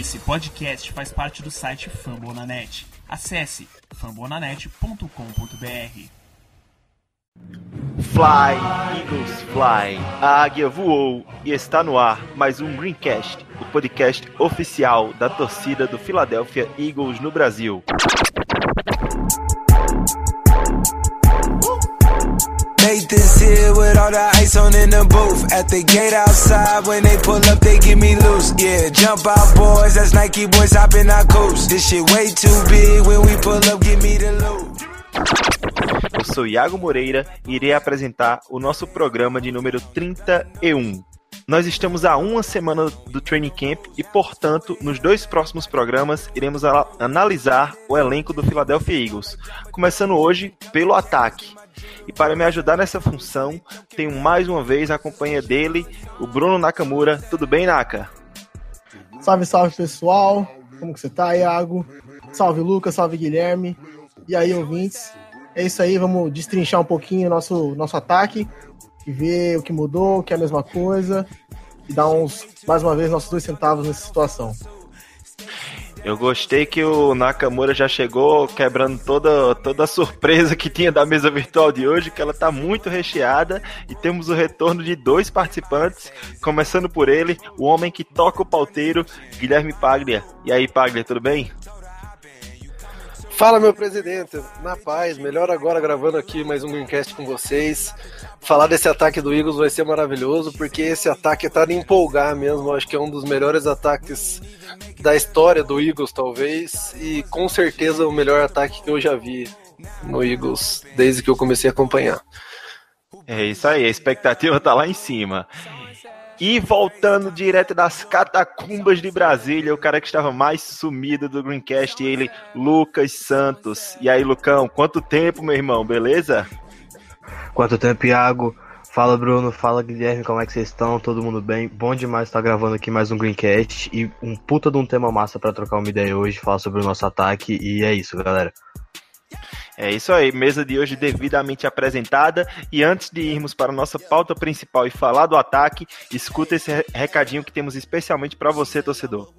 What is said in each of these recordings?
Esse podcast faz parte do site Fambonanet. Acesse fambonanet.com.br. Fly, Eagles Fly. A águia voou e está no ar mais um Greencast, o podcast oficial da torcida do Philadelphia Eagles no Brasil. Here with all the ice on in the booth. At the gate outside, when they pull up, they give me loose. Yeah, jump out, boys. That's Nike boys hopping our coops. This shit way too big. When we pull up, give me the loot. Eu sou Iago Moreira e irei apresentar o nosso programa de número 31. Nós estamos a uma semana do Training Camp e, portanto, nos dois próximos programas iremos analisar o elenco do Philadelphia Eagles, começando hoje pelo ataque. E para me ajudar nessa função, tenho mais uma vez a companhia dele, o Bruno Nakamura. Tudo bem, Naka? Salve, salve pessoal. Como que você tá, Iago? Salve, Lucas. Salve, Guilherme. E aí, ouvintes? É isso aí, vamos destrinchar um pouquinho nosso, nosso ataque e ver o que mudou, o que é a mesma coisa e dar uns, mais uma vez, nossos dois centavos nessa situação. Eu gostei que o Nakamura já chegou quebrando toda, toda a surpresa que tinha da mesa virtual de hoje, que ela está muito recheada e temos o retorno de dois participantes, começando por ele, o homem que toca o pauteiro, Guilherme Paglia. E aí, Paglia, tudo bem? Fala, meu presidente, na paz, melhor agora gravando aqui mais um Greencast com vocês. Falar desse ataque do Eagles vai ser maravilhoso, porque esse ataque tá de empolgar mesmo. Acho que é um dos melhores ataques da história do Eagles, talvez, e com certeza o melhor ataque que eu já vi no Eagles desde que eu comecei a acompanhar. É isso aí, a expectativa tá lá em cima. E voltando direto das catacumbas de Brasília, o cara que estava mais sumido do Greencast, ele, Lucas Santos. E aí, Lucão, quanto tempo, meu irmão, beleza? Quanto tempo, Iago? Fala, Bruno. Fala, Guilherme. Como é que vocês estão? Todo mundo bem? Bom demais estar gravando aqui mais um Greencast e um puta de um tema massa para trocar uma ideia hoje, falar sobre o nosso ataque. E é isso, galera. É isso aí, mesa de hoje devidamente apresentada. E antes de irmos para a nossa pauta principal e falar do ataque, escuta esse recadinho que temos especialmente para você, torcedor.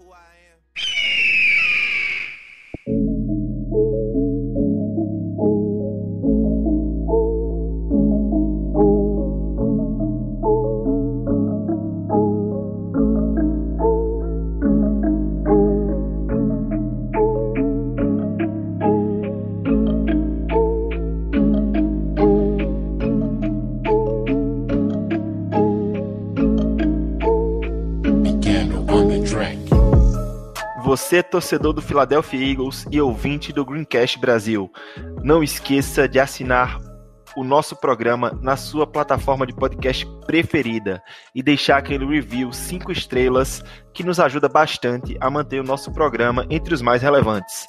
Você, torcedor do Philadelphia Eagles e ouvinte do Greencast Brasil, não esqueça de assinar o nosso programa na sua plataforma de podcast preferida e deixar aquele review 5 estrelas que nos ajuda bastante a manter o nosso programa entre os mais relevantes.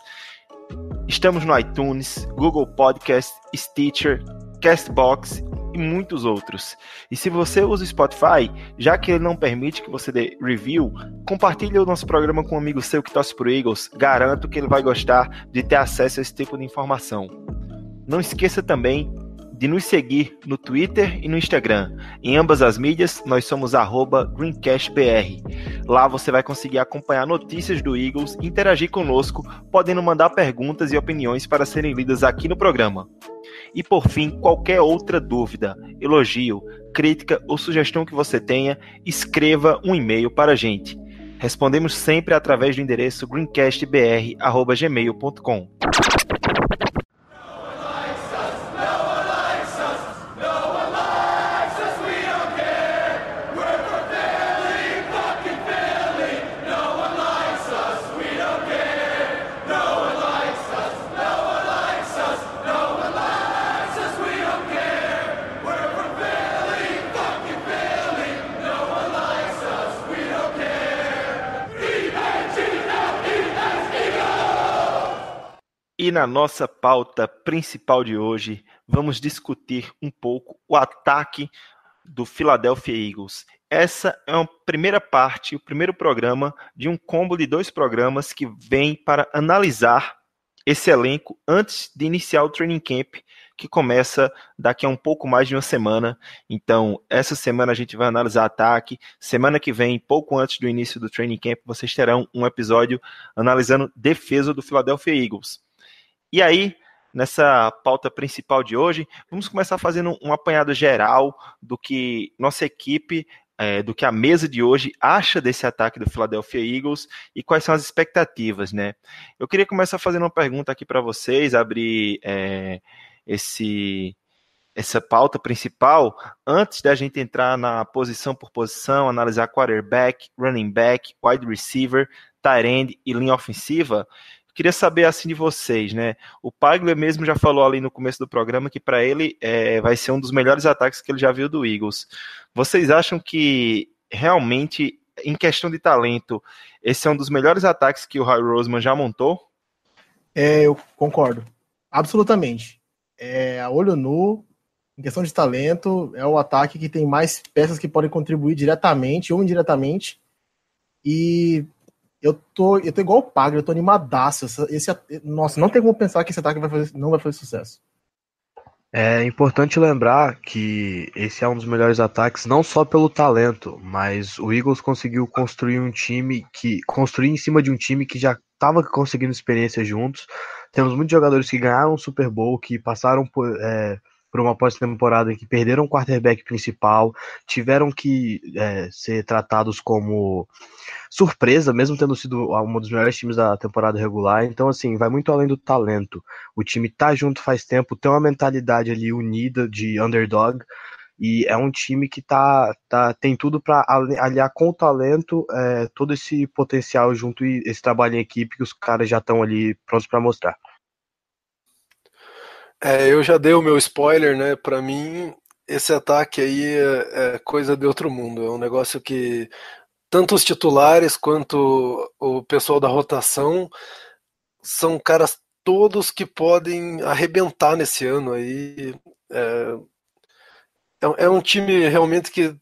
Estamos no iTunes, Google Podcast, Stitcher, Castbox e muitos outros. E se você usa o Spotify, já que ele não permite que você dê review, compartilhe o nosso programa com um amigo seu que torce pro Eagles. Garanto que ele vai gostar de ter acesso a esse tipo de informação. Não esqueça também de nos seguir no Twitter e no Instagram. Em ambas as mídias, nós somos GreencastBR. Lá você vai conseguir acompanhar notícias do Eagles, interagir conosco, podendo mandar perguntas e opiniões para serem lidas aqui no programa. E por fim, qualquer outra dúvida, elogio, crítica ou sugestão que você tenha, escreva um e-mail para a gente. Respondemos sempre através do endereço greencastbr@gmail.com. na nossa pauta principal de hoje, vamos discutir um pouco o ataque do Philadelphia Eagles. Essa é a primeira parte, o primeiro programa de um combo de dois programas que vem para analisar esse elenco antes de iniciar o training camp, que começa daqui a um pouco mais de uma semana. Então, essa semana a gente vai analisar ataque. Semana que vem, pouco antes do início do training camp, vocês terão um episódio analisando defesa do Philadelphia Eagles. E aí, nessa pauta principal de hoje, vamos começar fazendo um apanhado geral do que nossa equipe é, do que a mesa de hoje acha desse ataque do Philadelphia Eagles e quais são as expectativas, né? Eu queria começar fazendo uma pergunta aqui para vocês, abrir é, esse essa pauta principal antes da gente entrar na posição por posição, analisar quarterback, running back, wide receiver, tight end e linha ofensiva. Queria saber assim de vocês, né? O Pagler mesmo já falou ali no começo do programa que para ele é, vai ser um dos melhores ataques que ele já viu do Eagles. Vocês acham que realmente, em questão de talento, esse é um dos melhores ataques que o Roy Roseman já montou? É, eu concordo. Absolutamente. É, a olho nu, em questão de talento, é o ataque que tem mais peças que podem contribuir diretamente ou indiretamente. E eu tô, eu tô igual o Pagre, eu tô animadaço. Esse, nossa, não tem como pensar que esse ataque vai fazer, não vai fazer sucesso. É importante lembrar que esse é um dos melhores ataques, não só pelo talento, mas o Eagles conseguiu construir um time que. construir em cima de um time que já estava conseguindo experiência juntos. Temos muitos jogadores que ganharam o Super Bowl, que passaram por. É, por uma pós-temporada em que perderam o quarterback principal, tiveram que é, ser tratados como surpresa, mesmo tendo sido um dos melhores times da temporada regular. Então, assim, vai muito além do talento. O time tá junto faz tempo, tem uma mentalidade ali unida de underdog. E é um time que tá, tá, tem tudo para aliar com o talento é, todo esse potencial junto e esse trabalho em equipe que os caras já estão ali prontos para mostrar. É, eu já dei o meu spoiler, né? Para mim, esse ataque aí é, é, coisa de outro mundo. É um negócio que tanto os titulares quanto o pessoal da rotação são caras todos que podem arrebentar nesse ano aí. É, é, é um time realmente que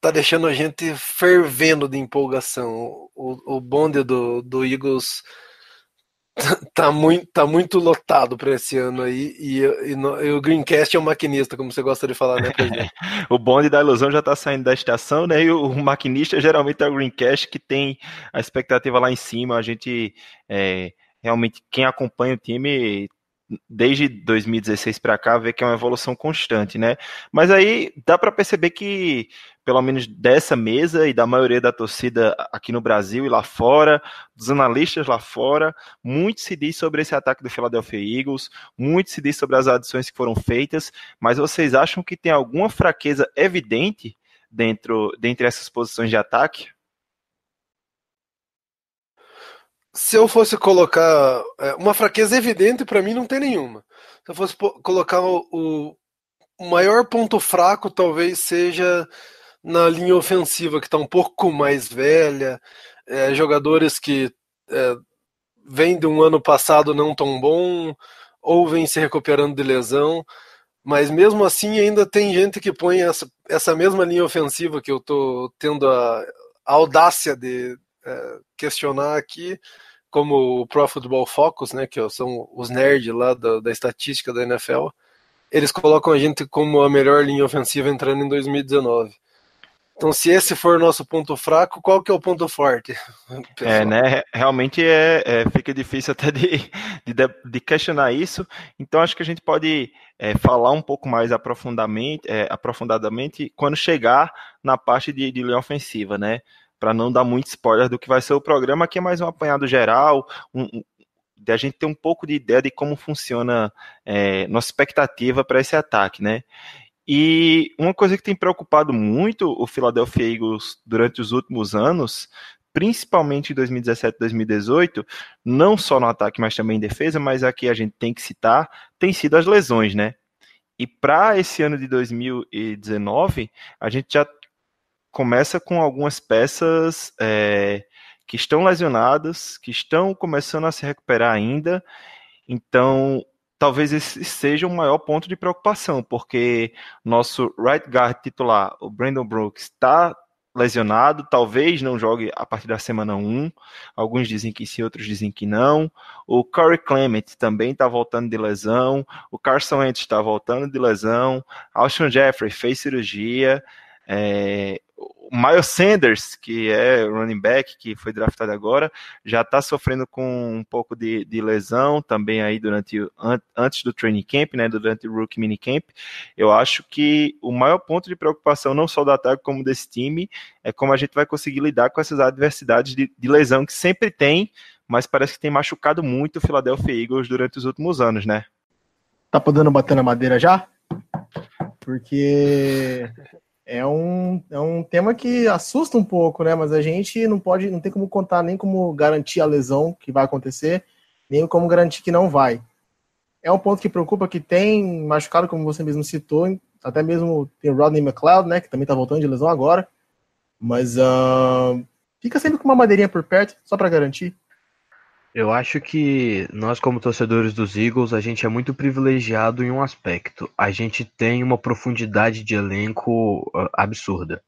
tá deixando a gente fervendo de empolgação. O, o bonde do, do Eagles tá muito, tá muito lotado para esse ano aí. E, e, e, o Greencast é um maquinista, como você gosta de falar, né, o bonde da ilusão já tá saindo da estação, né? E o, o, maquinista geralmente é o Greencast que tem a expectativa lá em cima. A gente é, realmente, quem acompanha o time desde 2016 para cá, vê que é uma evolução constante, né? Mas aí dá para perceber que, pelo menos dessa mesa e da maioria da torcida aqui no Brasil e lá fora, dos analistas lá fora, muito se diz sobre esse ataque do Philadelphia Eagles, muito se diz sobre as adições que foram feitas, mas vocês acham que tem alguma fraqueza evidente dentro dentre essas posições de ataque? se eu fosse colocar é, uma fraqueza evidente, para mim não tem nenhuma. Se eu fosse colocar o, o maior ponto fraco, talvez seja na linha ofensiva, que está um pouco mais velha, é, jogadores que é, vêm de um ano passado não tão bom, ou vêm se recuperando de lesão, mas mesmo assim ainda tem gente que põe essa, essa mesma linha ofensiva que eu estou tendo a, a audácia de, é, questionar aqui, como o Pro Football Focus, né, que são os nerds lá da, da estatística da NFL, eles colocam a gente como a melhor linha ofensiva entrando em 2019. Então, se esse for o nosso ponto fraco, qual que é o ponto forte? Pessoal? É, né? Realmente é, é, fica difícil até de, de, de, questionar isso. Então, acho que a gente pode é, falar um pouco mais aprofundadamente, é, aprofundadamente quando chegar na parte de, de linha ofensiva, né? para não dar muito spoiler do que vai ser o programa, aqui é mais um apanhado geral, um, um, de a gente ter um pouco de ideia de como funciona é, nossa expectativa para esse ataque, né? E uma coisa que tem preocupado muito o Philadelphia Eagles durante os últimos anos, principalmente em 2017 e 2018, não só no ataque, mas também em defesa, mas aqui a gente tem que citar, tem sido as lesões, né? E para esse ano de 2019, a gente já começa com algumas peças é, que estão lesionadas, que estão começando a se recuperar ainda. Então, talvez esse seja o maior ponto de preocupação, porque nosso right guard titular, o Brandon Brooks, está lesionado, talvez não jogue a partir da semana 1. Alguns dizem que sim, outros dizem que não. O Corey Clement também está voltando de lesão. O Carson Wentz está voltando de lesão. Alshon Jeffrey fez cirurgia. É, o Miles Sanders, que é running back, que foi draftado agora, já está sofrendo com um pouco de, de, lesão também aí durante antes do training camp, né, durante o rookie minicamp. Eu acho que o maior ponto de preocupação, não só do ataque como desse time, é como a gente vai conseguir lidar com essas adversidades de, de lesão que sempre tem, mas parece que tem machucado muito o Philadelphia Eagles durante os últimos anos, né? Tá podendo bater na madeira já? Porque é um, é um tema que assusta um pouco, né? Mas a gente não pode, não tem como contar nem como garantir a lesão que vai acontecer, nem como garantir que não vai. É um ponto que preocupa que tem machucado, como você mesmo citou, até mesmo tem o Rodney McLeod, né? Que também tá voltando de lesão agora. Mas uh, fica sempre com uma madeirinha por perto, só para garantir. Eu acho que nós, como torcedores dos Eagles, a gente é muito privilegiado em um aspecto. A gente tem uma profundidade de elenco uh, absurda.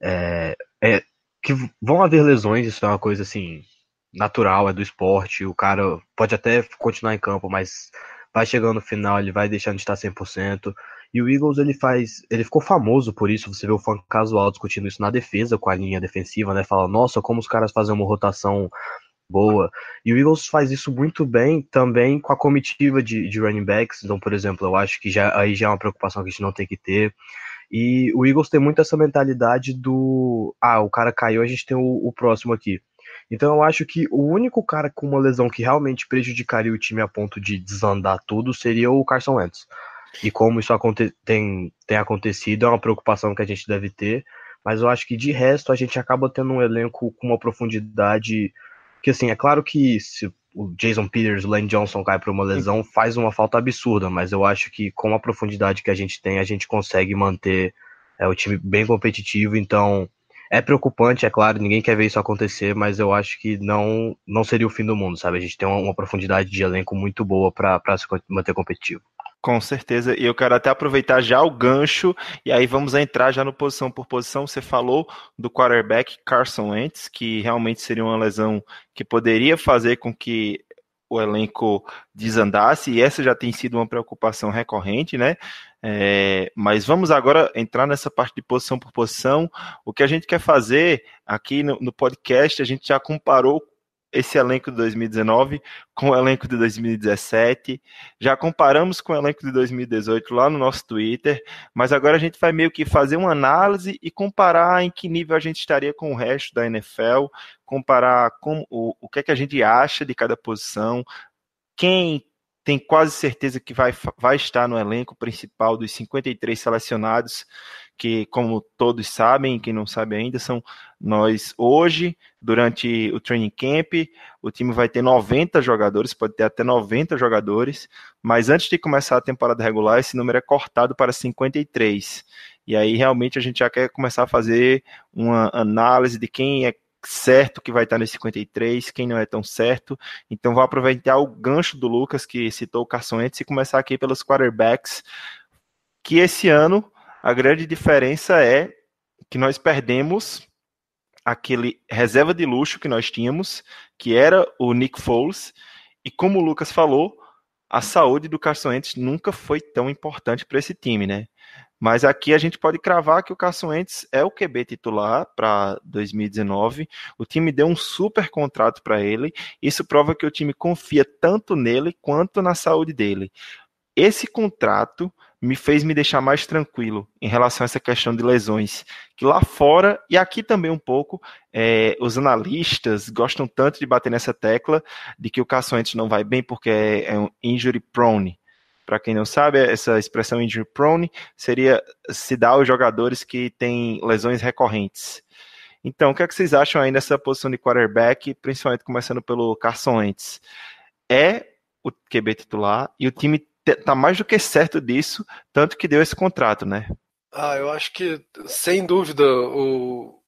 É, é, que vão haver lesões, isso é uma coisa assim, natural, é do esporte. O cara pode até continuar em campo, mas vai chegando no final, ele vai deixando de estar 100%. E o Eagles, ele faz. Ele ficou famoso por isso. Você vê o fã casual discutindo isso na defesa, com a linha defensiva, né? Fala, nossa, como os caras fazem uma rotação boa. E o Eagles faz isso muito bem também com a comitiva de, de running backs. Então, por exemplo, eu acho que já, aí já é uma preocupação que a gente não tem que ter. E o Eagles tem muito essa mentalidade do ah, o cara caiu, a gente tem o, o próximo aqui. Então eu acho que o único cara com uma lesão que realmente prejudicaria o time a ponto de desandar tudo seria o Carson Wentz. E como isso tem, tem acontecido, é uma preocupação que a gente deve ter. Mas eu acho que de resto a gente acaba tendo um elenco com uma profundidade que assim, é claro que se o Jason Peters, o Lane Johnson cai para uma lesão, faz uma falta absurda, mas eu acho que com a profundidade que a gente tem, a gente consegue manter é, o time bem competitivo, então é preocupante, é claro, ninguém quer ver isso acontecer, mas eu acho que não não seria o fim do mundo, sabe? A gente tem uma, uma profundidade de elenco muito boa para se manter competitivo. Com certeza, e eu quero até aproveitar já o gancho, e aí vamos entrar já no posição por posição. Você falou do quarterback Carson Wentz, que realmente seria uma lesão que poderia fazer com que o elenco desandasse, e essa já tem sido uma preocupação recorrente, né? É, mas vamos agora entrar nessa parte de posição por posição. O que a gente quer fazer aqui no, no podcast, a gente já comparou esse elenco de 2019 com o elenco de 2017. Já comparamos com o elenco de 2018 lá no nosso Twitter, mas agora a gente vai meio que fazer uma análise e comparar em que nível a gente estaria com o resto da NFL, comparar com o, o que é que a gente acha de cada posição, quem tem quase certeza que vai, vai estar no elenco principal dos 53 selecionados, que, como todos sabem, quem não sabe ainda, são nós hoje, durante o training camp, o time vai ter 90 jogadores, pode ter até 90 jogadores, mas antes de começar a temporada regular, esse número é cortado para 53. E aí realmente a gente já quer começar a fazer uma análise de quem é certo que vai estar nesse 53, quem não é tão certo. Então vou aproveitar o gancho do Lucas, que citou o Carson e começar aqui pelos quarterbacks, que esse ano a grande diferença é que nós perdemos aquele reserva de luxo que nós tínhamos, que era o Nick Foles, e como o Lucas falou, a saúde do Carson Wentz nunca foi tão importante para esse time, né? Mas aqui a gente pode cravar que o Carson Wentz é o QB titular para 2019. O time deu um super contrato para ele. Isso prova que o time confia tanto nele quanto na saúde dele. Esse contrato me fez me deixar mais tranquilo em relação a essa questão de lesões. Que lá fora, e aqui também um pouco, é, os analistas gostam tanto de bater nessa tecla de que o Wentz não vai bem porque é, é um injury prone. Para quem não sabe, essa expressão injury prone seria se dar aos jogadores que têm lesões recorrentes. Então, o que, é que vocês acham aí nessa posição de quarterback, principalmente começando pelo Carson Wentz? É o QB titular e o time tá mais do que certo disso, tanto que deu esse contrato, né? Ah, eu acho que, sem dúvida, o,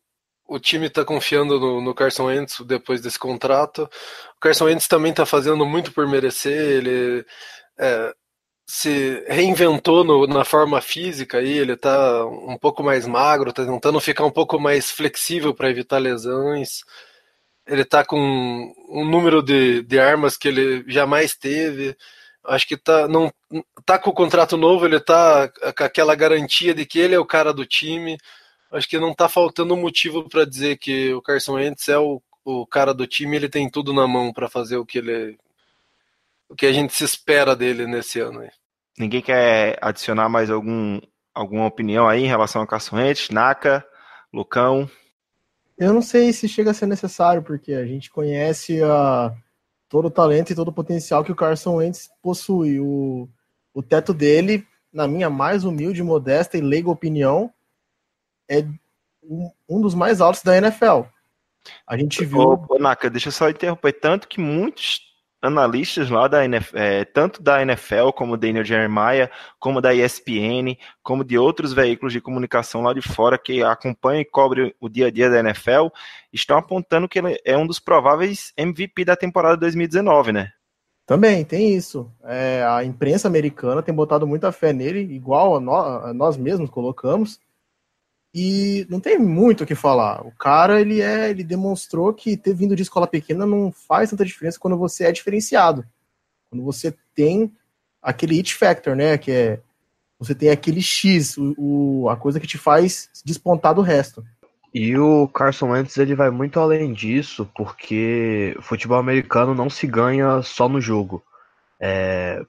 o time está confiando no, no, Carson Wentz depois desse contrato. O Carson Wentz também está fazendo muito por merecer. Ele é, se reinventou no, na forma física aí, ele tá um pouco mais magro, tá tentando ficar um pouco mais flexível para evitar lesões. Ele tá com um número de, de armas que ele jamais teve. Acho que tá, não, tá com o contrato novo, ele tá com aquela garantia de que ele é o cara do time. Acho que não tá faltando motivo para dizer que o Carson Wentz é o, o cara do time, ele tem tudo na mão para fazer o que ele o que a gente se espera dele nesse ano. Aí. Ninguém quer adicionar mais algum, alguma opinião aí em relação ao Carson Wentz, Naka, Lucão? Eu não sei se chega a ser necessário, porque a gente conhece a todo o talento e todo o potencial que o Carson Wentz possui. O, o teto dele, na minha mais humilde, modesta e leiga opinião, é um, um dos mais altos da NFL. A gente viu. Ô, ô, Naka, deixa eu só interromper. Tanto que muitos analistas lá da NFL, é, tanto da NFL como Daniel Jeremiah, como da ESPN, como de outros veículos de comunicação lá de fora que acompanham e cobrem o dia a dia da NFL, estão apontando que ele é um dos prováveis MVP da temporada 2019, né? Também tem isso. É, a imprensa americana tem botado muita fé nele, igual a, a nós mesmos colocamos. E não tem muito o que falar. O cara, ele é, ele demonstrou que ter vindo de escola pequena não faz tanta diferença quando você é diferenciado. Quando você tem aquele hit factor, né, que é você tem aquele X, o, o, a coisa que te faz despontar do resto. E o Carson Wentz ele vai muito além disso, porque futebol americano não se ganha só no jogo. É,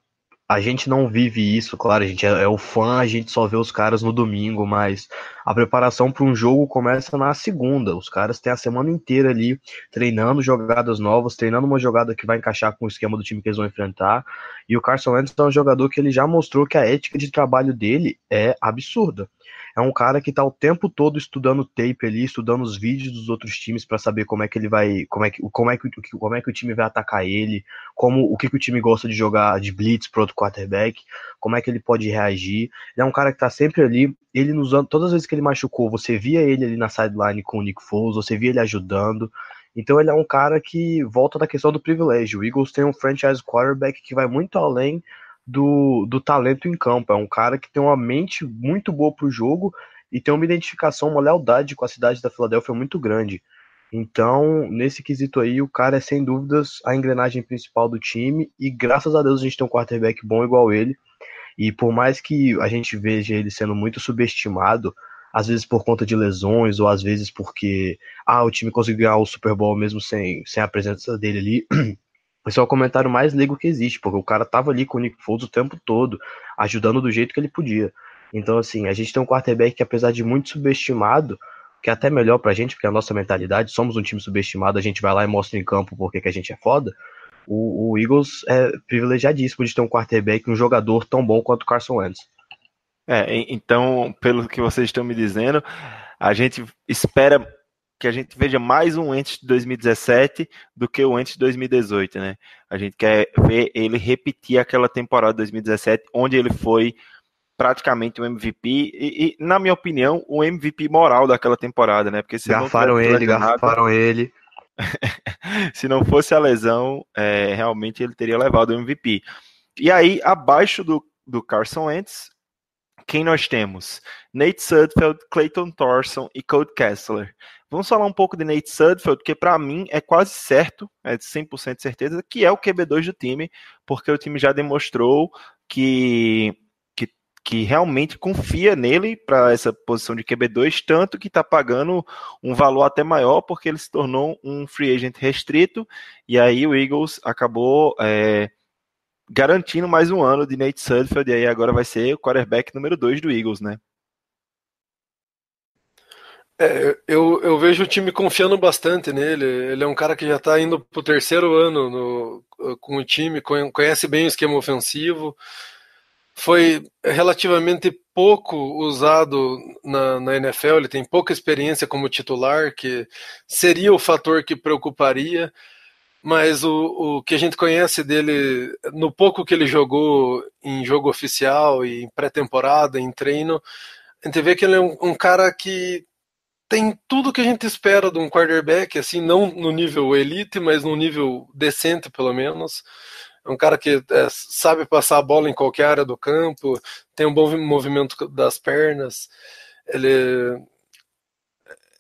a gente não vive isso, claro, a gente é, é, o fã, a gente só vê os caras no domingo, mas a preparação para um jogo começa na segunda. Os caras têm a semana inteira ali treinando jogadas novas, treinando uma jogada que vai encaixar com o esquema do time que eles vão enfrentar. E o Carson Wentz é um jogador que ele já mostrou que a ética de trabalho dele é absurda é um cara que tá o tempo todo estudando tape ali, estudando os vídeos dos outros times para saber como é que ele vai, como é que, como é que, como é que o time vai atacar ele, como o que, que o time gosta de jogar de blitz pro outro quarterback, como é que ele pode reagir. Ele é um cara que tá sempre ali, ele nos todas as vezes que ele machucou, você via ele ali na sideline com o Nick Foles, você via ele ajudando. Então ele é um cara que volta da questão do privilégio. O Eagles tem um franchise quarterback que vai muito além do, do talento em campo. É um cara que tem uma mente muito boa pro jogo e tem uma identificação, uma lealdade com a cidade da Filadélfia muito grande. Então, nesse quesito aí, o cara é sem dúvidas a engrenagem principal do time e graças a Deus a gente tem um quarterback bom igual ele. E por mais que a gente veja ele sendo muito subestimado, às vezes por conta de lesões ou às vezes porque ah, o time conseguiu ganhar o Super Bowl mesmo sem, sem a presença dele ali, Esse é o comentário mais leigo que existe, porque o cara tava ali com o Nick Foles o tempo todo, ajudando do jeito que ele podia. Então, assim, a gente tem um quarterback que, apesar de muito subestimado, que é até melhor pra gente, porque é a nossa mentalidade, somos um time subestimado, a gente vai lá e mostra em campo porque que a gente é foda. O, o, Eagles é privilegiadíssimo de ter um quarterback, um jogador tão bom quanto o Carson Wentz. É, então, pelo que vocês estão me dizendo, a gente espera que a gente veja mais um Entes de 2017 do que o Entes de 2018, né? A gente quer ver ele repetir aquela temporada de 2017, onde ele foi praticamente o MVP e, e, na minha opinião, o MVP moral daquela temporada, né? Porque se garfaram não ele, garfaram ele. se não fosse a lesão, é, realmente ele teria levado o MVP. E aí, abaixo do, do Carson Wentz, quem nós temos? Nate Sudfeld, Clayton Thorson e Cody Kessler. Vamos falar um pouco de Nate Sudfeld, que para mim é quase certo, é de 100% certeza, que é o QB2 do time, porque o time já demonstrou que, que, que realmente confia nele para essa posição de QB2, tanto que está pagando um valor até maior, porque ele se tornou um free agent restrito, e aí o Eagles acabou. É, garantindo mais um ano de Nate Sudfeld, e aí agora vai ser o quarterback número 2 do Eagles, né? É, eu, eu vejo o time confiando bastante nele. Ele é um cara que já está indo para o terceiro ano no, com o time, conhece bem o esquema ofensivo. Foi relativamente pouco usado na, na NFL, ele tem pouca experiência como titular, que seria o fator que preocuparia. Mas o, o que a gente conhece dele, no pouco que ele jogou em jogo oficial e em pré-temporada, em treino, a gente vê que ele é um, um cara que tem tudo que a gente espera de um quarterback, assim, não no nível elite, mas no nível decente, pelo menos. É um cara que é, sabe passar a bola em qualquer área do campo, tem um bom movimento das pernas. Ele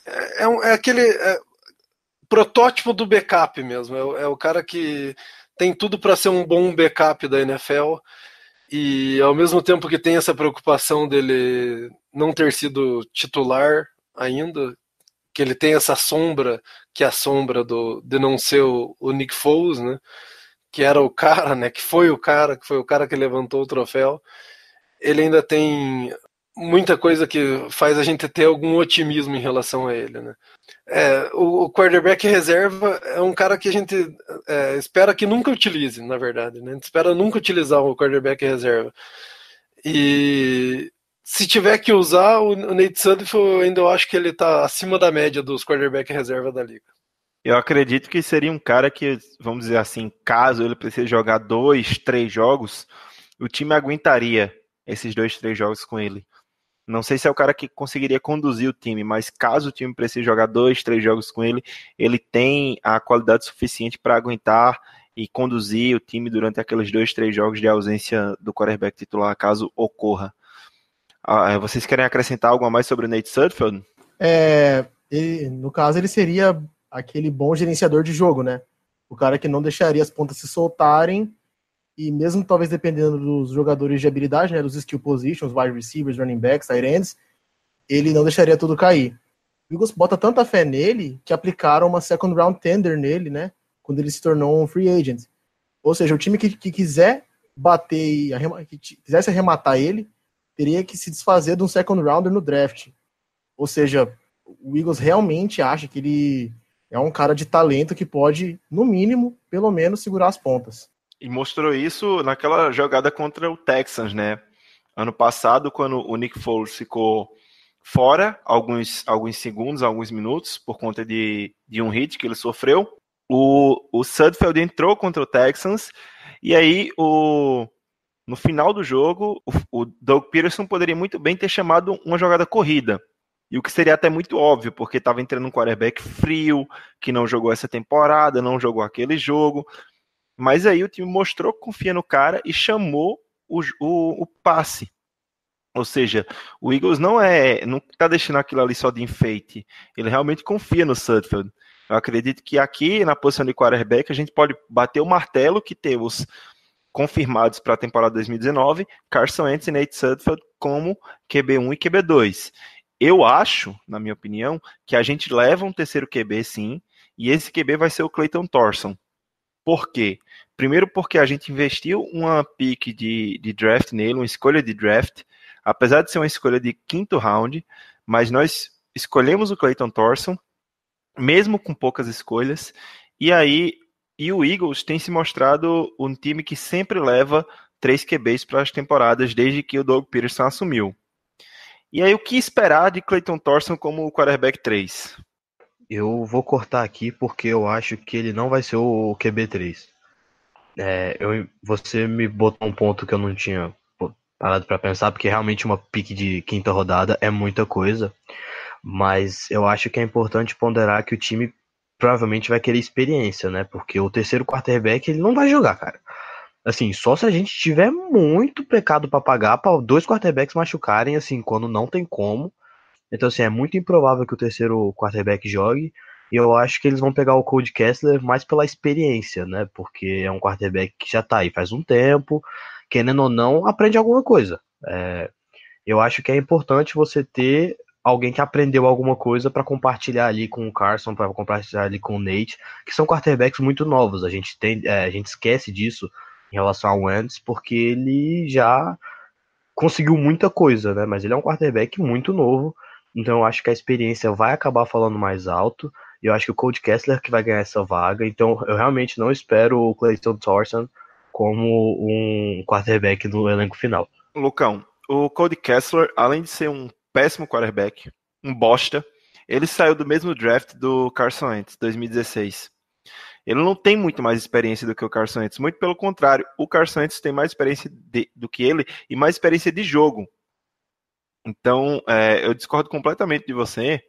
é, é, é aquele é, protótipo do backup mesmo. É, é o cara que tem tudo para ser um bom backup da NFL. E ao mesmo tempo que tem essa preocupação dele não ter sido titular ainda, que ele tem essa sombra, que é a sombra do, de não ser o, o Nick Foles, né? Que era o cara, né? Que foi o cara, que foi o cara que levantou o troféu. Ele ainda tem muita coisa que faz a gente ter algum otimismo em relação a ele, né? É, o, o quarterback reserva é um cara que a gente é, espera que nunca utilize, na verdade, né? A gente espera nunca utilizar o quarterback reserva. E se tiver que usar, o Nate ainda eu acho que ele está acima da média dos quarterback reserva da liga. Eu acredito que seria um cara que, vamos dizer assim, caso ele precise jogar dois, três jogos, o time aguentaria esses dois, três jogos com ele. Não sei se é o cara que conseguiria conduzir o time, mas caso o time precise jogar dois, três jogos com ele, ele tem a qualidade suficiente para aguentar e conduzir o time durante aqueles dois, três jogos de ausência do quarterback titular, caso ocorra. Ah, é, vocês querem acrescentar algo a mais sobre o Nate Sudfeld? É, ele, no caso, ele seria aquele bom gerenciador de jogo, né? O cara que não deixaria as pontas se soltarem e mesmo talvez dependendo dos jogadores de habilidade, né, dos skill positions, wide receivers, running backs, tight ends, ele não deixaria tudo cair. O Eagles bota tanta fé nele que aplicaram uma second round tender nele, né, quando ele se tornou um free agent. Ou seja, o time que, que quiser bater e que quisesse arrematar ele, teria que se desfazer de um second rounder no draft. Ou seja, o Eagles realmente acha que ele é um cara de talento que pode, no mínimo, pelo menos, segurar as pontas. E mostrou isso naquela jogada contra o Texans, né? Ano passado, quando o Nick Foles ficou fora alguns, alguns segundos, alguns minutos, por conta de, de um hit que ele sofreu, o, o Sudfeld entrou contra o Texans, e aí o, no final do jogo, o, Doug Peterson poderia muito bem ter chamado uma jogada corrida. E o que seria até muito óbvio, porque estava entrando um quarterback frio, que não jogou essa temporada, não jogou aquele jogo. Mas aí o time mostrou que confia no cara e chamou o, o, o passe. Ou seja, o Eagles não é, não está deixando aquilo ali só de enfeite. Ele realmente confia no Sudfeld. Eu acredito que aqui na posição de quarterback a gente pode bater o martelo que temos confirmados para a temporada 2019, Carson Wentz e Nate Sudfeld como QB1 e QB2. Eu acho, na minha opinião, que a gente leva um terceiro QB sim, e esse QB vai ser o Clayton Thorson. Por quê? Primeiro porque a gente investiu uma pick de, de draft nele, uma escolha de draft, apesar de ser uma escolha de quinto round, mas nós escolhemos o Clayton Thorson, mesmo com poucas escolhas, e aí e o Eagles tem se mostrado um time que sempre leva três QBs para as temporadas desde que o Doug Peterson assumiu. E aí, o que esperar de Clayton Thorson como quarterback 3? Eu vou cortar aqui porque eu acho que ele não vai ser o QB3. É, eu, você me botou um ponto que eu não tinha parado para pensar, porque realmente uma pique de quinta rodada é muita coisa. Mas eu acho que é importante ponderar que o time provavelmente vai querer experiência, né? Porque o terceiro quarterback ele não vai jogar, cara. Assim, só se a gente tiver muito pecado para pagar para dois quarterbacks machucarem, assim, quando não tem como. Então, assim, é muito improvável que o terceiro quarterback jogue. E eu acho que eles vão pegar o Code Kessler mais pela experiência, né? Porque é um quarterback que já tá aí faz um tempo, querendo ou não, aprende alguma coisa. É, eu acho que é importante você ter alguém que aprendeu alguma coisa para compartilhar ali com o Carson, para compartilhar ali com o Nate, que são quarterbacks muito novos. A gente tem, é, a gente esquece disso em relação ao Wentz, porque ele já conseguiu muita coisa, né? Mas ele é um quarterback muito novo, então eu acho que a experiência vai acabar falando mais alto. E eu acho que o Cold Kessler que vai ganhar essa vaga. Então eu realmente não espero o Clayton Thorson como um quarterback no elenco final. Lucão, o Cody Kessler, além de ser um péssimo quarterback, um bosta. Ele saiu do mesmo draft do Carson Wentz, 2016. Ele não tem muito mais experiência do que o Carson Wentz, muito pelo contrário, o Carson Wentz tem mais experiência de, do que ele e mais experiência de jogo. Então, é, eu discordo completamente de você,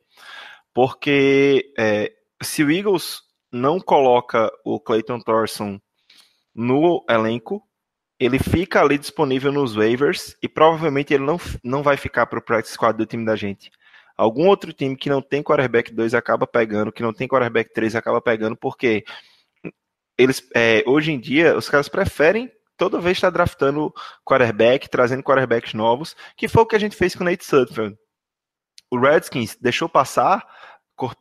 porque é, se o Eagles não coloca o Clayton Thorson no elenco, ele fica ali disponível nos waivers e provavelmente ele não, não vai ficar para o practice squad do time da gente. Algum outro time que não tem quarterback 2 acaba pegando, que não tem quarterback 3 acaba pegando, porque eles é, hoje em dia os caras preferem toda vez estar draftando quarterback, trazendo quarterbacks novos, que foi o que a gente fez com o Nate Sudfeld. O Redskins deixou passar,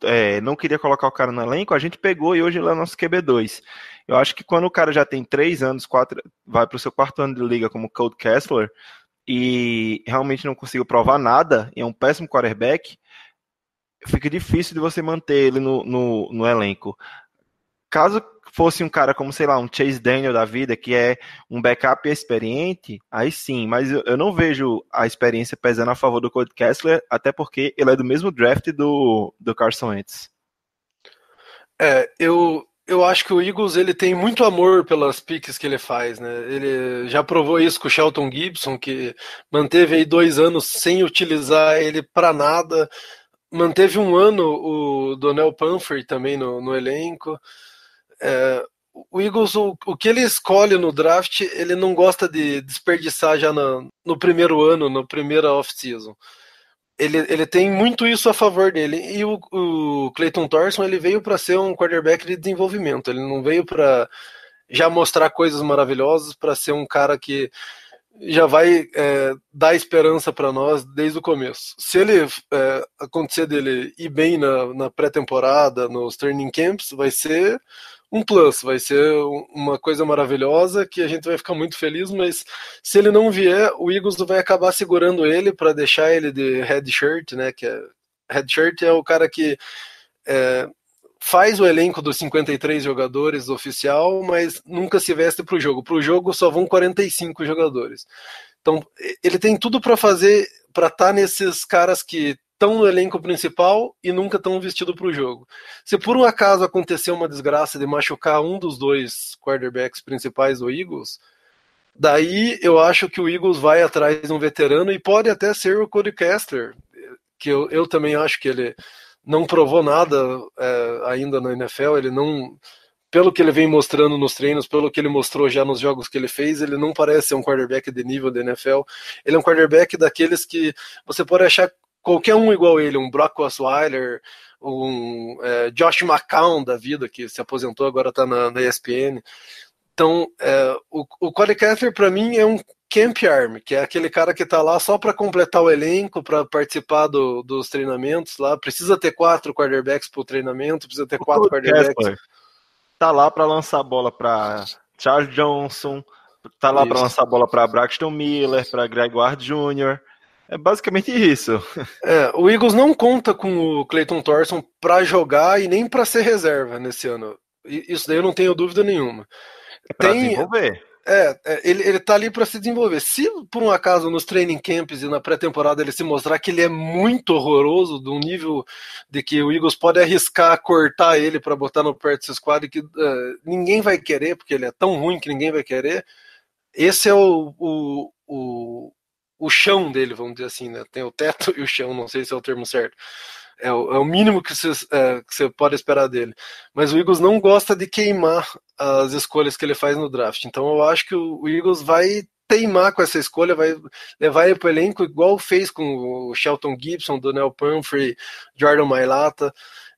é, não queria colocar o cara no elenco, a gente pegou e hoje ele é nosso QB2. Eu acho que quando o cara já tem três anos, quatro, vai para o seu quarto ano de liga como Cold Kessler e realmente não conseguiu provar nada, e é um péssimo quarterback, fica difícil de você manter ele no, no, no elenco. Caso fosse um cara como, sei lá, um Chase Daniel da vida, que é um backup experiente, aí sim, mas eu, eu não vejo a experiência pesando a favor do Cody Kessler, até porque ele é do mesmo draft do, do Carson Wentz. É, eu, eu acho que o Eagles ele tem muito amor pelas piques que ele faz, né? Ele já provou isso com o Shelton Gibson, que manteve aí dois anos sem utilizar ele para nada. Manteve um ano o Donnell Pumphrey também no, no elenco. É, o Eagles, o, o, que ele escolhe no draft, ele não gosta de desperdiçar já no, no primeiro ano, na primeira off-season. Ele, ele tem muito isso a favor dele. E o, o Clayton Thorson ele veio para ser um quarterback de desenvolvimento. Ele não veio para já mostrar coisas maravilhosas, para ser um cara que já vai é, dar esperança para nós desde o começo. Se ele é, acontecer dele ir bem na, na pré-temporada, nos training camps, vai ser um plus, vai ser uma coisa maravilhosa que a gente vai ficar muito feliz, mas se ele não vier, o Eagles vai acabar segurando ele para deixar ele de shirt, né? Que é, shirt é o cara que é, faz o elenco dos 53 jogadores oficial, mas nunca se veste para o jogo. Para o jogo só vão 45 jogadores. Então ele tem tudo para fazer, para estar tá nesses caras que estão no elenco principal e nunca estão vestidos para o jogo. Se por um acaso acontecer uma desgraça de machucar um dos dois quarterbacks principais do Eagles, daí eu acho que o Eagles vai atrás de um veterano e pode até ser o Cody Kessler, que eu, eu também acho que ele não provou nada é, ainda na NFL, ele não pelo que ele vem mostrando nos treinos, pelo que ele mostrou já nos jogos que ele fez, ele não parece ser um quarterback de nível da NFL. Ele é um quarterback daqueles que você pode achar qualquer um igual ele, um Brock Osweiler, um é, Josh McCown da vida, que se aposentou, agora está na, na, ESPN. Então, é, o, o Cody Kessler, para mim, é um camp arm, que é aquele cara que está lá só para completar o elenco, para participar do, dos treinamentos lá. Precisa ter quatro quarterbacks para o treinamento, precisa ter quatro o quarterbacks. Kessler tá lá para lançar a bola para Charles Johnson, tá lá para lançar a bola para Braxton Miller, para Greg Ward Jr., é basicamente isso. É, o Eagles não conta com o Clayton Thorson para jogar e nem para ser reserva nesse ano. Isso daí eu não tenho dúvida nenhuma. É pra Tem, desenvolver. É, é ele, ele tá ali para se desenvolver. Se por um acaso nos training camps e na pré-temporada ele se mostrar que ele é muito horroroso, de um nível de que o Eagles pode arriscar cortar ele para botar no practice squad que uh, ninguém vai querer, porque ele é tão ruim que ninguém vai querer, esse é o, o, o o chão dele, vamos dizer assim, né? Tem o teto e o chão, não sei se é o termo certo. É o, é o mínimo que você, é, que você pode esperar dele. Mas o Eagles não gosta de queimar as escolhas que ele faz no draft. Então eu acho que o, o Eagles vai teimar com essa escolha, vai levar ele para o elenco igual fez com o Shelton Gibson, Donnell Pumphrey, Jordan Mailata.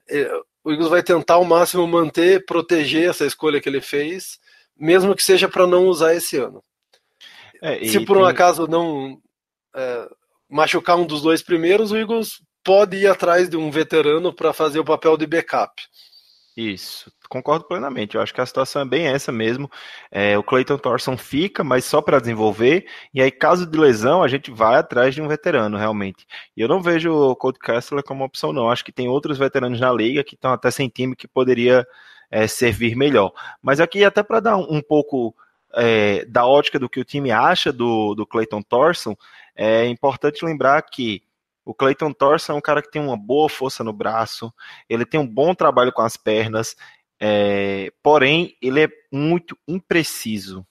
É, o Eagles vai tentar ao máximo manter, proteger essa escolha que ele fez, mesmo que seja para não usar esse ano. É, Se por um tem... acaso não é, machucar um dos dois primeiros, o Eagles pode ir atrás de um veterano para fazer o papel de backup. Isso, concordo plenamente. Eu acho que a situação é bem essa mesmo. É, o Clayton Thorson fica, mas só para desenvolver. E aí, caso de lesão, a gente vai atrás de um veterano, realmente. E eu não vejo o Colt Kessler como opção, não. Acho que tem outros veteranos na liga que estão até sem time que poderia é, servir melhor. Mas aqui, até para dar um, um pouco é, da ótica do que o time acha do, do Clayton Thorson, é importante lembrar que o Clayton Thorson é um cara que tem uma boa força no braço, ele tem um bom trabalho com as pernas, é, porém ele é muito impreciso.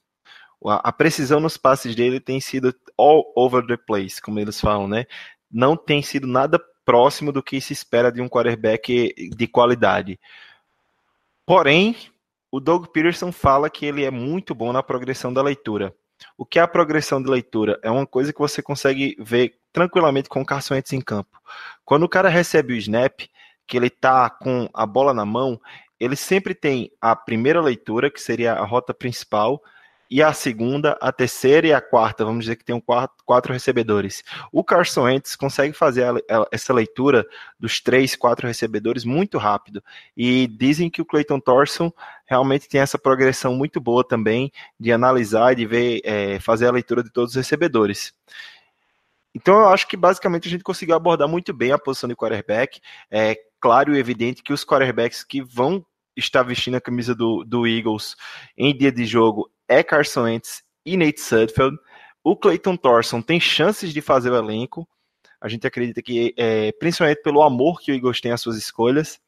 A, a precisão nos passes dele tem sido all over the place, como eles falam, né? Não tem sido nada próximo do que se espera de um quarterback de qualidade. Porém, o Doug Peterson fala que ele é muito bom na progressão da leitura. O que é a progressão de leitura? É uma coisa que você consegue ver tranquilamente com o Carson em campo. Quando o cara recebe o snap, que ele tá com a bola na mão, ele sempre tem a primeira leitura, que seria a rota principal, e a segunda, a terceira e a quarta, vamos dizer que tem um quatro, quatro recebedores. O Carson Wentz consegue fazer a, a, essa leitura dos três, quatro recebedores muito rápido. E dizem que o Clayton Thorson realmente tem essa progressão muito boa também de analisar e de ver, é, fazer a leitura de todos os recebedores. Então eu acho que basicamente a gente conseguiu abordar muito bem a posição de quarterback. É claro e evidente que os quarterbacks que vão estar vestindo a camisa do, do Eagles em dia de jogo é Carson Wentz e Nate Sudfeld. O Clayton Thorson tem chances de fazer o elenco. A gente acredita que, é, principalmente pelo amor que o Eagles tem às suas escolhas.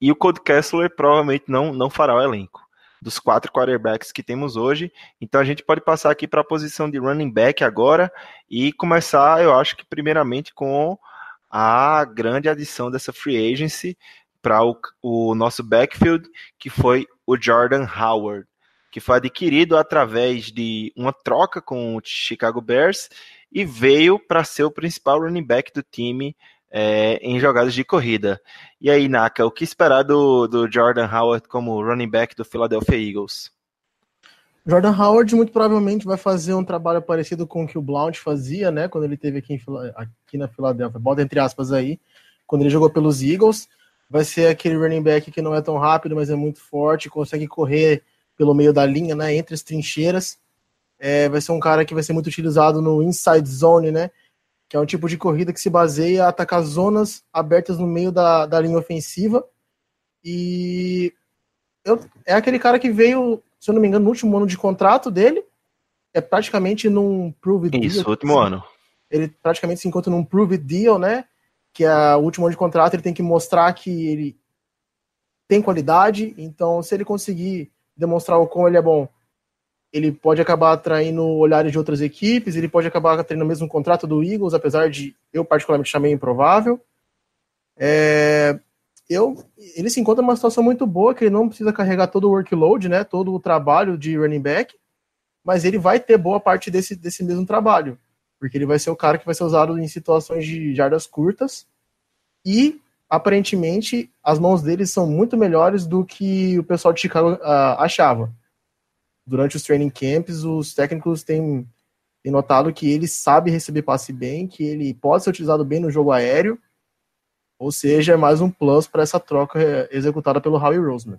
E o Cody Kessler provavelmente não, não fará o elenco dos quatro quarterbacks que temos hoje. Então a gente pode passar aqui para a posição de running back agora e começar, eu acho que primeiramente com a grande adição dessa free agency para o, o nosso backfield, que foi o Jordan Howard que foi adquirido através de uma troca com o Chicago Bears e veio para ser o principal running back do time é, em jogadas de corrida. E aí, Naka, o que esperar do, do Jordan Howard como running back do Philadelphia Eagles? Jordan Howard muito provavelmente vai fazer um trabalho parecido com o que o Blount fazia, né, quando ele teve aqui, em, aqui na Filadélfia, bota entre aspas aí, quando ele jogou pelos Eagles, vai ser aquele running back que não é tão rápido, mas é muito forte, consegue correr pelo meio da linha, né, entre as trincheiras. É, vai ser um cara que vai ser muito utilizado no inside zone, né, que é um tipo de corrida que se baseia em atacar zonas abertas no meio da, da linha ofensiva. E eu, é aquele cara que veio, se eu não me engano, no último ano de contrato dele. É praticamente num prove deal. Isso, último ano. Ele praticamente se encontra num prove deal, né? Que é o último ano de contrato, ele tem que mostrar que ele tem qualidade. Então, se ele conseguir demonstrar o quão ele é bom, ele pode acabar atraindo olhares de outras equipes, ele pode acabar tendo o mesmo contrato do Eagles, apesar de eu particularmente chamei improvável. É, eu, ele se encontra numa situação muito boa, que ele não precisa carregar todo o workload, né, todo o trabalho de running back, mas ele vai ter boa parte desse, desse mesmo trabalho, porque ele vai ser o cara que vai ser usado em situações de jardas curtas, e aparentemente as mãos dele são muito melhores do que o pessoal de Chicago uh, achava. Durante os training camps, os técnicos têm, têm, notado que ele sabe receber passe bem, que ele pode ser utilizado bem no jogo aéreo, ou seja, é mais um plus para essa troca eh, executada pelo Howie Roseman.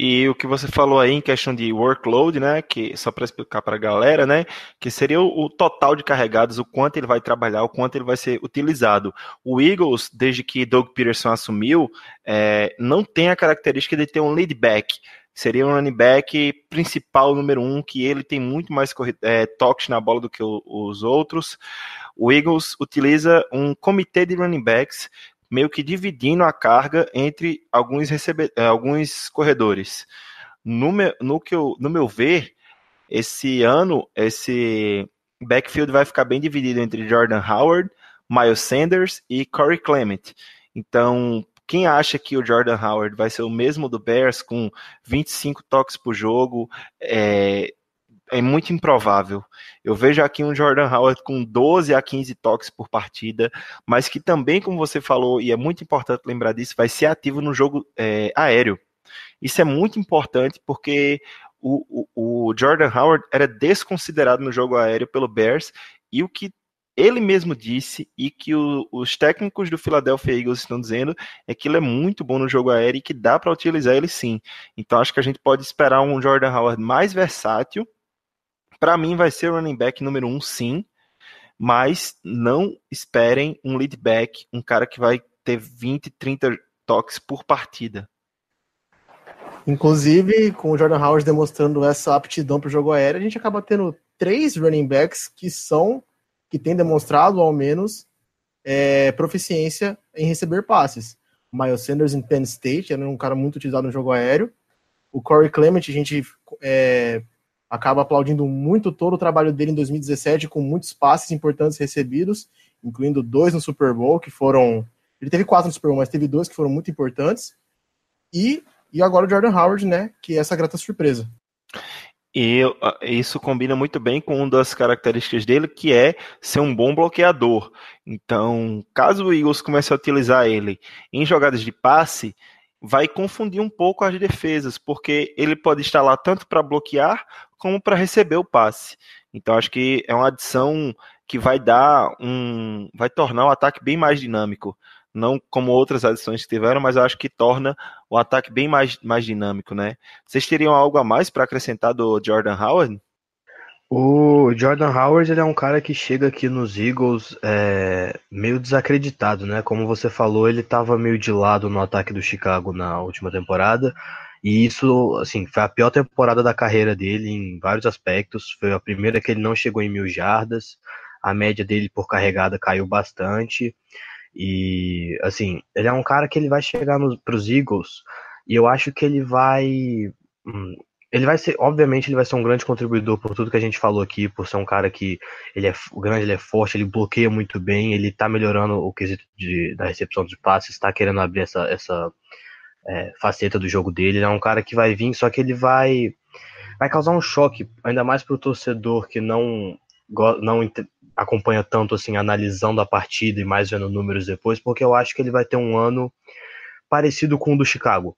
E o que você falou aí em questão de workload, né, que só para explicar para a galera, né, que seria o, o, total de carregados, o quanto ele vai trabalhar, o quanto ele vai ser utilizado. O Eagles, desde que Doug Peterson assumiu, é, não tem a característica de ter um lead back. Seria um running back principal número um, que ele tem muito mais é, toques na bola do que o, os outros. O Eagles utiliza um comitê de running backs meio que dividindo a carga entre alguns, recebe... Eh, alguns corredores. No meu, no, que eu, no meu ver, esse ano, esse backfield vai ficar bem dividido entre Jordan Howard, Miles Sanders e Corey Clement. Então, quem acha que o Jordan Howard vai ser o mesmo do Bears, com 25 toques por jogo, é, é muito improvável. Eu vejo aqui um Jordan Howard com 12 a 15 toques por partida, mas que também, como você falou, e é muito importante lembrar disso, vai ser ativo no jogo é, aéreo. Isso é muito importante porque o, o, o, Jordan Howard era desconsiderado no jogo aéreo pelo Bears e o que ele mesmo disse e que o, os técnicos do Philadelphia Eagles estão dizendo é que ele é muito bom no jogo aéreo e que dá para utilizar ele sim. Então acho que a gente pode esperar um Jordan Howard mais versátil para mim vai ser o running back número um, sim, mas não esperem um lead back, um cara que vai ter 20, 30 toques por partida. Inclusive, com o Jordan Howard demonstrando essa aptidão para o jogo aéreo, a gente acaba tendo três running backs que são, que têm demonstrado ao menos, é, proficiência em receber passes. O Miles Sanders em Penn State, era um cara muito utilizado no jogo aéreo. O Corey Clement, a gente é, acaba aplaudindo muito todo o trabalho dele em 2017, com muitos passes importantes recebidos, incluindo dois no Super Bowl, que foram. Ele teve quatro no Super Bowl, mas teve dois que foram muito importantes. E e agora o Jordan Howard, né, que é essa grata surpresa. E isso combina muito bem com uma das características dele, que é ser um bom bloqueador. Então, caso o Eagles comece a utilizar ele em jogadas de passe, vai confundir um pouco as defesas, porque ele pode estar lá tanto para bloquear como para receber o passe. Então, acho que é uma adição que vai dar um. vai tornar o ataque bem mais dinâmico não como outras adições que tiveram, mas acho que torna o ataque bem mais, mais dinâmico, né? Vocês teriam algo a mais para acrescentar do Jordan Howard? O Jordan Howard ele é um cara que chega aqui nos Eagles é, meio desacreditado, né? Como você falou, ele estava meio de lado no ataque do Chicago na última temporada. E isso, assim, foi a pior temporada da carreira dele em vários aspectos. Foi a primeira que ele não chegou em mil jardas. A média dele por carregada caiu bastante. E, assim, ele é um cara que ele vai chegar para os Eagles e eu acho que ele vai. Hum, ele vai ser, obviamente, ele vai ser um grande contribuidor por tudo que a gente falou aqui, por ser um cara que ele é grande, ele é forte, ele bloqueia muito bem, ele tá melhorando o quesito de, da recepção de passes, está querendo abrir essa, essa é, faceta do jogo dele. Ele é um cara que vai vir, só que ele vai vai causar um choque, ainda mais para o torcedor que não não acompanha tanto assim, analisando a partida e mais vendo números depois, porque eu acho que ele vai ter um ano parecido com o do Chicago.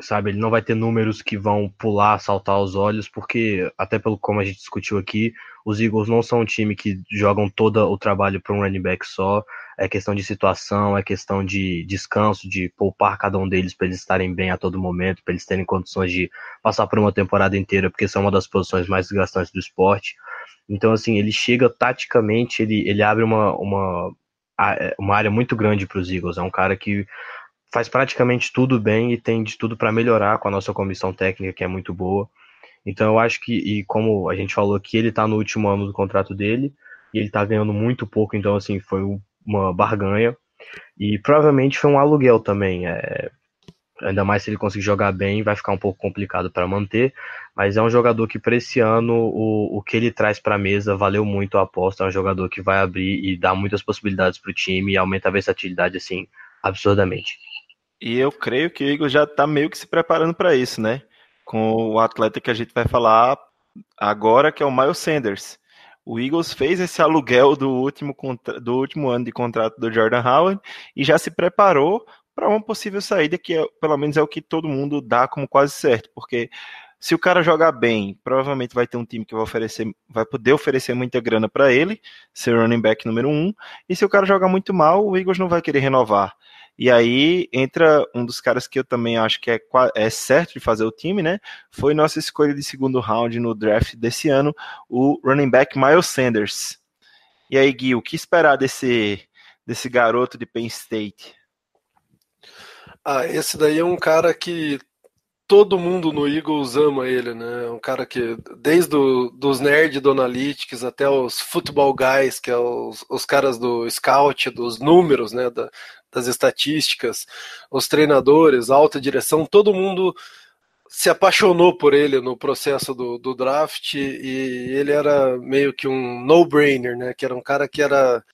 Sabe, ele não vai ter números que vão pular, saltar aos olhos, porque, até pelo como a gente discutiu aqui, os Eagles não são um time que jogam todo o trabalho para um running back só. É questão de situação, é questão de descanso, de poupar cada um deles para eles estarem bem a todo momento, para eles terem condições de passar por uma temporada inteira, porque são uma das posições mais desgastantes do esporte. Então, assim, ele chega taticamente, ele, ele abre uma, uma, é, uma área muito grande para os Eagles. É um cara que faz praticamente tudo bem e tem de tudo para melhorar com a nossa comissão técnica, que é muito boa. Então, eu acho que, e como a gente falou aqui, ele está no último ano do contrato dele e ele está ganhando muito pouco, então, assim, foi uma barganha. E provavelmente foi um aluguel também. É, Ainda mais se ele conseguir jogar bem, vai ficar um pouco complicado para manter. Mas é um jogador que, para esse ano, o, o que ele traz para a mesa valeu muito a aposta. É um jogador que vai abrir e dar muitas possibilidades para o time e aumenta a versatilidade, assim, absurdamente. E eu creio que o Igor já está meio que se preparando para isso, né? Com o atleta que a gente vai falar agora, que é o Miles Sanders. O Eagles fez esse aluguel do último, do último ano de contrato do Jordan Howard e já se preparou para uma possível saída que é, pelo menos é o que todo mundo dá como quase certo, porque se o cara jogar bem, provavelmente vai ter um time que vai oferecer, vai poder oferecer muita grana para ele, ser running back número um. E se o cara jogar muito mal, o Eagles não vai querer renovar. E aí entra um dos caras que eu também acho que é, é certo de fazer o time, né? Foi nossa escolha de segundo round no draft desse ano, o running back Miles Sanders. E aí, Gui, o que esperar desse, desse garoto de Penn State? Ah, esse daí é um cara que todo mundo no Eagles ama ele, né? Um cara que, desde do, dos nerds do Analytics até os football guys, que é os, os caras do scout, dos números, né? Da, das estatísticas, os treinadores, alta direção, todo mundo se apaixonou por ele no processo do, do draft e ele era meio que um no-brainer, né? Que era um cara que era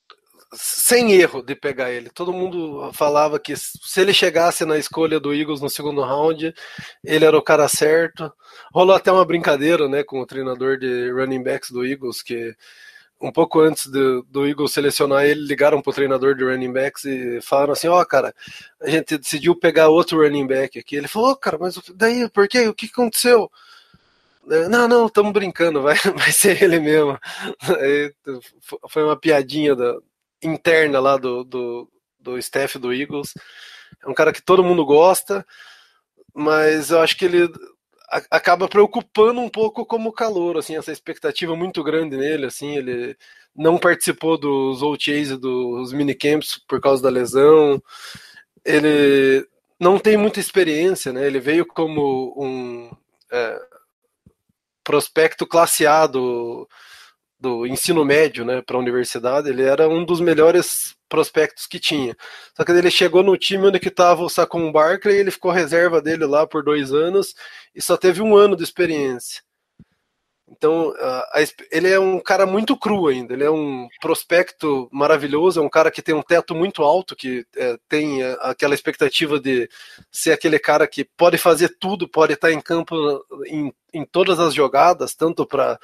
sem erro de pegar ele. Todo mundo falava que se ele chegasse na escolha do Eagles no segundo round, ele era o cara certo. Rolou até uma brincadeira, né, com o treinador de running backs do Eagles, que um pouco antes do, Eagles selecionar ele, ligaram pro treinador de running backs e falaram assim, ó, oh, cara, a gente decidiu pegar outro running back aqui. Ele falou, oh, cara, mas daí, por quê? O que aconteceu? Não, não, estamos brincando, vai, vai ser ele mesmo. foi uma piadinha da, interna lá do, do, do staff do Eagles. É um cara que todo mundo gosta, mas eu acho que ele acaba preocupando um pouco como calor, assim, essa expectativa muito grande nele, assim, ele não participou dos OTAs e dos minicamps por causa da lesão, ele não tem muita experiência, né, ele veio como um é, prospecto classe A do, ensino médio né, para a universidade, ele era um dos melhores prospectos que tinha. Só que ele chegou no time onde estava o Saquon Barkley, ele ficou reserva dele lá por dois anos e só teve um ano de experiência. Então, a, a, ele é um cara muito cru ainda. Ele é um prospecto maravilhoso, é um cara que tem um teto muito alto, que é, tem é, aquela expectativa de ser aquele cara que pode fazer tudo, pode estar em campo em, em todas as jogadas, tanto para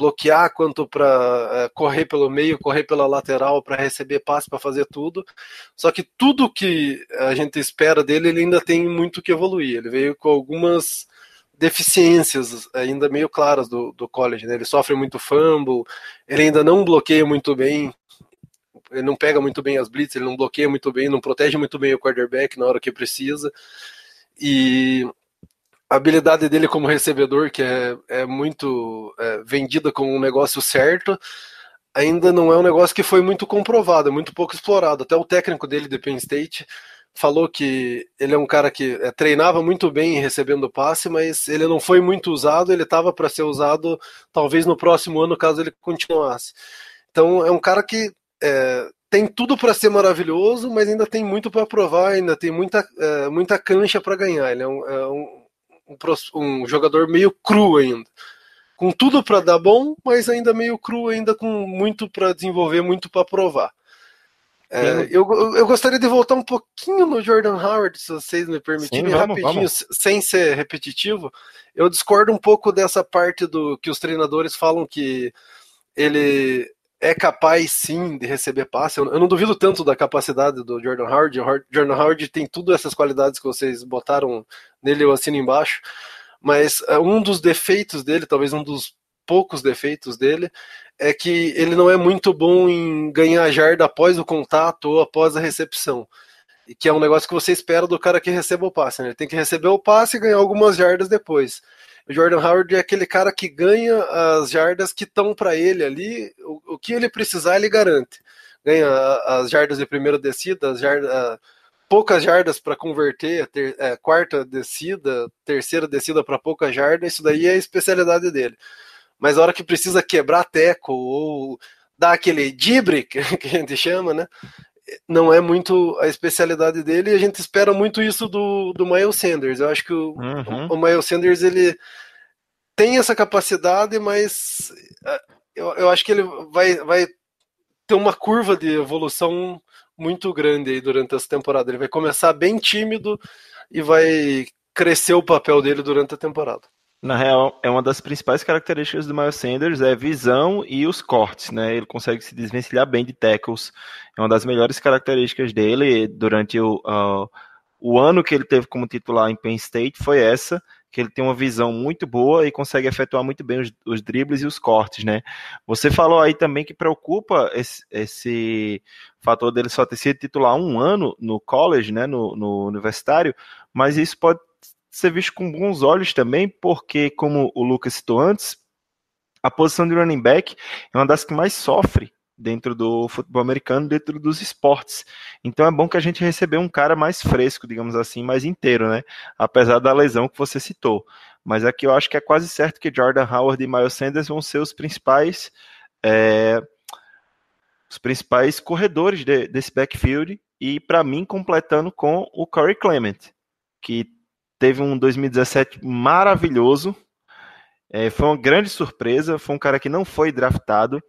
bloquear quanto para é, correr pelo meio, correr pela lateral, para receber passe, para fazer tudo. Só que tudo que a gente espera dele, ele ainda tem muito que evoluir. Ele veio com algumas deficiências ainda meio claras do, do college. Né? Ele sofre muito fumble, ele ainda não bloqueia muito bem, ele não pega muito bem as blitz, ele não bloqueia muito bem, não protege muito bem o quarterback na hora que precisa. E a habilidade dele como recebedor, que é, é muito é, vendida como um negócio certo, ainda não é um negócio que foi muito comprovado, é muito pouco explorado. Até o técnico dele de Penn State falou que ele é um cara que é, treinava muito bem recebendo passe, mas ele não foi muito usado, ele estava para ser usado talvez no próximo ano, caso ele continuasse. Então é um cara que é, tem tudo para ser maravilhoso, mas ainda tem muito para provar, ainda tem muita, é, muita cancha para ganhar. Ele é, um, é um, um, um, jogador meio cru ainda. Com tudo para dar bom, mas ainda meio cru, ainda com muito para desenvolver, muito para provar. É, eu, eu gostaria de voltar um pouquinho no Jordan Howard, se vocês me permitirem, Sim, vamos, rapidinho, vamos. sem ser repetitivo. Eu discordo um pouco dessa parte do que os treinadores falam que ele é capaz sim de receber passe. Eu, eu não duvido tanto da capacidade do Jordan Howard. O Jordan Howard tem tudo essas qualidades que vocês botaram nele, eu assino embaixo. Mas uh, um dos defeitos dele, talvez um dos poucos defeitos dele, é que ele não é muito bom em ganhar jarda após o contato ou após a recepção. E que é um negócio que você espera do cara que receba o passe. Né? Ele tem que receber o passe e ganhar algumas jardas depois. O Jordan Howard é aquele cara que ganha as jardas que estão para ele ali. O, o, que ele precisar, ele garante. Ganha as jardas de primeira descida, as jardas, poucas jardas para converter, ter, é, quarta descida, terceira descida para poucas jardas. Isso daí é a especialidade dele mas a hora que precisa quebrar teco ou dar aquele dibre que a gente chama, né? Não é muito a especialidade dele e a gente espera muito isso do, do Miles Sanders. Eu acho que o, uhum. o Miles Sanders ele tem essa capacidade, mas é, eu, eu acho que ele vai, vai ter uma curva de evolução muito grande aí durante essa temporada. Ele vai começar bem tímido e vai crescer o papel dele durante a temporada. Na real, é uma das principais características do Miles Sanders é visão e os cortes, né? Ele consegue se desvencilhar bem de tackles. É uma das melhores características dele durante o, uh, o ano que ele teve como titular em Penn State foi essa, que ele tem uma visão muito boa e consegue efetuar muito bem os, os dribles e os cortes, né? Você falou aí também que preocupa esse, esse fator dele só ter sido titular um ano no college, né, no, no universitário, mas isso pode ser visto com bons olhos também, porque, como o Lucas citou antes, a posição de running back é uma das que mais sofre dentro do futebol americano, dentro dos esportes. Então é bom que a gente recebeu um cara mais fresco, digamos assim, mais inteiro, né? Apesar da lesão que você citou. Mas aqui eu acho que é quase certo que Jordan Howard e Miles Sanders vão ser os principais é, os principais corredores de, desse backfield e para mim completando com o Corey Clement, que teve um 2017 maravilhoso. É, foi uma grande surpresa. Foi um cara que não foi draftado.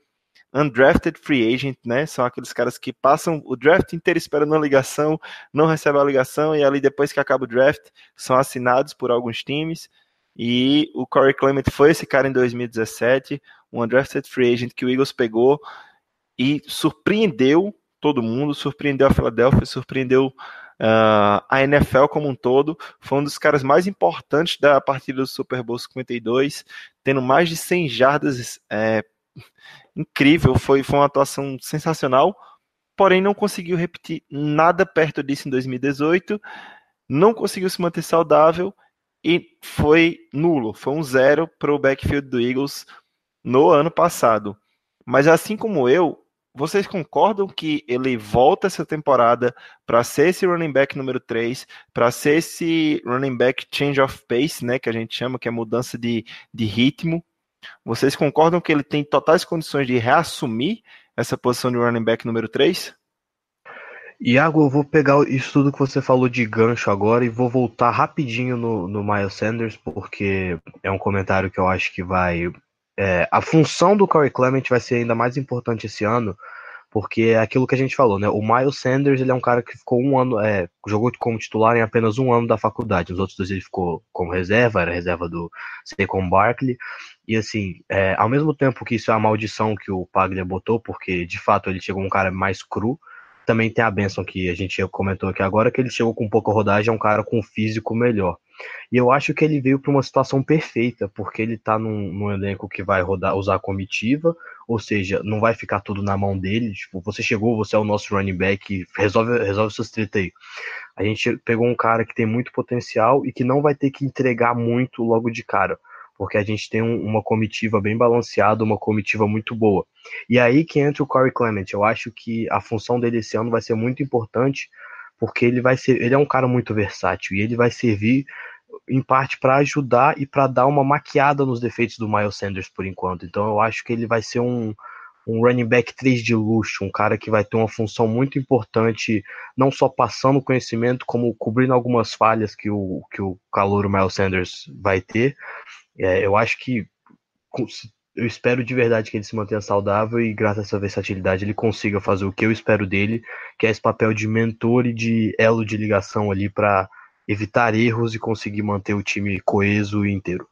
Undrafted free agent, né? São aqueles caras que passam o draft inteiro esperando uma ligação, não recebem a ligação e ali depois que acaba o draft são assinados por alguns times. E o Corey Clement foi esse cara em 2017, um undrafted free agent que o Eagles pegou e surpreendeu todo mundo, surpreendeu a Philadelphia, surpreendeu Uh, a NFL como um todo foi um dos caras mais importantes da partida do Super Bowl 52, tendo mais de 100 jardas. É, incrível, foi, foi uma atuação sensacional, porém não conseguiu repetir nada perto disso em 2018, não conseguiu se manter saudável e foi nulo, foi um zero para o backfield do Eagles no ano passado. Mas assim como eu, vocês concordam que ele volta essa temporada para ser esse running back número 3, para ser esse running back change of pace, né, que a gente chama, que é mudança de, de ritmo? Vocês concordam que ele tem totais condições de reassumir essa posição de running back número 3? Iago, eu vou pegar isso tudo que você falou de gancho agora e vou voltar rapidinho no, no Miles Sanders, porque é um comentário que eu acho que vai é, a função do Corey Clement vai ser ainda mais importante esse ano, porque é aquilo que a gente falou, né? O Miles Sanders ele é um cara que ficou um ano, é, jogou como titular em apenas um ano da faculdade. Os outros dois ele ficou como reserva, era reserva do Saquon Barkley. E assim, é, ao mesmo tempo que isso é a maldição que o Paglia botou, porque de fato ele chegou um cara mais cru, também tem a benção que a gente comentou aqui agora, que ele chegou com pouca rodagem, é um cara com físico melhor. E eu acho que ele veio para uma situação perfeita, porque ele está num, num, elenco que vai rodar, usar comitiva, ou seja, não vai ficar tudo na mão dele. Tipo, você chegou, você é o nosso running back, resolve, resolve suas treta aí. A gente pegou um cara que tem muito potencial e que não vai ter que entregar muito logo de cara, porque a gente tem um, uma comitiva bem balanceada, uma comitiva muito boa. E aí que entra o Corey Clement. Eu acho que a função dele esse ano vai ser muito importante, porque ele vai ser, ele é um cara muito versátil e ele vai servir em parte para ajudar e para dar uma maquiada nos defeitos do Miles Sanders por enquanto. Então eu acho que ele vai ser um, um running back 3 de luxo, um cara que vai ter uma função muito importante, não só passando conhecimento, como cobrindo algumas falhas que o, que o calor Miles Sanders vai ter. É, eu acho que eu espero de verdade que ele se mantenha saudável e graças a essa versatilidade ele consiga fazer o que eu espero dele, que é esse papel de mentor e de elo de ligação ali para evitar erros e conseguir manter o time coeso e inteiro.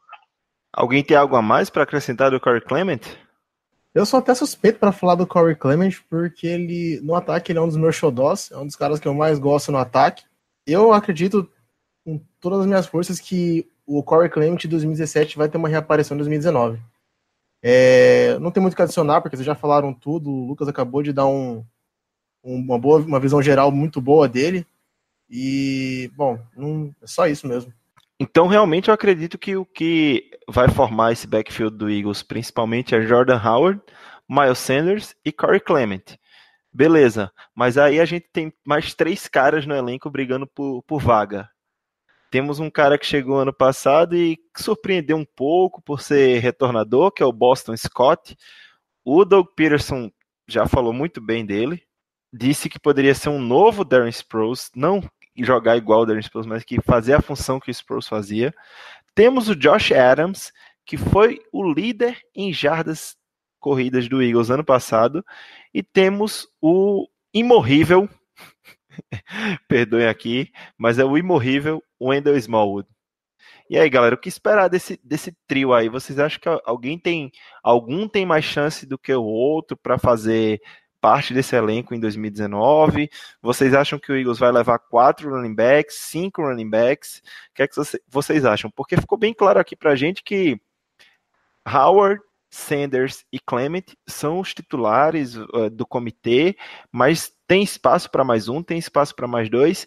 Alguém tem algo a mais para acrescentar do Corey Clement? Eu sou até suspeito para falar do Corey Clement, porque ele no ataque ele é um dos meus xodós, é um dos caras que eu mais gosto no ataque. Eu acredito com todas as minhas forças que o Corey Clement de 2017 vai ter uma reaparição em 2019. É, não tem muito o que adicionar, porque vocês já falaram tudo. O Lucas acabou de dar um, uma, boa, uma visão geral muito boa dele. E, bom, não, é só isso mesmo. Então, realmente, eu acredito que o que vai formar esse backfield do Eagles, principalmente, é Jordan Howard, Miles Sanders e Corey Clement. Beleza, mas aí a gente tem mais três caras no elenco brigando por, por vaga. Temos um cara que chegou ano passado e surpreendeu um pouco por ser retornador, que é o Boston Scott. O Doug Peterson já falou muito bem dele. Disse que poderia ser um novo Darren Sproles, não jogar igual o Darren Sproles, mas que fazer a função que o Sproles fazia. Temos o Josh Adams, que foi o líder em jardas corridas do Eagles ano passado. E temos o imorrível, perdoem aqui, mas é o imorrível Wendell Smallwood. E aí, galera, o que esperar desse, desse trio aí? Vocês acham que alguém tem algum tem mais chance do que o outro para fazer parte desse elenco em 2019? Vocês acham que o Eagles vai levar quatro running backs, cinco running backs? O que é que vocês acham? Porque ficou bem claro aqui pra gente que Howard, Sanders e Clement são os titulares uh, do comitê, mas tem espaço para mais um, tem espaço para mais dois.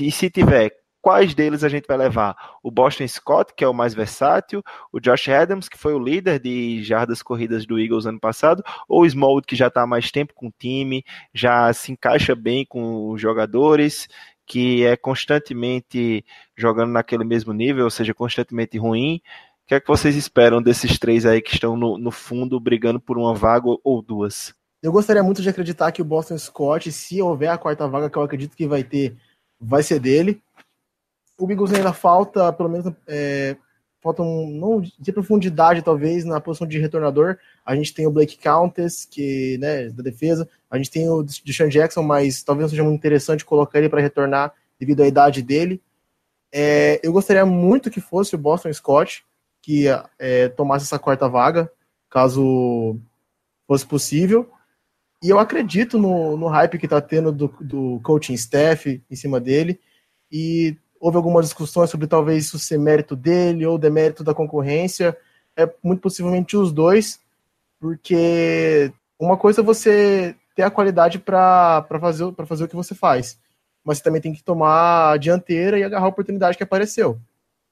E se tiver quais deles a gente vai levar? O Boston Scott, que é o mais versátil, o Josh Adams, que foi o líder de jardas corridas do Eagles ano passado, ou o Smallwood, que já está há mais tempo com o time, já se encaixa bem com os jogadores, que é constantemente jogando naquele mesmo nível, ou seja, constantemente ruim. O que é que vocês esperam desses três aí que estão no, no fundo brigando por uma vaga ou duas? Eu gostaria muito de acreditar que o Boston Scott, se houver a quarta vaga, que eu acredito que vai ter, vai ser dele o Eagles ainda falta, pelo menos, é, falta um, não de profundidade, talvez, na posição de retornador. A gente tem o Blake Countess, que, né, da defesa. A gente tem o Deshaun Jackson, mas talvez não seja muito interessante colocar ele para retornar devido à idade dele. É, eu gostaria muito que fosse o Boston Scott que é, tomasse essa quarta vaga, caso fosse possível. E eu acredito no, no hype que está tendo do, do coaching staff em cima dele. E houve algumas discussões sobre talvez isso ser mérito dele ou demérito da concorrência. É muito possivelmente os dois, porque uma coisa é você ter a qualidade para fazer, fazer o que você faz, mas você também tem que tomar a dianteira e agarrar a oportunidade que apareceu.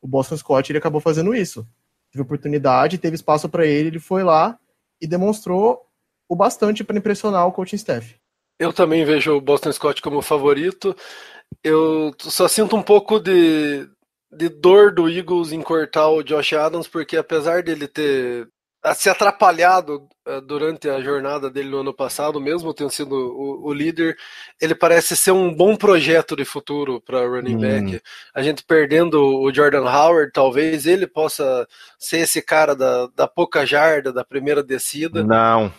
O Boston Scott ele acabou fazendo isso. Teve oportunidade, teve espaço para ele, ele foi lá e demonstrou o bastante para impressionar o coaching staff. Eu também vejo o Boston Scott como favorito eu só sinto um pouco de, de dor do Eagles em cortar o Josh Adams, porque apesar dele ter se atrapalhado uh, durante a jornada dele no ano passado, mesmo tendo sido o, o líder, ele parece ser um bom projeto de futuro para running hum. back. A gente perdendo o Jordan Howard, talvez ele possa ser esse cara da, da pouca jarda, da primeira descida. Não.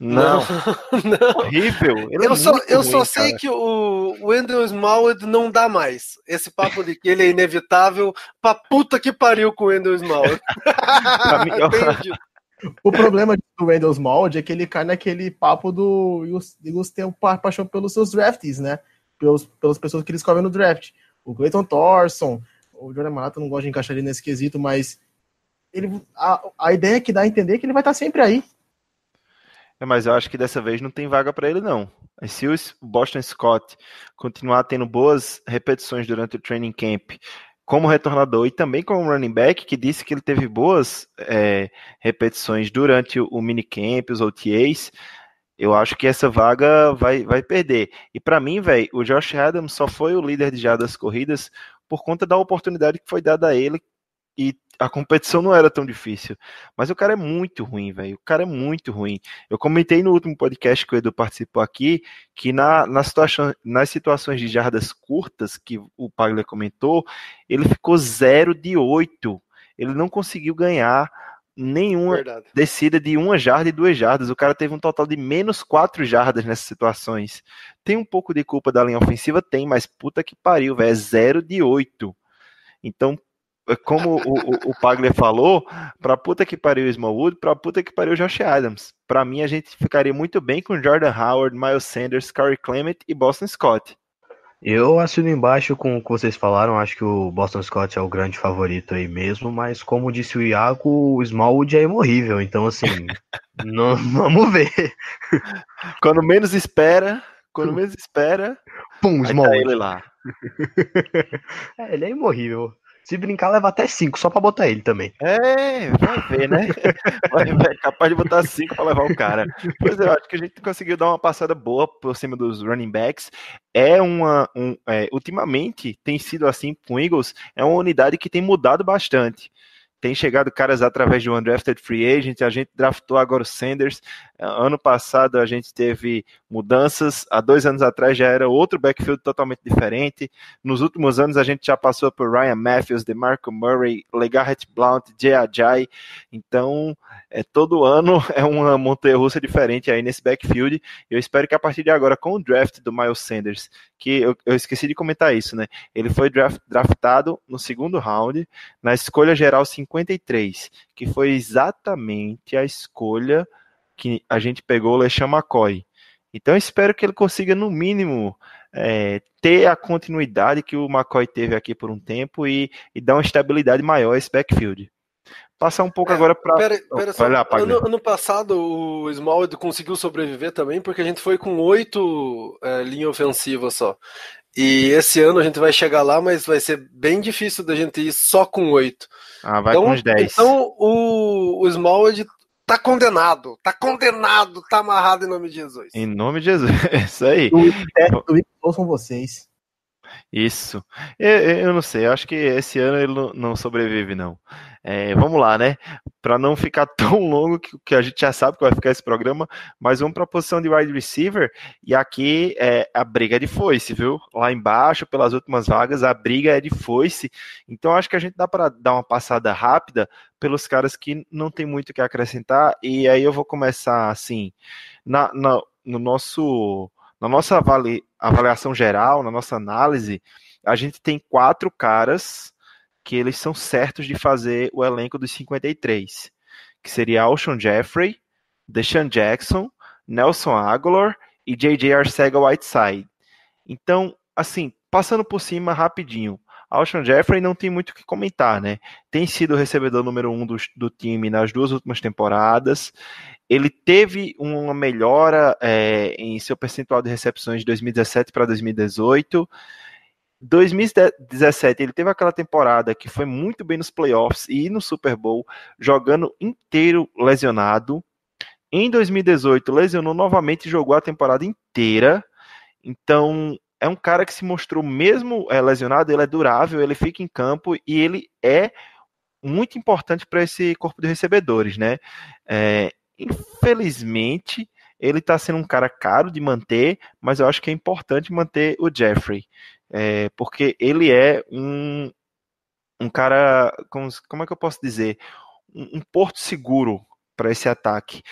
Não. não. Horrível. Ele eu é só, eu ruim, só sei que o Wendell Smallwood não dá mais. Esse papo de que ele é inevitável, pra puta que pariu com o Wendell Smallwood. o problema do Wendell Smallwood é que ele cai naquele papo do Eagles tem paixão pelos seus drafts, né? Pelos, pelas pessoas que eles escolhem no draft. O Clayton Thorson, o Jordan Malata não gosta de encaixar ele nesse quesito, mas ele, a, a ideia que dá a entender é que ele vai estar sempre aí. É, mas eu acho que dessa vez não tem vaga para ele, não. Se o Boston Scott continuar tendo boas repetições durante o training camp como retornador e também como running back, que disse que ele teve boas é, repetições durante o, minicamp, os OTAs, eu acho que essa vaga vai, vai perder. E para mim, velho, o Josh Adams só foi o líder de jardas corridas por conta da oportunidade que foi dada a ele e a competição não era tão difícil. Mas o cara é muito ruim, velho. O cara é muito ruim. Eu comentei no último podcast que o Edu participou aqui que na, na situação, nas situações de jardas curtas que o Pagler comentou, ele ficou 0 de 8. Ele não conseguiu ganhar nenhuma Verdade. descida de uma jarda e duas jardas. O cara teve um total de menos quatro jardas nessas situações. Tem um pouco de culpa da linha ofensiva? Tem, mas puta que pariu, velho. É 0 de 8. Então, como o, o, o Pagler falou, pra puta que pariu o Smallwood, pra puta que pariu o Josh Adams. Pra mim, a gente ficaria muito bem com Jordan Howard, Miles Sanders, Corey Clement e Boston Scott. Eu assino embaixo com o que vocês falaram, acho que o Boston Scott é o grande favorito aí mesmo, mas como disse o Iago, o Smallwood é imorrível, então assim, não, vamos ver. Quando menos espera, quando menos espera, pum, Smallwood. Tá ele lá. é, ele é imorrível. Se brincar, leva até 5, só pra botar ele também. É, vai ver, né? Vai, vai, capaz de botar 5 pra levar o cara. Pois é, eu acho que a gente conseguiu dar uma passada boa por cima dos running backs. É uma. Um, é, ultimamente tem sido assim com o Eagles, é uma unidade que tem mudado bastante tem chegado caras através um undrafted free agent, a gente draftou agora o Sanders, ano passado a gente teve mudanças, há dois anos atrás já era outro backfield totalmente diferente, nos últimos anos a gente já passou por Ryan Matthews, DeMarco Murray, Legarrette Blount, Jay Ajay, então é, todo ano é uma montanha-russa diferente aí nesse backfield, eu espero que a partir de agora, com o draft do Miles Sanders, que eu, eu esqueci de comentar isso, né, ele foi draft, draftado no segundo round, na escolha geral 50 53, que foi exatamente a escolha que a gente pegou o LeSean McCoy. Então espero que ele consiga, no mínimo, é, ter a continuidade que o McCoy teve aqui por um tempo e, e dar uma estabilidade maior a esse backfield. Passar um pouco é, agora para. Pera, pera oh, lá, ano, ano, passado o Smallwood conseguiu sobreviver também, porque a gente foi com oito é, linhas ofensivas só. E esse ano a gente vai chegar lá, mas vai ser bem difícil da gente ir só com oito. Ah, vai então, com os dez. Então o, o Smallwood tá condenado, tá condenado, tá amarrado em nome de Jesus. Em nome de Jesus, isso aí. Ouçam vocês. Isso. Eu, eu, não sei, eu acho que esse ano ele não, sobrevive, não. É, vamos lá, né? Para não ficar tão longo que, que, a gente já sabe que vai ficar esse programa, mas vamos para a posição de wide receiver. E aqui é a briga é de foice, viu? Lá embaixo, pelas últimas vagas, a briga é de foice. Então acho que a gente dá para dar uma passada rápida pelos caras que não tem muito o que acrescentar. E aí eu vou começar assim, na, na no nosso na nossa avali avaliação geral, na nossa análise, a gente tem quatro caras que eles são certos de fazer o elenco dos 53, que seria Alshon Jeffrey, Deshaun Jackson, Nelson Aguilar e J.J. Arcega-Whiteside. Então, assim, passando por cima rapidinho, Alshon Jeffrey não tem muito o que comentar, né? Tem sido o recebedor número um do, do time nas duas últimas temporadas. Ele teve uma melhora é, em seu percentual de recepções de 2017 para 2018. 2017 ele teve aquela temporada que foi muito bem nos playoffs e no Super Bowl, jogando inteiro lesionado. Em 2018 lesionou novamente e jogou a temporada inteira. Então é um cara que se mostrou mesmo é, lesionado, ele é durável, ele fica em campo e ele é muito importante para esse corpo de recebedores, né? É, infelizmente, ele está sendo um cara caro de manter, mas eu acho que é importante manter o Jeffrey, é, porque ele é um, um cara, como, como é que eu posso dizer? Um, um porto seguro para esse ataque.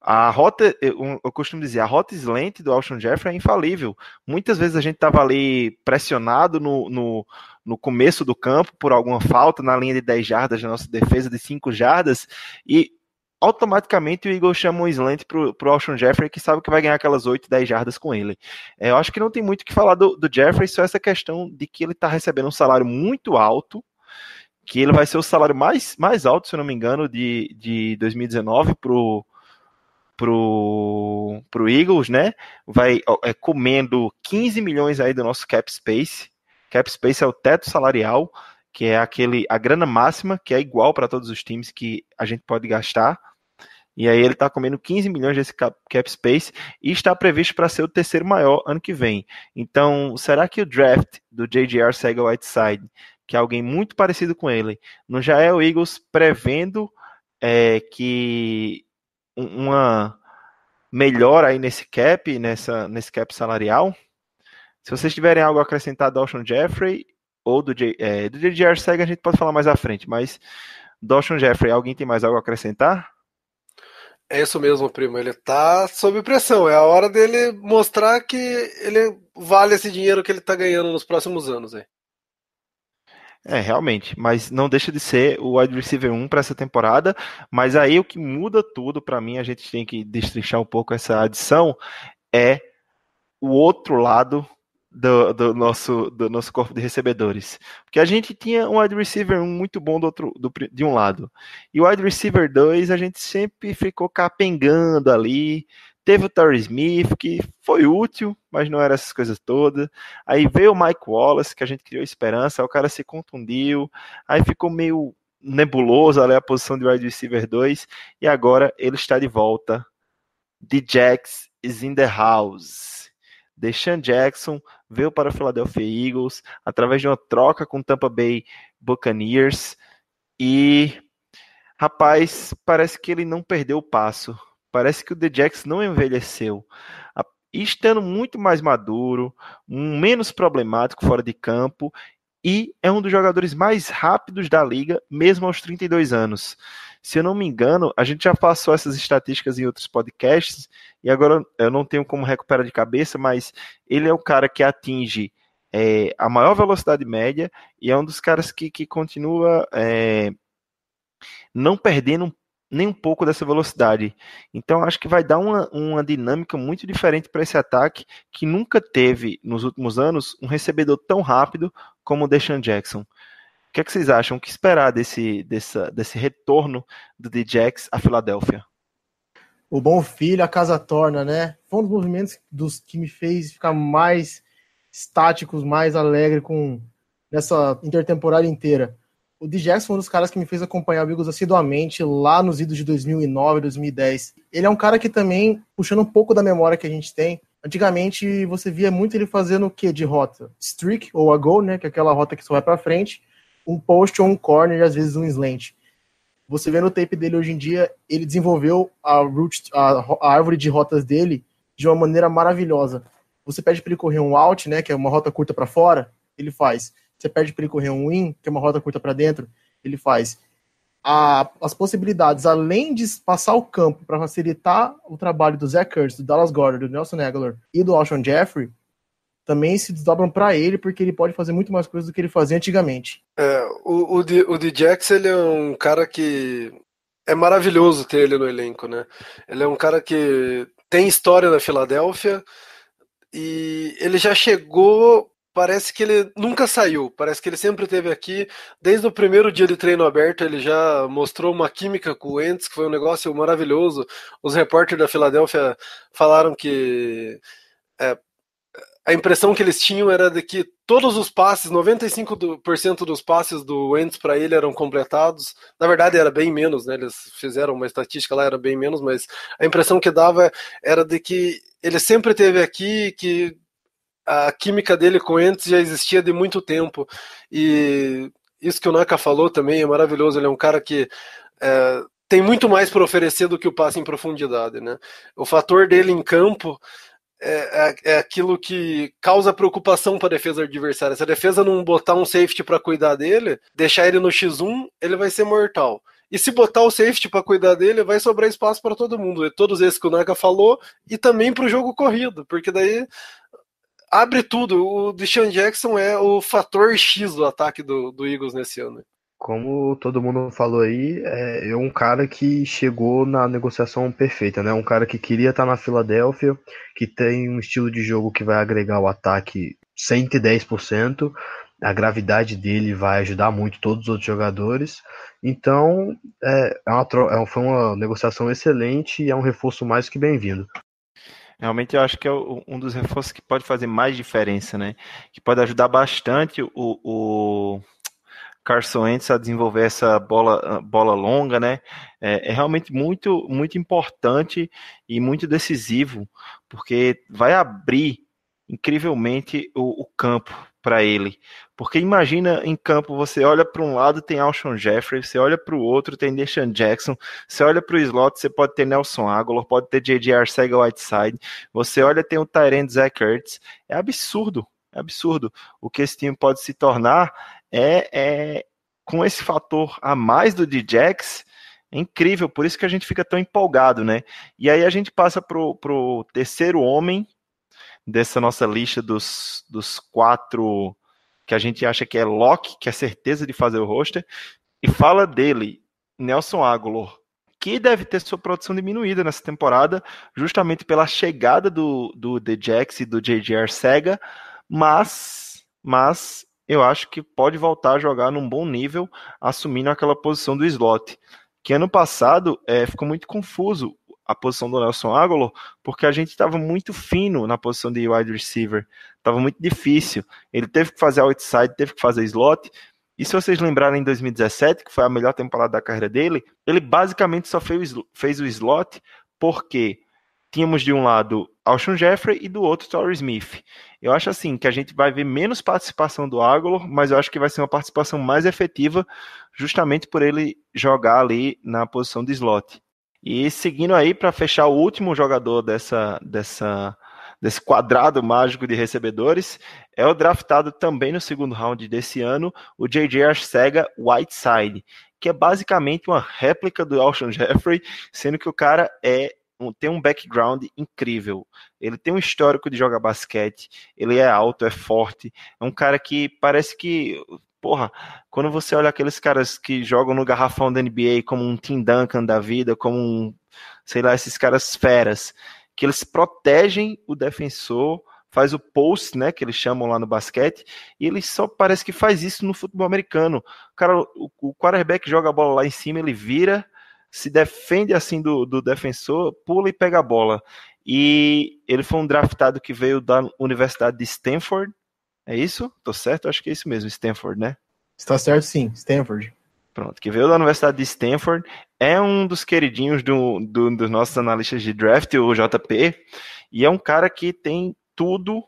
A rota, eu, eu, costumo dizer, a rota slant do Alshon Jeffrey é infalível. Muitas vezes a gente estava ali pressionado no, no, no, começo do campo por alguma falta na linha de 10 jardas da nossa defesa de 5 jardas e automaticamente o Eagle chama um slant pro, pro Alshon Jeffrey, que sabe que vai ganhar aquelas 8, 10 jardas com ele. É, eu acho que não tem muito o que falar do, do Jeffrey, só essa questão de que ele está recebendo um salário muito alto, que ele vai ser o salário mais, mais alto, se eu não me engano, de, de 2019 pro, pro, pro Eagles, né? Vai é, comendo 15 milhões aí do nosso cap space. Cap space é o teto salarial, que é aquele a grana máxima, que é igual para todos os times que a gente pode gastar. E aí ele está comendo 15 milhões desse cap, space e está previsto para ser o terceiro maior ano que vem. Então, será que o draft do JGR Sega Whiteside, que é alguém muito parecido com ele, não já é o Eagles prevendo é, que uma melhora aí nesse cap, nessa, nesse cap salarial? Se vocês tiverem algo a acrescentar do Ocean Jeffrey ou do, J, é, do JGR Sega, a gente pode falar mais à frente, mas do Jeffrey, alguém tem mais algo a acrescentar? É isso mesmo, primo. Ele tá sob pressão. É a hora dele mostrar que ele vale esse dinheiro que ele tá ganhando nos próximos anos. Aí. É, realmente. Mas não deixa de ser o wide receiver 1 para essa temporada. Mas aí o que muda tudo para mim, a gente tem que destrinchar um pouco essa adição, é o outro lado do, do, nosso, do nosso corpo de recebedores. Porque a gente tinha um wide receiver muito bom do outro, do, de um lado. E o wide receiver 2 a gente sempre ficou capengando ali. Teve o Terry Smith, que foi útil, mas não era essas coisas todas. Aí veio o Mike Wallace, que a gente criou esperança, o cara se contundiu. Aí ficou meio nebuloso ali a posição de wide receiver 2. E agora ele está de volta. The Jax is in the house. Deshaun Jackson veio para o Philadelphia Eagles através de uma troca com Tampa Bay Buccaneers e rapaz, parece que ele não perdeu o passo. Parece que o The Jax não envelheceu. Estando muito mais maduro, menos problemático fora de campo e é um dos jogadores mais rápidos da liga, mesmo aos 32 anos. Se eu não me engano, a gente já passou essas estatísticas em outros podcasts, e agora eu não tenho como recuperar de cabeça, mas ele é o cara que atinge é, a maior velocidade média e é um dos caras que, que continua é, não perdendo nem um pouco dessa velocidade. Então acho que vai dar uma, uma dinâmica muito diferente para esse ataque que nunca teve nos últimos anos um recebedor tão rápido como o Deshaun Jackson. O que, é que vocês acham? O que esperar desse, desse, retorno do Djax à Filadélfia? O bom filho, a casa torna, né? Foi um dos movimentos dos que me fez ficar mais estáticos, mais alegre com nessa intertemporada inteira. O Djax foi um dos caras que me fez acompanhar Eagles assiduamente lá nos idos de 2009, 2010. Ele é um cara que também, puxando um pouco da memória que a gente tem, antigamente você via muito ele fazendo o que de rota? Streak ou a go, né? Que é aquela rota que só vai para frente um post ou um corner e às vezes um slant. Você vê no tape dele hoje em dia, ele desenvolveu a, root, a, a árvore de rotas dele de uma maneira maravilhosa. Você pede para ele correr um out, né, que é uma rota curta para fora, ele faz. Você pede para ele correr um in, que é uma rota curta para dentro, ele faz. A, as possibilidades, além de passar o campo para facilitar o trabalho do Zach Ertz, do Dallas Goddard, do Nelson Aguilar e do Alshon Jeffrey, também se desdobram para ele, porque ele pode fazer muito mais coisas do que ele fazia antigamente. É, o, o, D, o ele é um cara que é maravilhoso ter ele no elenco, né? Ele é um cara que tem história na Filadélfia e ele já chegou parece que ele nunca saiu, parece que ele sempre esteve aqui. Desde o primeiro dia de treino aberto, ele já mostrou uma química com o Ents, que foi um negócio maravilhoso. Os repórteres da Filadélfia falaram que é, a impressão que eles tinham era de que todos os passes, 95% dos passes do Wentz para ele eram completados. Na verdade, era bem menos, né? Eles fizeram uma estatística lá, era bem menos, mas a impressão que dava era de que ele sempre teve aqui, que a química dele com o Wentz já existia de muito tempo. E isso que o Naka falou também é maravilhoso. Ele é um cara que é, tem muito mais para oferecer do que o passe em profundidade, né? O fator dele em campo é, é, é aquilo que causa preocupação para a defesa adversária. Se a defesa não botar um safety para cuidar dele, deixar ele no X1, ele vai ser mortal. E se botar o safety para cuidar dele, vai sobrar espaço para todo mundo. todos esses que o Naka falou, e também para o jogo corrido, porque daí abre tudo. O Deshaun Jackson é o fator X do ataque do, do Eagles nesse ano. Como todo mundo falou aí, é, é um cara que chegou na negociação perfeita, né? Um cara que queria estar na Filadélfia, que tem um estilo de jogo que vai agregar o ataque 110%, a gravidade dele vai ajudar muito todos os outros jogadores. Então, é, é uma, é, foi uma negociação excelente e é um reforço mais que bem-vindo. Realmente eu acho que é um dos reforços que pode fazer mais diferença, né? Que pode ajudar bastante o, o Carson Wentz a desenvolver essa bola, bola longa, né? É, é, realmente muito, muito importante e muito decisivo, porque vai abrir incrivelmente o, o campo para ele. Porque imagina em campo, você olha para um lado tem Alshon Jeffrey, você olha para o outro tem Deshaun Jackson, você olha para o slot, você pode ter Nelson Aguilar, pode ter J.J. Arcega Whiteside, você olha tem o Tyrant Zach Ertz, é absurdo, é absurdo o que esse time pode se tornar é, é com esse fator a mais do Djax, é incrível, por isso que a gente fica tão empolgado, né? E aí a gente passa pro, pro terceiro homem dessa nossa lista dos, dos quatro que a gente acha que é lock, que é certeza de fazer o roster, e fala dele, Nelson Aguilar, que deve ter sua produção diminuída nessa temporada, justamente pela chegada do, do The Jax e do J.J. Sega, mas, mas eu acho que pode voltar a jogar num bom nível, assumindo aquela posição do slot. Que ano passado é, ficou muito confuso a posição do Nelson Aguilar, porque a gente estava muito fino na posição de wide receiver. Estava muito difícil. Ele teve que fazer outside, teve que fazer slot. E se vocês lembrarem em 2017, que foi a melhor temporada da carreira dele, ele basicamente só fez, o slot porque tínhamos de um lado Alshon Jeffrey e do outro Torrey Smith. Eu acho assim que a gente vai ver menos participação do Aguilar, mas eu acho que vai ser uma participação mais efetiva, justamente por ele jogar ali na posição de slot. E seguindo aí para fechar o último jogador dessa, dessa desse quadrado mágico de recebedores, é o draftado também no segundo round desse ano, o J.J. Arcega Whiteside, que é basicamente uma réplica do Alshon Jeffrey, sendo que o cara é tem um background incrível. Ele tem um histórico de jogar basquete, ele é alto, é forte, é um cara que parece que porra, quando você olha aqueles caras que jogam no garrafão da NBA, como um Tim Duncan da vida, como um, sei lá, esses caras feras, que eles protegem o defensor, faz o post, né, que eles chamam lá no basquete, e ele só parece que faz isso no futebol americano. O cara, o, o quarterback joga a bola lá em cima, ele vira, se defende assim do, do defensor, pula e pega a bola. E ele foi um draftado que veio da Universidade de Stanford. É isso? Tô certo? Acho que é isso mesmo, Stanford, né? Está certo, sim, Stanford. Pronto, que veio da Universidade de Stanford. É um dos queridinhos do, do, dos nossos analistas de draft, o JP. E é um cara que tem tudo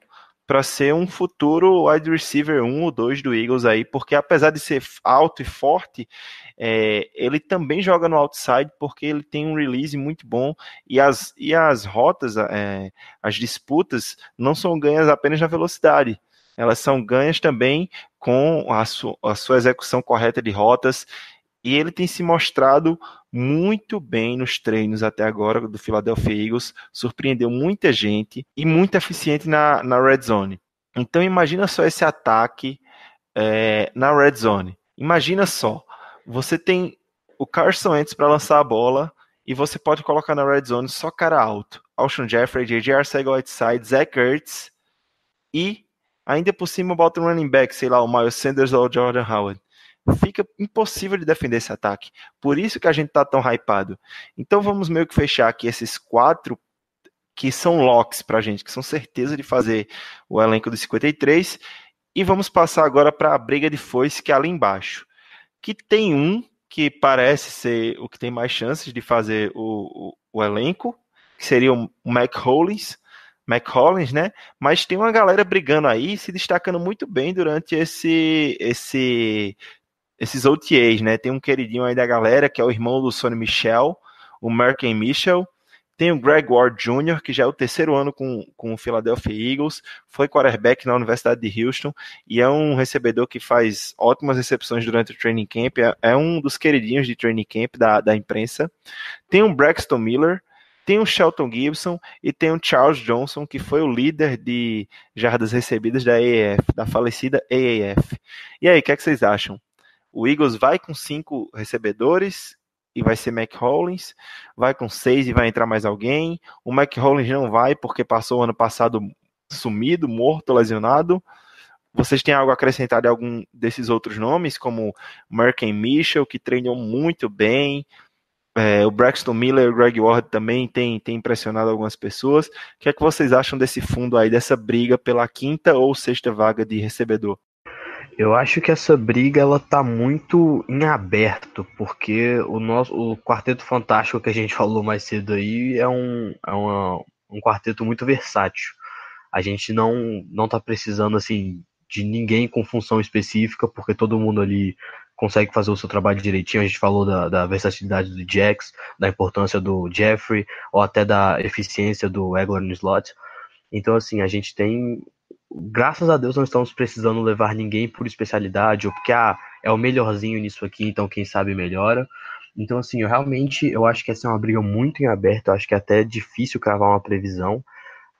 para ser um futuro wide receiver 1 ou 2 do Eagles aí, porque apesar de ser alto e forte, é, ele também joga no outside porque ele tem um release muito bom e as, e as rotas, é, as disputas, não são ganhas apenas na velocidade, elas são ganhas também com a, su, a sua execução correta de rotas e ele tem se mostrado muito bem nos treinos até agora do Philadelphia Eagles, surpreendeu muita gente e muito eficiente na, na red zone. Então imagina só esse ataque é, na red zone. Imagina só, você tem o Carson Wentz para lançar a bola e você pode colocar na red zone só cara alto. Alshon Jeffrey, J.J. Arcega-Whiteside, Zach Ertz e ainda por cima bota um running back, sei lá, o Miles Sanders ou o Jordan Howard. Fica impossível de defender esse ataque. Por isso que a gente tá tão hypado. Então vamos meio que fechar aqui esses quatro que são locks pra gente, que são certeza de fazer o elenco dos 53. E vamos passar agora para a briga de foice, que é ali embaixo que tem um que parece ser o que tem mais chances de fazer o, o, o elenco, que seria o Mac Hollins, Mac Hollins, né? Mas tem uma galera brigando aí, se destacando muito bem durante esse esse esses OTAs, né? Tem um queridinho aí da galera, que é o irmão do Sonny Michel, o Merken Michel. Tem o Greg Ward Jr., que já é o terceiro ano com, com o Philadelphia Eagles, foi quarterback na Universidade de Houston e é um recebedor que faz ótimas recepções durante o training camp, é, é um dos queridinhos de training camp da, da imprensa. Tem o Braxton Miller, tem o Shelton Gibson e tem o Charles Johnson, que foi o líder de jardas recebidas da AAF, da falecida AAF. E aí, o que, é que vocês acham? O Eagles vai com cinco recebedores e vai ser Mac Hollins, vai com seis e vai entrar mais alguém. O Mac Hollins não vai porque passou o ano passado sumido, morto, lesionado. Vocês têm algo a acrescentar de algum desses outros nomes, como Merken Mitchell, que treinou muito bem, é, o Braxton Miller o Greg Ward também tem, tem impressionado algumas pessoas. O que é que vocês acham desse fundo aí, dessa briga pela quinta ou sexta vaga de recebedor? Eu acho que essa briga ela tá muito em aberto, porque o nosso o quarteto fantástico que a gente falou mais cedo aí é um, é uma, um quarteto muito versátil. A gente não não tá precisando assim de ninguém com função específica, porque todo mundo ali consegue fazer o seu trabalho direitinho. A gente falou da, da versatilidade do Jax, da importância do Jeffrey, ou até da eficiência do Egler no slot. Então, assim, a gente tem. Graças a Deus não estamos precisando levar ninguém por especialidade, ou porque ah, é o melhorzinho nisso aqui, então quem sabe melhora. Então, assim, eu realmente eu acho que essa é uma briga muito em aberto, eu acho que é até difícil cravar uma previsão.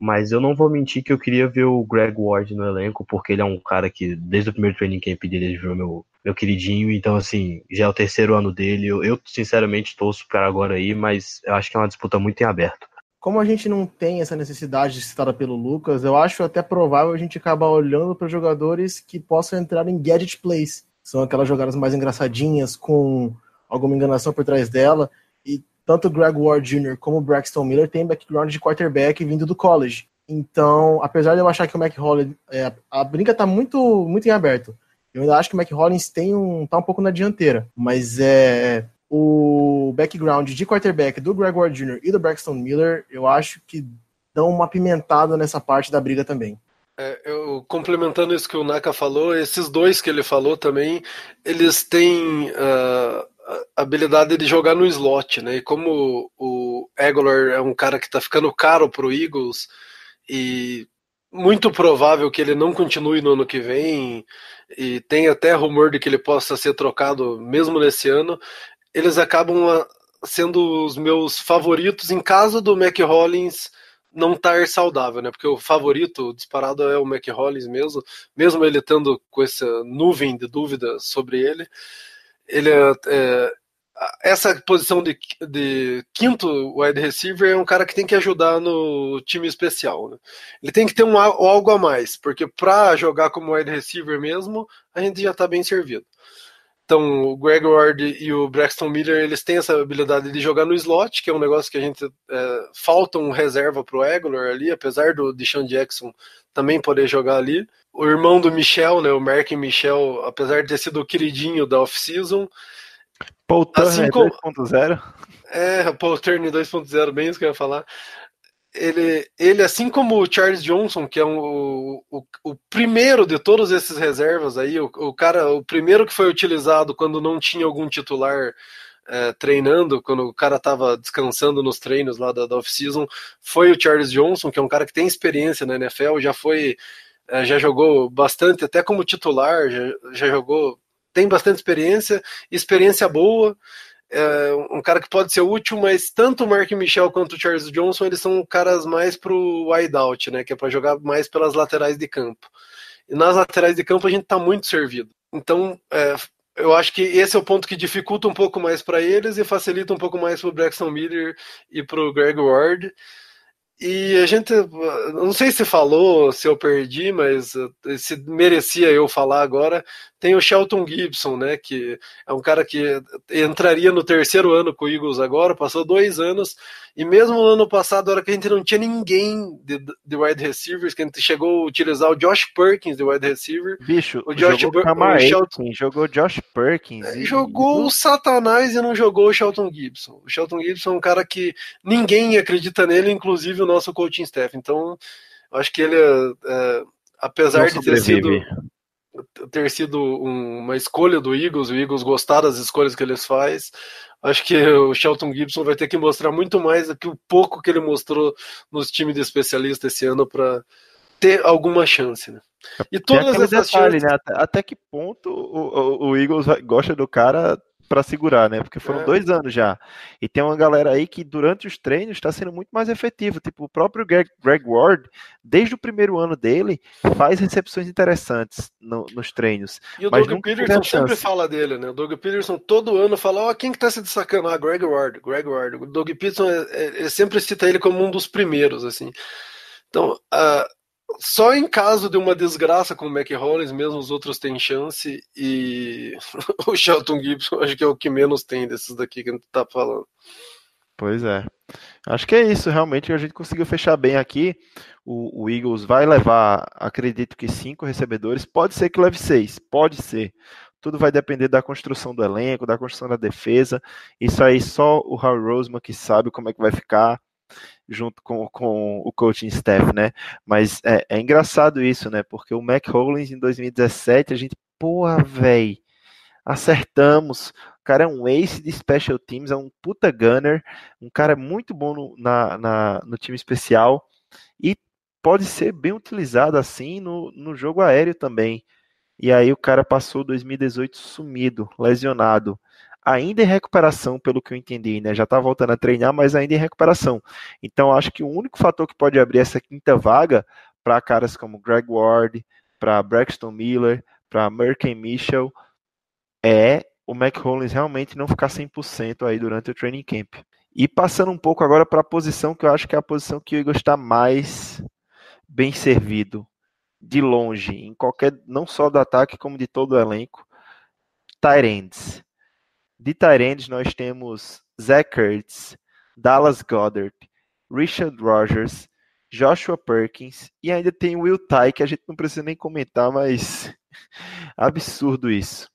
Mas eu não vou mentir que eu queria ver o Greg Ward no elenco, porque ele é um cara que, desde o primeiro training camp dele, ele virou meu, meu queridinho. Então, assim, já é o terceiro ano dele. Eu, eu sinceramente, torço para agora aí, mas eu acho que é uma disputa muito em aberto. Como a gente não tem essa necessidade citada pelo Lucas, eu acho até provável a gente acabar olhando para jogadores que possam entrar em gadget plays. São aquelas jogadas mais engraçadinhas, com alguma enganação por trás dela. E tanto Greg Ward Jr. como Braxton Miller têm background de quarterback vindo do college. Então, apesar de eu achar que o Mac Hollins, é, a brinca está muito, muito em aberto. Eu ainda acho que o Mac Hollins tem um, tá um pouco na dianteira, mas é o background de quarterback do Greg Ward Jr. e do Braxton Miller, eu acho que dão uma pimentada nessa parte da briga também. É, eu, complementando isso que o Naka falou, esses dois que ele falou também, eles têm uh, habilidade de jogar no slot, né? E como o Aguilar é um cara que tá ficando caro pro Eagles e muito provável que ele não continue no ano que vem e tem até rumor de que ele possa ser trocado mesmo nesse ano, eles acabam ah, sendo os meus favoritos em caso do Mac Hollins não estar saudável, né? Porque o favorito disparado é o Mac Hollins mesmo, mesmo ele estando com essa nuvem de dúvida sobre ele ele é, é, essa posição de, de, quinto wide receiver é um cara que tem que ajudar no time especial. Né? Ele tem que ter um, algo a mais, porque para jogar como wide receiver mesmo, a gente já está bem servido. Então, o Greg Ward e o Braxton Miller, eles têm essa habilidade de jogar no slot, que é um negócio que a gente é, falta um reserva para o Aguilar ali, apesar do Deshaun Jackson também poder jogar ali. O irmão do Michel, né, o Mark Michel, apesar de ter sido o queridinho da off-season. Paul Turner assim como... 2.0. É, Paul Turner 2.0, bem isso que eu ia falar. Ele, ele, assim como o Charles Johnson, que é um, o, o, o primeiro de todos esses reservas aí, o, o, cara, o primeiro que foi utilizado quando não tinha algum titular é, treinando, quando o cara estava descansando nos treinos lá da, da off-season, foi o Charles Johnson, que é um cara que tem experiência na NFL, já foi, é, já jogou bastante, até como titular, já, já jogou, tem bastante experiência, experiência boa, é um cara que pode ser útil, mas tanto o Mark Michel quanto o Charles Johnson, eles são caras mais pro wide out, né, que é para jogar mais pelas laterais de campo. E nas laterais de campo a gente está muito servido. Então, é, eu acho que esse é o ponto que dificulta um pouco mais para eles e facilita um pouco mais para o Braxton Miller e para o Greg Ward. E a gente, não sei se falou, se eu perdi, mas eh, se merecia eu falar agora, tem o Shelton Gibson, né, que é um cara que entraria no terceiro ano com o Eagles agora, passou dois anos, e mesmo no ano passado, na hora que a gente não tinha ninguém de, de wide receivers, que a gente chegou a utilizar o Josh Perkins de wide receiver. Bicho, o Josh jogou o Shelton, jogou Josh Perkins. E... Jogou o Satanás e não jogou o Shelton Gibson. O Shelton Gibson é um cara que ninguém acredita nele, inclusive o nosso coaching staff. Então, acho que ele é, é apesar não de ter sido ter sido um, uma escolha do Eagles, o Eagles gostar das escolhas que eles faz. Acho que o Shelton Gibson vai ter que mostrar muito mais do que o pouco que ele mostrou nos times de especialista esse ano para ter alguma chance, né? E todas essas detalhe, chances... né? Até, até, que ponto o, o, o Eagles gosta do cara para segurar, né? Porque foram é. dois anos já. E tem uma galera aí que durante os treinos está sendo muito mais efetivo. Tipo, o próprio Greg, Greg Ward, desde o primeiro ano dele, faz recepções interessantes no, nos treinos. E o Doug Peterson sempre fala dele, né? O Doug Peterson todo ano fala: Ó, oh, quem que tá se destacando? Ah, Greg Ward, Greg Ward. O Doug Peterson é, é, sempre cita ele como um dos primeiros, assim. Então, uh, só em caso de uma desgraça com o Mac Hollins, mesmo os outros têm chance, e o Shelton Gibson acho que é o que menos tem desses daqui que a gente tá falando. Pois é. Acho que é isso, realmente a gente conseguiu fechar bem aqui. O, o, Eagles vai levar, acredito que cinco recebedores, pode ser que leve seis, pode ser. Tudo vai depender da construção do elenco, da construção da defesa. Isso aí só o Harry Roseman que sabe como é que vai ficar junto com, com o coaching staff, né? Mas é, é engraçado isso, né? Porque o Mac Hollins em 2017, a gente, porra, velho, acertamos. O cara é um ace de special teams, é um puta gunner, um cara muito bom no, na, na, no time especial e pode ser bem utilizado assim no, no jogo aéreo também. E aí o cara passou 2018 sumido, lesionado ainda em recuperação, pelo que eu entendi, né? Já está voltando a treinar, mas ainda em recuperação. Então, acho que o único fator que pode abrir essa quinta vaga para caras como Greg Ward, para Braxton Miller, para Merkin Mitchell, é o Mac Hollins realmente não ficar 100% aí durante o training camp. E passando um pouco agora para a posição que eu acho que é a posição que o Igor está mais bem servido, de longe, em qualquer, não só do ataque, como de todo o elenco, Tyrands. De Tyrands, nós temos Zach Ertz, Dallas Goddard, Richard Rogers, Joshua Perkins e ainda tem Will Ty, que a gente não precisa nem comentar, mas absurdo isso.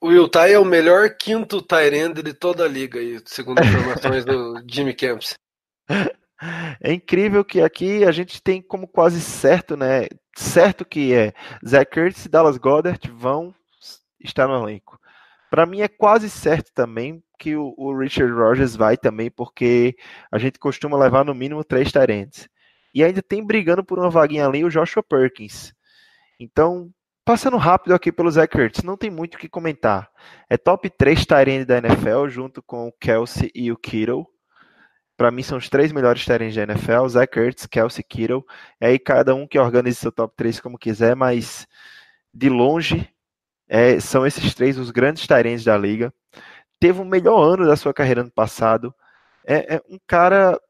O Will Ty é o melhor quinto Tyrande de toda a liga, segundo informações do Jimmy Camps. É incrível que aqui a gente tem como quase certo, né? Certo que é Zach Ertz e Dallas Goddard vão estar no elenco. Para mim é quase certo também que o, o, Richard Rogers vai também, porque a gente costuma levar no mínimo três tarentes. E ainda tem brigando por uma vaguinha ali o Joshua Perkins. Então, passando rápido aqui pelo Zach Ertz, não tem muito o que comentar. É top 3 tarentes da NFL, junto com o Kelsey e o Kittle. Para mim são os três melhores tarentes da NFL, Zach Ertz, Kelsey Kittle. É aí cada um que organize seu top 3 como quiser, mas de longe é, são esses três os grandes tarentos da liga. Teve o melhor ano da sua carreira ano passado. É, é, um cara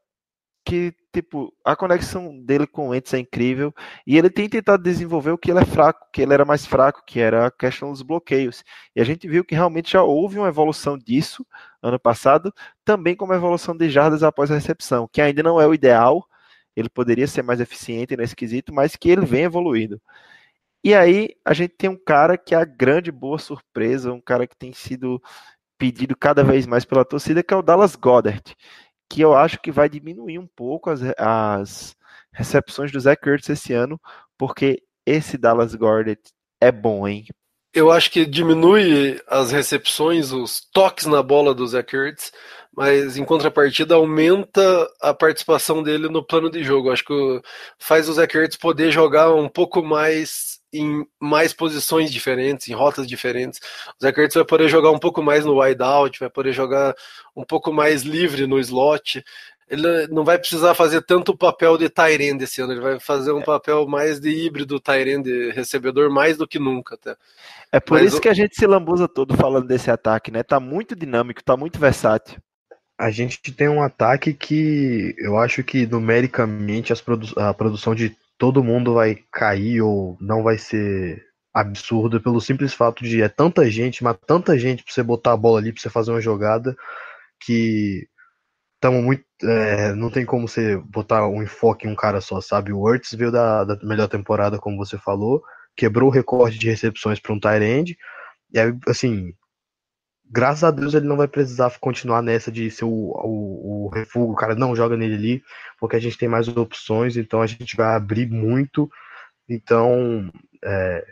que, tipo, a conexão dele com o Ents é incrível. E ele tem tentado desenvolver o que ele é fraco, que ele era mais fraco, que era a questão dos bloqueios. E a gente viu que realmente já houve uma evolução disso ano passado, também como evolução de jardas após a recepção, que ainda não é o ideal. Ele poderia ser mais eficiente nesse quesito, mas que ele vem evoluindo. E aí a gente tem um cara que é a grande boa surpresa, um cara que tem sido pedido cada vez mais pela torcida, que é o Dallas Goddard, que eu acho que vai diminuir um pouco as, as recepções do Zach Ertz esse ano, porque esse Dallas Goddard é bom, hein? Eu acho que diminui as recepções, os toques na bola do Zach Ertz, mas em contrapartida aumenta a participação dele no plano de jogo. Acho que faz o Zach Ertz poder jogar um pouco mais em mais posições diferentes, em rotas diferentes. O Zé Curtis vai poder jogar um pouco mais no wide out, vai poder jogar um pouco mais livre no slot. Ele não vai precisar fazer tanto o papel de Tyrande esse ano, ele vai fazer um é. papel mais de híbrido Tyrande recebedor mais do que nunca até. É por Mas isso o... que a gente se lambuza todo falando desse ataque, né? Tá muito dinâmico, tá muito versátil. A gente tem um ataque que eu acho que numericamente produ a produção de todo mundo vai cair ou não vai ser absurdo pelo simples fato de é tanta gente, mas tanta gente para você botar a bola ali, para você fazer uma jogada que tamo muito, é, não tem como você botar um enfoque em um cara só, sabe? O Wurtz veio da, da melhor temporada, como você falou, quebrou o recorde de recepções para um tight end, e aí, assim, graças a Deus ele não vai precisar continuar nessa de ser o, o, o refúgio, o cara não joga nele ali, porque a gente tem mais opções, então a gente vai abrir muito. Então, é,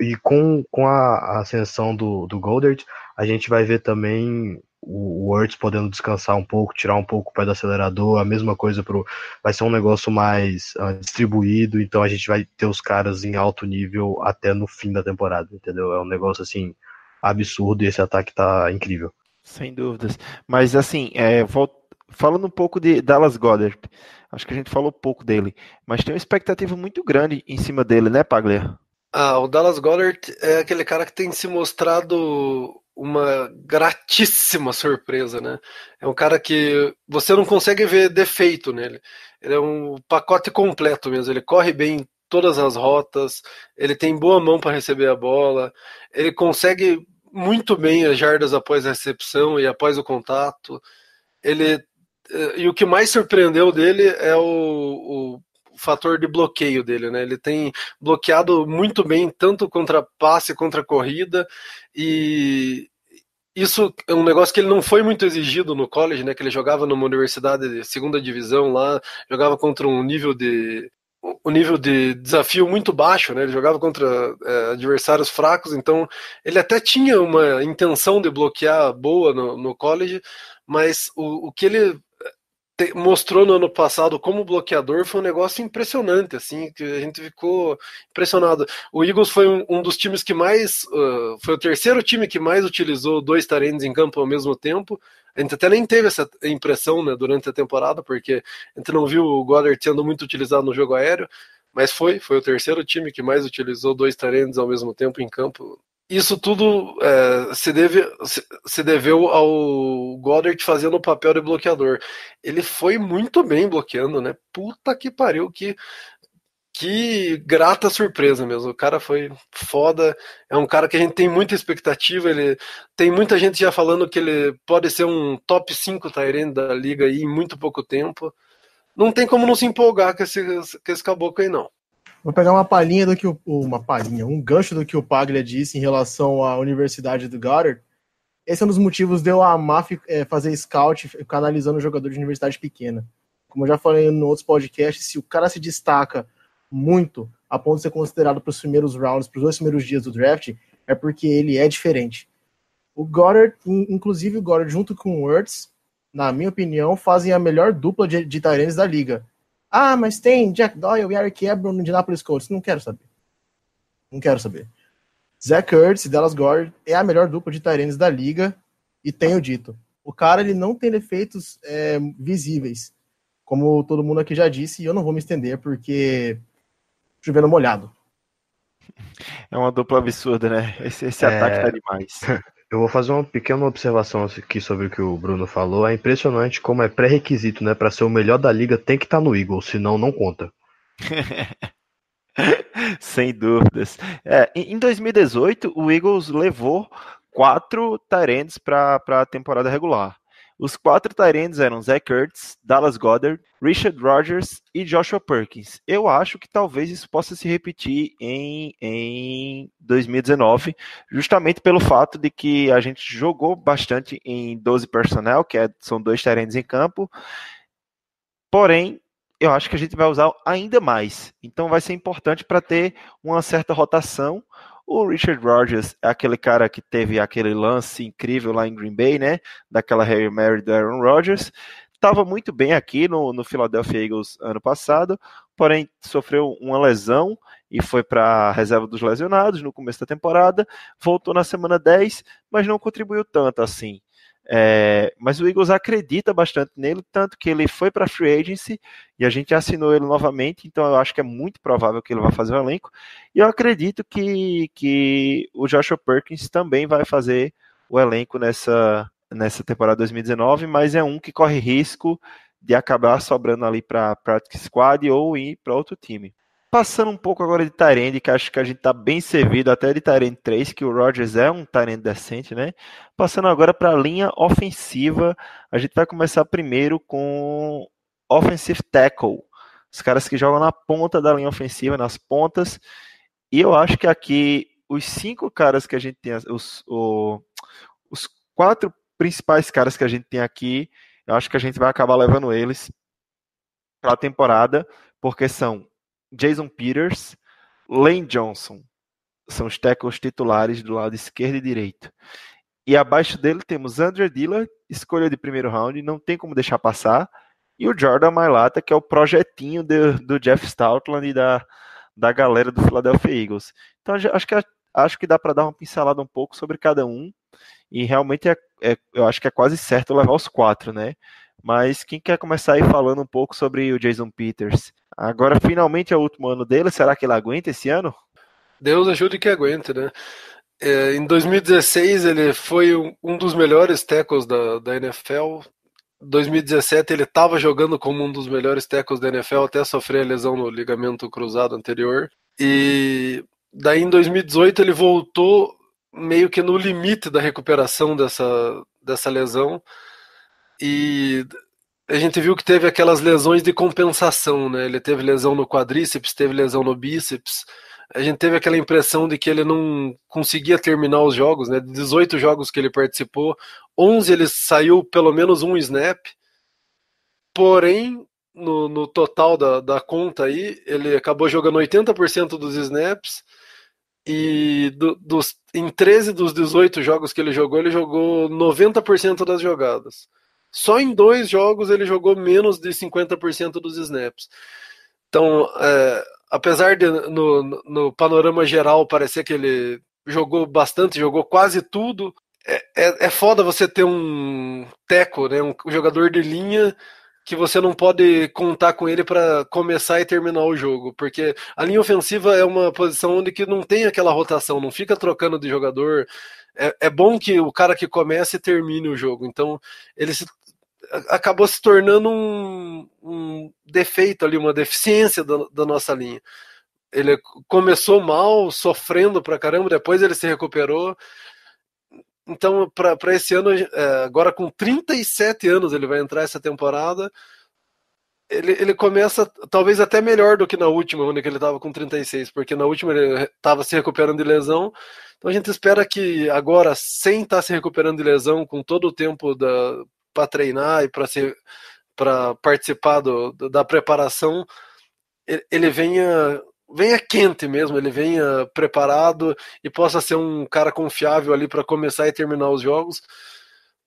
e com, com a ascensão do, do Goldert, a gente vai ver também o, o podendo descansar um pouco, tirar um pouco o pé do acelerador, a mesma coisa pro. Vai ser um negócio mais uh, distribuído, então a gente vai ter os caras em alto nível até no fim da temporada, entendeu? É um negócio assim absurdo e esse ataque tá incrível. Sem dúvidas. Mas assim, é, falando um pouco de Dallas Goddard, acho que a gente falou pouco dele, mas tem uma expectativa muito grande em cima dele, né, Paglia? Ah, o Dallas Goddard é aquele cara que tem se mostrado uma gratíssima surpresa, né? É um cara que você não consegue ver defeito nele. Ele é um pacote completo mesmo. Ele corre bem todas as rotas, ele tem boa mão para receber a bola, ele consegue muito bem as jardas após a recepção e após o contato. Ele eh, e o que mais surpreendeu dele é o, o fator de bloqueio dele, né? Ele tem bloqueado muito bem tanto contra passe contra corrida e isso é um negócio que ele não foi muito exigido no college, né? Que ele jogava numa universidade de segunda divisão lá, jogava contra um nível de um nível de desafio muito baixo, né? Ele jogava contra é, adversários fracos, então ele até tinha uma intenção de bloquear boa no, no college, mas o, o que ele mostrou no ano passado como bloqueador foi um negócio impressionante, assim, que a gente ficou impressionado. O Eagles foi um, um dos times que mais, uh, foi o terceiro time que mais utilizou dois tarendes em campo ao mesmo tempo. A gente até nem teve essa impressão né, durante a temporada, porque a gente não viu o Goddard sendo muito utilizado no jogo aéreo, mas foi, foi o terceiro time que mais utilizou dois tarendes ao mesmo tempo em campo isso tudo é, se, deve, se, se, deveu ao Goddard fazendo o papel de bloqueador. Ele foi muito bem bloqueando, né? Puta que pariu, que, que grata surpresa mesmo. O cara foi foda. É um cara que a gente tem muita expectativa. Ele tem muita gente já falando que ele pode ser um top 5 Tyrene da liga aí em muito pouco tempo. Não tem como não se empolgar com esse, com esse caboclo aí, não. Vou pegar uma palhinha do que o, uma palhinha, um gancho do que o Paglia disse em relação à Universidade do Goddard. Esse é um dos motivos de eu amar é, fazer scout, ficar analisando jogador de universidade pequena. Como eu já falei em outros podcasts, se o cara se destaca muito a ponto de ser considerado para os primeiros rounds, para os dois primeiros dias do draft, é porque ele é diferente. O Goddard, inclusive o Goddard junto com o Words, na minha opinião, fazem a melhor dupla de, de da liga. Ah, mas tem Jack Doyle e Eric Ebron no Indianapolis Colts. Não quero saber. Não quero saber. Zach Ertz e Dallas Gordon é a melhor dupla de Tyrands da liga e tenho dito. O cara ele não tem defeitos é, visíveis, como todo mundo aqui já disse, e eu não vou me estender porque chovendo molhado. É uma dupla absurda, né? Esse, esse é... ataque tá demais. Eu vou fazer uma pequena observação aqui sobre o que o Bruno falou. É impressionante como é pré-requisito, né? Para ser o melhor da liga, tem que estar tá no Eagles, senão não conta. Sem dúvidas. É, em 2018, o Eagles levou quatro Tyrants para a temporada regular. Os quatro Tyrands eram Zach Ertz, Dallas Goddard, Richard Rogers e Joshua Perkins. Eu acho que talvez isso possa se repetir em, em 2019, justamente pelo fato de que a gente jogou bastante em 12 personnel, que é, são dois Tyrands em campo. Porém, eu acho que a gente vai usar ainda mais. Então vai ser importante para ter uma certa rotação o Richard Rodgers é aquele cara que teve aquele lance incrível lá em Green Bay, né? Daquela Harry Mary do Aaron Rodgers. Estava muito bem aqui no, no Philadelphia Eagles ano passado, porém sofreu uma lesão e foi para a reserva dos lesionados no começo da temporada. Voltou na semana 10, mas não contribuiu tanto assim. É, mas o Eagles acredita bastante nele, tanto que ele foi para a free agency e a gente assinou ele novamente, então eu acho que é muito provável que ele vá fazer o elenco. E eu acredito que, que o Joshua Perkins também vai fazer o elenco nessa, nessa temporada 2019, mas é um que corre risco de acabar sobrando ali para Practice Squad ou ir para outro time. Passando um pouco agora de Tyrande, que acho que a gente tá bem servido até de Tyrande 3, que o Rogers é um Tyrande decente, né? Passando agora para a linha ofensiva, a gente vai começar primeiro com Offensive Tackle. Os caras que jogam na ponta da linha ofensiva, nas pontas. E eu acho que aqui os cinco caras que a gente tem, os, o, os quatro principais caras que a gente tem aqui, eu acho que a gente vai acabar levando eles para a temporada, porque são Jason Peters, Lane Johnson, são os tackles titulares do lado esquerdo e direito. E abaixo dele temos Andrew Dillard, escolha de primeiro round, não tem como deixar passar. E o Jordan Mailata, que é o projetinho de, do Jeff Stoutland e da, da galera do Philadelphia Eagles. Então acho que, acho que dá para dar uma pincelada um pouco sobre cada um. E realmente é, é, eu acho que é quase certo levar os quatro, né? Mas quem quer começar aí falando um pouco sobre o Jason Peters? Agora finalmente é o último ano dele, será que ele aguenta esse ano? Deus ajude que aguente, né? É, em 2016 ele foi um dos melhores tackles da, da NFL. 2017 ele estava jogando como um dos melhores tackles da NFL até sofrer a lesão no ligamento cruzado anterior. E daí em 2018 ele voltou meio que no limite da recuperação dessa, dessa lesão. E a gente viu que teve aquelas lesões de compensação, né? Ele teve lesão no quadríceps, teve lesão no bíceps a gente teve aquela impressão de que ele não conseguia terminar os jogos, né? 18 jogos que ele participou, 11 ele saiu pelo menos um snap. Porém, no, no total da, da conta aí, ele acabou jogando 80% dos snaps e do, dos, em 13 dos 18 jogos que ele jogou, ele jogou 90% das jogadas. Só em dois jogos ele jogou menos de 50% dos snaps. Então, é, apesar de no, no panorama geral parecer que ele jogou bastante, jogou quase tudo, é, é, é foda você ter um teco, né, um jogador de linha que você não pode contar com ele para começar e terminar o jogo, porque a linha ofensiva é uma posição onde que não tem aquela rotação, não fica trocando de jogador. É, é bom que o cara que comece e termine o jogo. Então ele se acabou se tornando um, um defeito ali, uma deficiência da, da, nossa linha. Ele começou mal, sofrendo pra caramba, depois ele se recuperou. Então, para esse ano, é, agora com 37 anos, ele vai entrar essa temporada. Ele, ele começa talvez até melhor do que na última, onde ele estava com 36, porque na última ele estava se recuperando de lesão. Então a gente espera que agora, sem estar tá se recuperando de lesão, com todo o tempo da, para treinar e para ser para participar do, da preparação, ele venha venha quente mesmo, ele venha preparado e possa ser um cara confiável ali para começar e terminar os jogos,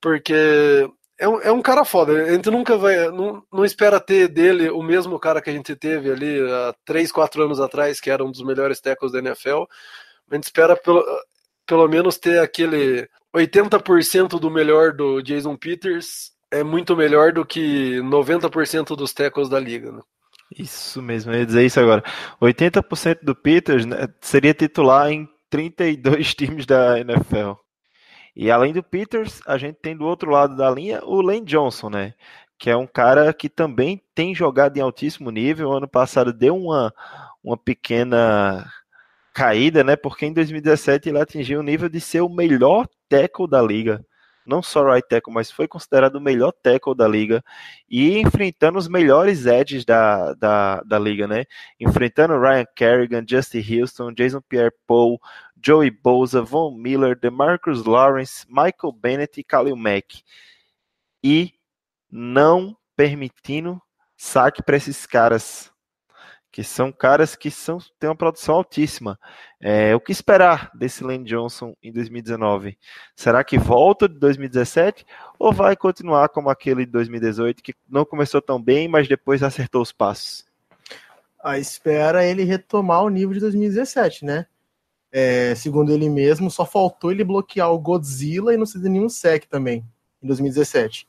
porque é um, é um cara foda. A gente nunca vai, não, não espera ter dele o mesmo cara que a gente teve ali há 3, 4 anos atrás, que era um dos melhores tackles da NFL. A gente espera pelo, pelo menos ter aquele 80% do melhor do Jason Peters é muito melhor do que 90% dos tackles da liga, né? Isso mesmo, eu ia dizer isso agora. 80% do Peters né, seria titular em 32 times da NFL. E além do Peters, a gente tem do outro lado da linha o Lane Johnson, né? Que é um cara que também tem jogado em altíssimo nível. Ano passado deu uma, uma pequena caída, né? Porque em 2017 ele atingiu o nível de ser o melhor tackle da liga. Não só right tackle, mas foi considerado o melhor tackle da liga. E enfrentando os melhores edges da, da, da liga, né? Enfrentando Ryan Kerrigan, Justin Houston, Jason Pierre-Paul, Joey Bosa, Von Miller, DeMarcus Lawrence, Michael Bennett e Khalil Mack. E não permitindo saque para esses caras que são caras que são, têm uma produção altíssima. É, o que esperar desse Lane Johnson em 2019? Será que volta de 2017 ou vai continuar como aquele de 2018 que não começou tão bem, mas depois acertou os passos? A espera é ele retomar o nível de 2017, né? É, segundo ele mesmo, só faltou ele bloquear o Godzilla e não ceder nenhum sec também em 2017.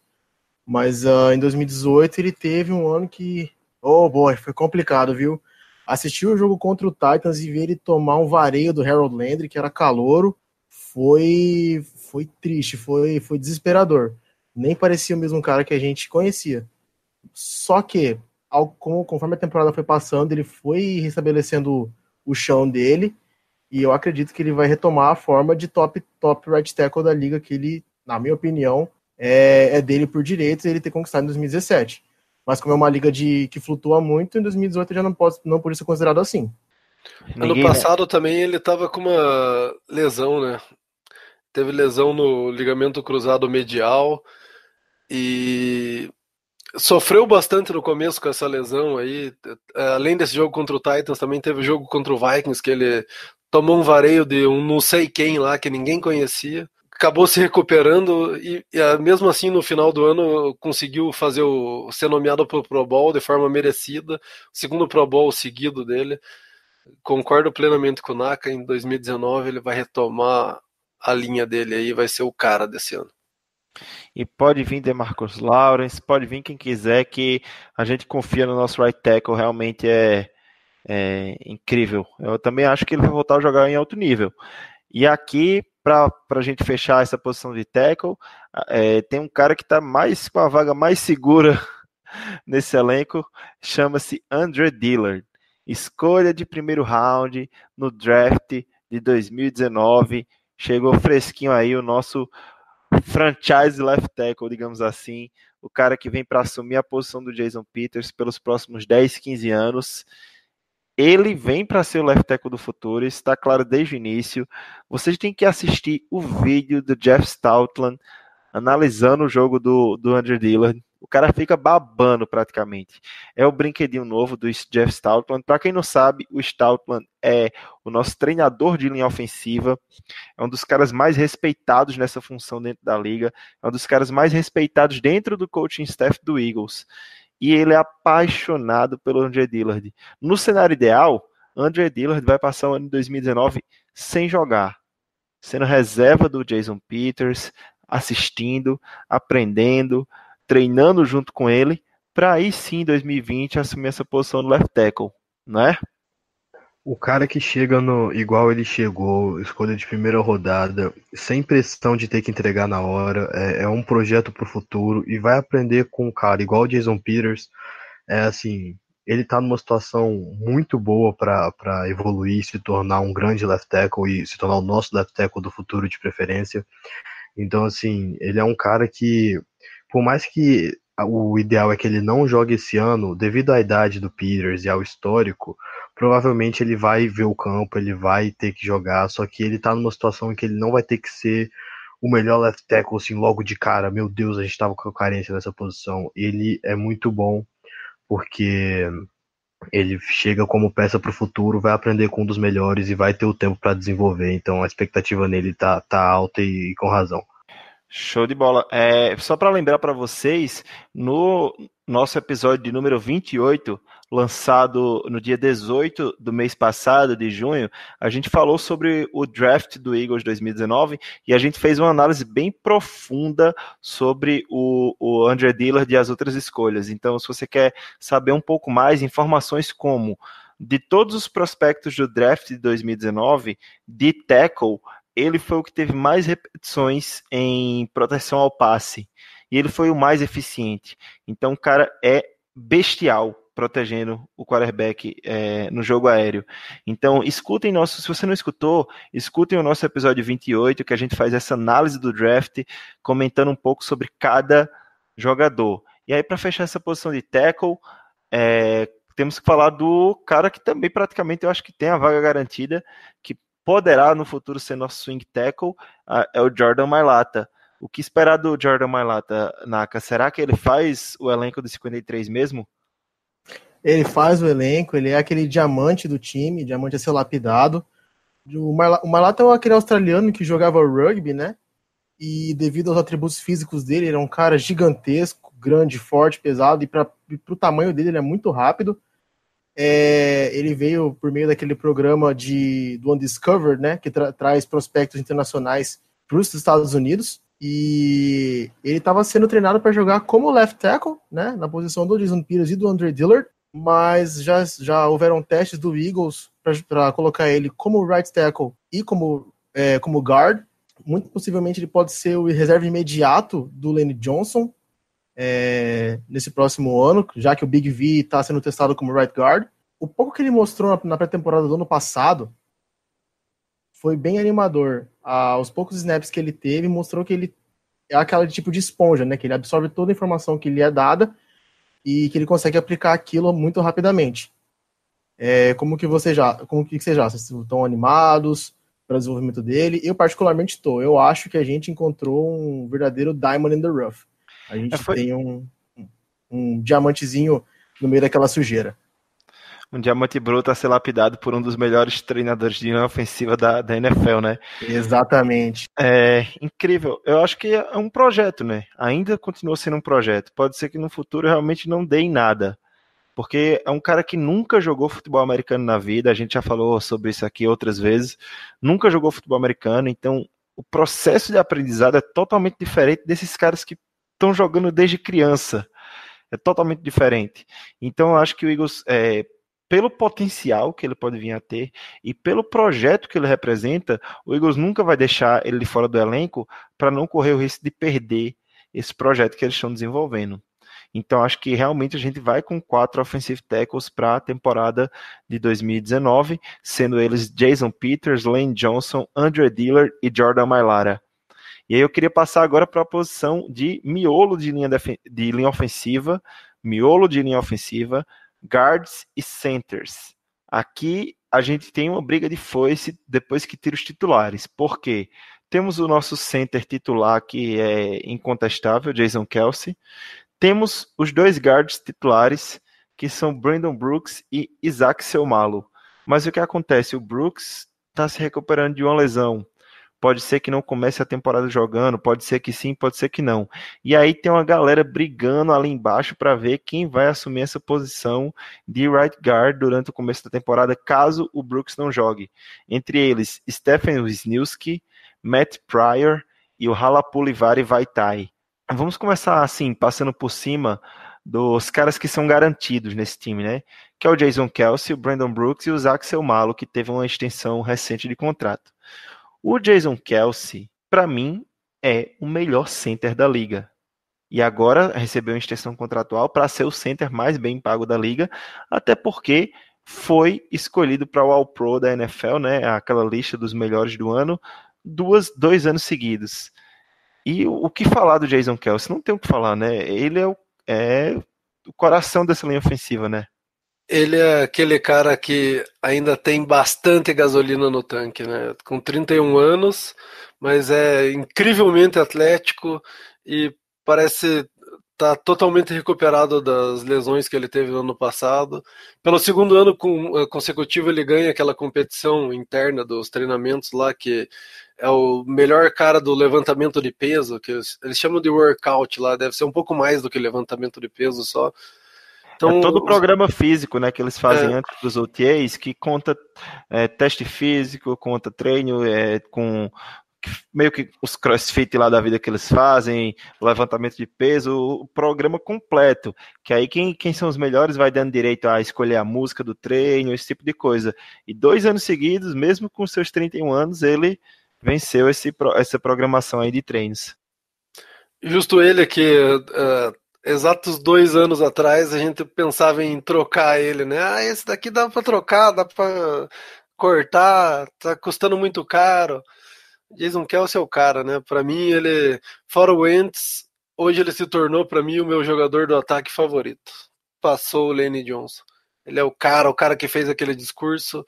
Mas uh, em 2018 ele teve um ano que Oh, boy, foi complicado, viu? Assistir o jogo contra o Titans e ver ele tomar um vareio do Harold Landry, que era calouro, foi foi triste, foi foi desesperador. Nem parecia o mesmo cara que a gente conhecia. Só que, ao, conforme a temporada foi passando, ele foi restabelecendo o chão dele, e eu acredito que ele vai retomar a forma de top top right tackle da liga que ele, na minha opinião, é, é dele por direito ele ter conquistado em 2017. Mas como é uma liga de, que flutua muito, em 2018 já não pode, não pode ser considerado assim. Ano passado também ele estava com uma lesão, né? Teve lesão no ligamento cruzado medial e sofreu bastante no começo com essa lesão aí. Além desse jogo contra o Titans, também teve jogo contra o Vikings que ele tomou um vareio de um não sei quem lá que ninguém conhecia acabou se recuperando e, e, ah, mesmo assim no final do ano conseguiu fazer o ser nomeado para o Pro Bowl de forma merecida, segundo Pro Bowl seguido dele. Concordo plenamente com o Naka, em 2019 ele vai retomar a linha dele aí, vai ser o cara desse ano. E pode vir de Marcos Lawrence, pode vir quem quiser, que a gente confia no nosso right tackle, realmente é, é incrível. Eu também acho que ele vai voltar a jogar em alto nível. E aqui, para a gente fechar essa posição de tackle, é, tem um cara que está mais com a vaga mais segura nesse elenco, chama-se Andre Dillard. Escolha de primeiro round no draft de 2019. Chegou fresquinho aí o nosso franchise left tackle, digamos assim. O cara que vem para assumir a posição do Jason Peters pelos próximos 10, 15 anos ele vem para ser o left tackle do futuro, está claro desde o início. Vocês têm que assistir o vídeo do Jeff Stoutland analisando o jogo do, do Andrew Dillard. O cara fica babando praticamente. É o brinquedinho novo do Jeff Stoutland. Para quem não sabe, o Stoutland é o nosso treinador de linha ofensiva. É um dos caras mais respeitados nessa função dentro da liga. É um dos caras mais respeitados dentro do coaching staff do Eagles e ele é apaixonado pelo André Dillard. No cenário ideal, André Dillard vai passar o ano de 2019 sem jogar, sendo reserva do Jason Peters, assistindo, aprendendo, treinando junto com ele, para aí sim, em 2020, assumir essa posição no left tackle, não é? O cara que chega no igual ele chegou, escolha de primeira rodada, sem pressão de ter que entregar na hora, é, é um projeto para o futuro e vai aprender com um cara igual o Jason Peters. É assim, ele tá numa situação muito boa para evoluir, se tornar um grande left tackle e se tornar o nosso left tackle do futuro de preferência. Então, assim, ele é um cara que, por mais que o ideal é que ele não jogue esse ano, devido à idade do Peters e ao histórico, provavelmente ele vai ver o campo, ele vai ter que jogar, só que ele tá numa situação em que ele não vai ter que ser o melhor left tackle assim logo de cara. Meu Deus, a gente tava com carência nessa posição. Ele é muito bom porque ele chega como peça para o futuro, vai aprender com um dos melhores e vai ter o tempo para desenvolver. Então a expectativa nele tá, tá alta e, e com razão. Show de bola. É, só para lembrar para vocês, no nosso episódio de número 28, lançado no dia 18 do mês passado, de junho, a gente falou sobre o draft do Eagles 2019 e a gente fez uma análise bem profunda sobre o, o André Dillard e as outras escolhas. Então, se você quer saber um pouco mais, informações como de todos os prospectos do draft de 2019, de tackle, ele foi o que teve mais repetições em proteção ao passe. E ele foi o mais eficiente. Então, o cara é bestial protegendo o quarterback é, no jogo aéreo. Então, escutem nosso, se você não escutou, escutem o nosso episódio 28, que a gente faz essa análise do draft, comentando um pouco sobre cada jogador. E aí, para fechar essa posição de tackle, é, temos que falar do cara que também praticamente eu acho que tem a vaga garantida, que poderá no futuro ser nosso swing tackle, é o Jordan Mailata. O que esperar do Jordan Mailata, Naka? Será que ele faz o elenco do 53 mesmo? Ele faz o elenco, ele é aquele diamante do time, diamante a ser lapidado. O, Mailata é aquele australiano que jogava rugby, né? E devido aos atributos físicos dele, ele é um cara gigantesco, grande, forte, pesado, e para o tamanho dele, ele é muito rápido. É, ele veio por meio daquele programa de, do Undiscovered, né, que tra traz prospectos internacionais para os Estados Unidos. E ele estava sendo treinado para jogar como left tackle, né, na posição do Jason Peters e do Andre Dillard, mas já, já houveram testes do Eagles para colocar ele como right tackle e como, é, como guard. Muito possivelmente ele pode ser o reserva imediato do Lenny Johnson, é, nesse próximo ano, já que o Big V está sendo testado como right guard. O pouco que ele mostrou na, pré-temporada do ano passado foi bem animador. Ah, os poucos snaps que ele teve mostrou que ele é aquele tipo de esponja, né? Que ele absorve toda a informação que lhe é dada e que ele consegue aplicar aquilo muito rapidamente. É, como que você já, como que você já, vocês estão animados para o desenvolvimento dele? Eu particularmente estou. Eu acho que a gente encontrou um verdadeiro diamond in the rough. A gente é, foi... tem um, um diamantezinho no meio daquela sujeira. um diamante bruto a ser lapidado por um dos melhores treinadores de linha ofensiva da, da NFL, né? Exatamente. É incrível. Eu acho que é um projeto, né? Ainda continua sendo um projeto. Pode ser que no futuro realmente não dê em nada. Porque é um cara que nunca jogou futebol americano na vida, a gente já falou sobre isso aqui outras vezes, nunca jogou futebol americano, então o processo de aprendizado é totalmente diferente desses caras que estão jogando desde criança. É totalmente diferente. Então eu acho que o Eagles é, pelo potencial que ele pode vir a ter e pelo projeto que ele representa, o Eagles nunca vai deixar ele fora do elenco para não correr o risco de perder esse projeto que eles estão desenvolvendo. Então, acho que realmente a gente vai com quatro offensive tackles para a temporada de 2019, sendo eles Jason Peters, Lane Johnson, Andrew Diller e Jordan Mailara. E aí eu queria passar agora para a posição de miolo de linha, de linha ofensiva, miolo de linha ofensiva, guards e centers. Aqui a gente tem uma briga de foice depois que tira os titulares. Por quê? Temos o nosso center titular que é incontestável, Jason Kelsey. Temos os dois guards titulares, que são Brandon Brooks e Isaac Selmalo. Mas o que acontece? O Brooks está se recuperando de uma lesão. Pode ser que não comece a temporada jogando, pode ser que sim, pode ser que não. E aí tem uma galera brigando ali embaixo para ver quem vai assumir essa posição de right guard durante o começo da temporada, caso o Brooks não jogue. Entre eles, Stephen Wisniewski, Matt Pryor e o Halapulivari Vaitai. Vamos começar assim, passando por cima dos caras que são garantidos nesse time, né? Que é o Jason Kelsey, o Brandon Brooks e o Zach Selmalo, que teve uma extensão recente de contrato. O Jason Kelsey, para mim, é o melhor center da liga. E agora recebeu uma extensão contratual para ser o center mais bem pago da liga, até porque foi escolhido para o All-Pro da NFL, né? Aquela lista dos melhores do ano, duas, dois anos seguidos. E o, o que falar do Jason Kelsey? Não tem o que falar, né? Ele é o, é o coração dessa linha ofensiva, né? Ele é aquele cara que ainda tem bastante gasolina no tanque, né? Com 31 anos, mas é incrivelmente atlético e parece estar tá totalmente recuperado das lesões que ele teve no ano passado. Pelo segundo ano eh, consecutivo, ele ganha aquela competição interna dos treinamentos lá, que é o melhor cara do levantamento de peso, que eles chamam de workout lá, deve ser um pouco mais do que levantamento de peso só então, é todo o programa físico, né, que eles fazem é. antes dos OTAs, que conta é, teste físico, conta treino é, com meio que os crossfit lá da vida que eles fazem, levantamento de peso, o programa completo. Que aí quem, quem são os melhores vai dando direito a escolher a música do treino, esse tipo de coisa. E dois anos seguidos, mesmo com seus 31 anos, ele venceu esse, essa programação aí de treinos. Justo ele que uh, exatos dois anos atrás a gente pensava em trocar ele, né? Ah, esse daqui dá para trocar, dá para cortar, tá custando muito caro. Jason Kelsey é o cara, né? Para mim ele, fora o Wentz, hoje ele se tornou para mim o meu jogador do ataque favorito. Passou o Lenny Johnson. Ele é o cara, o cara que fez aquele discurso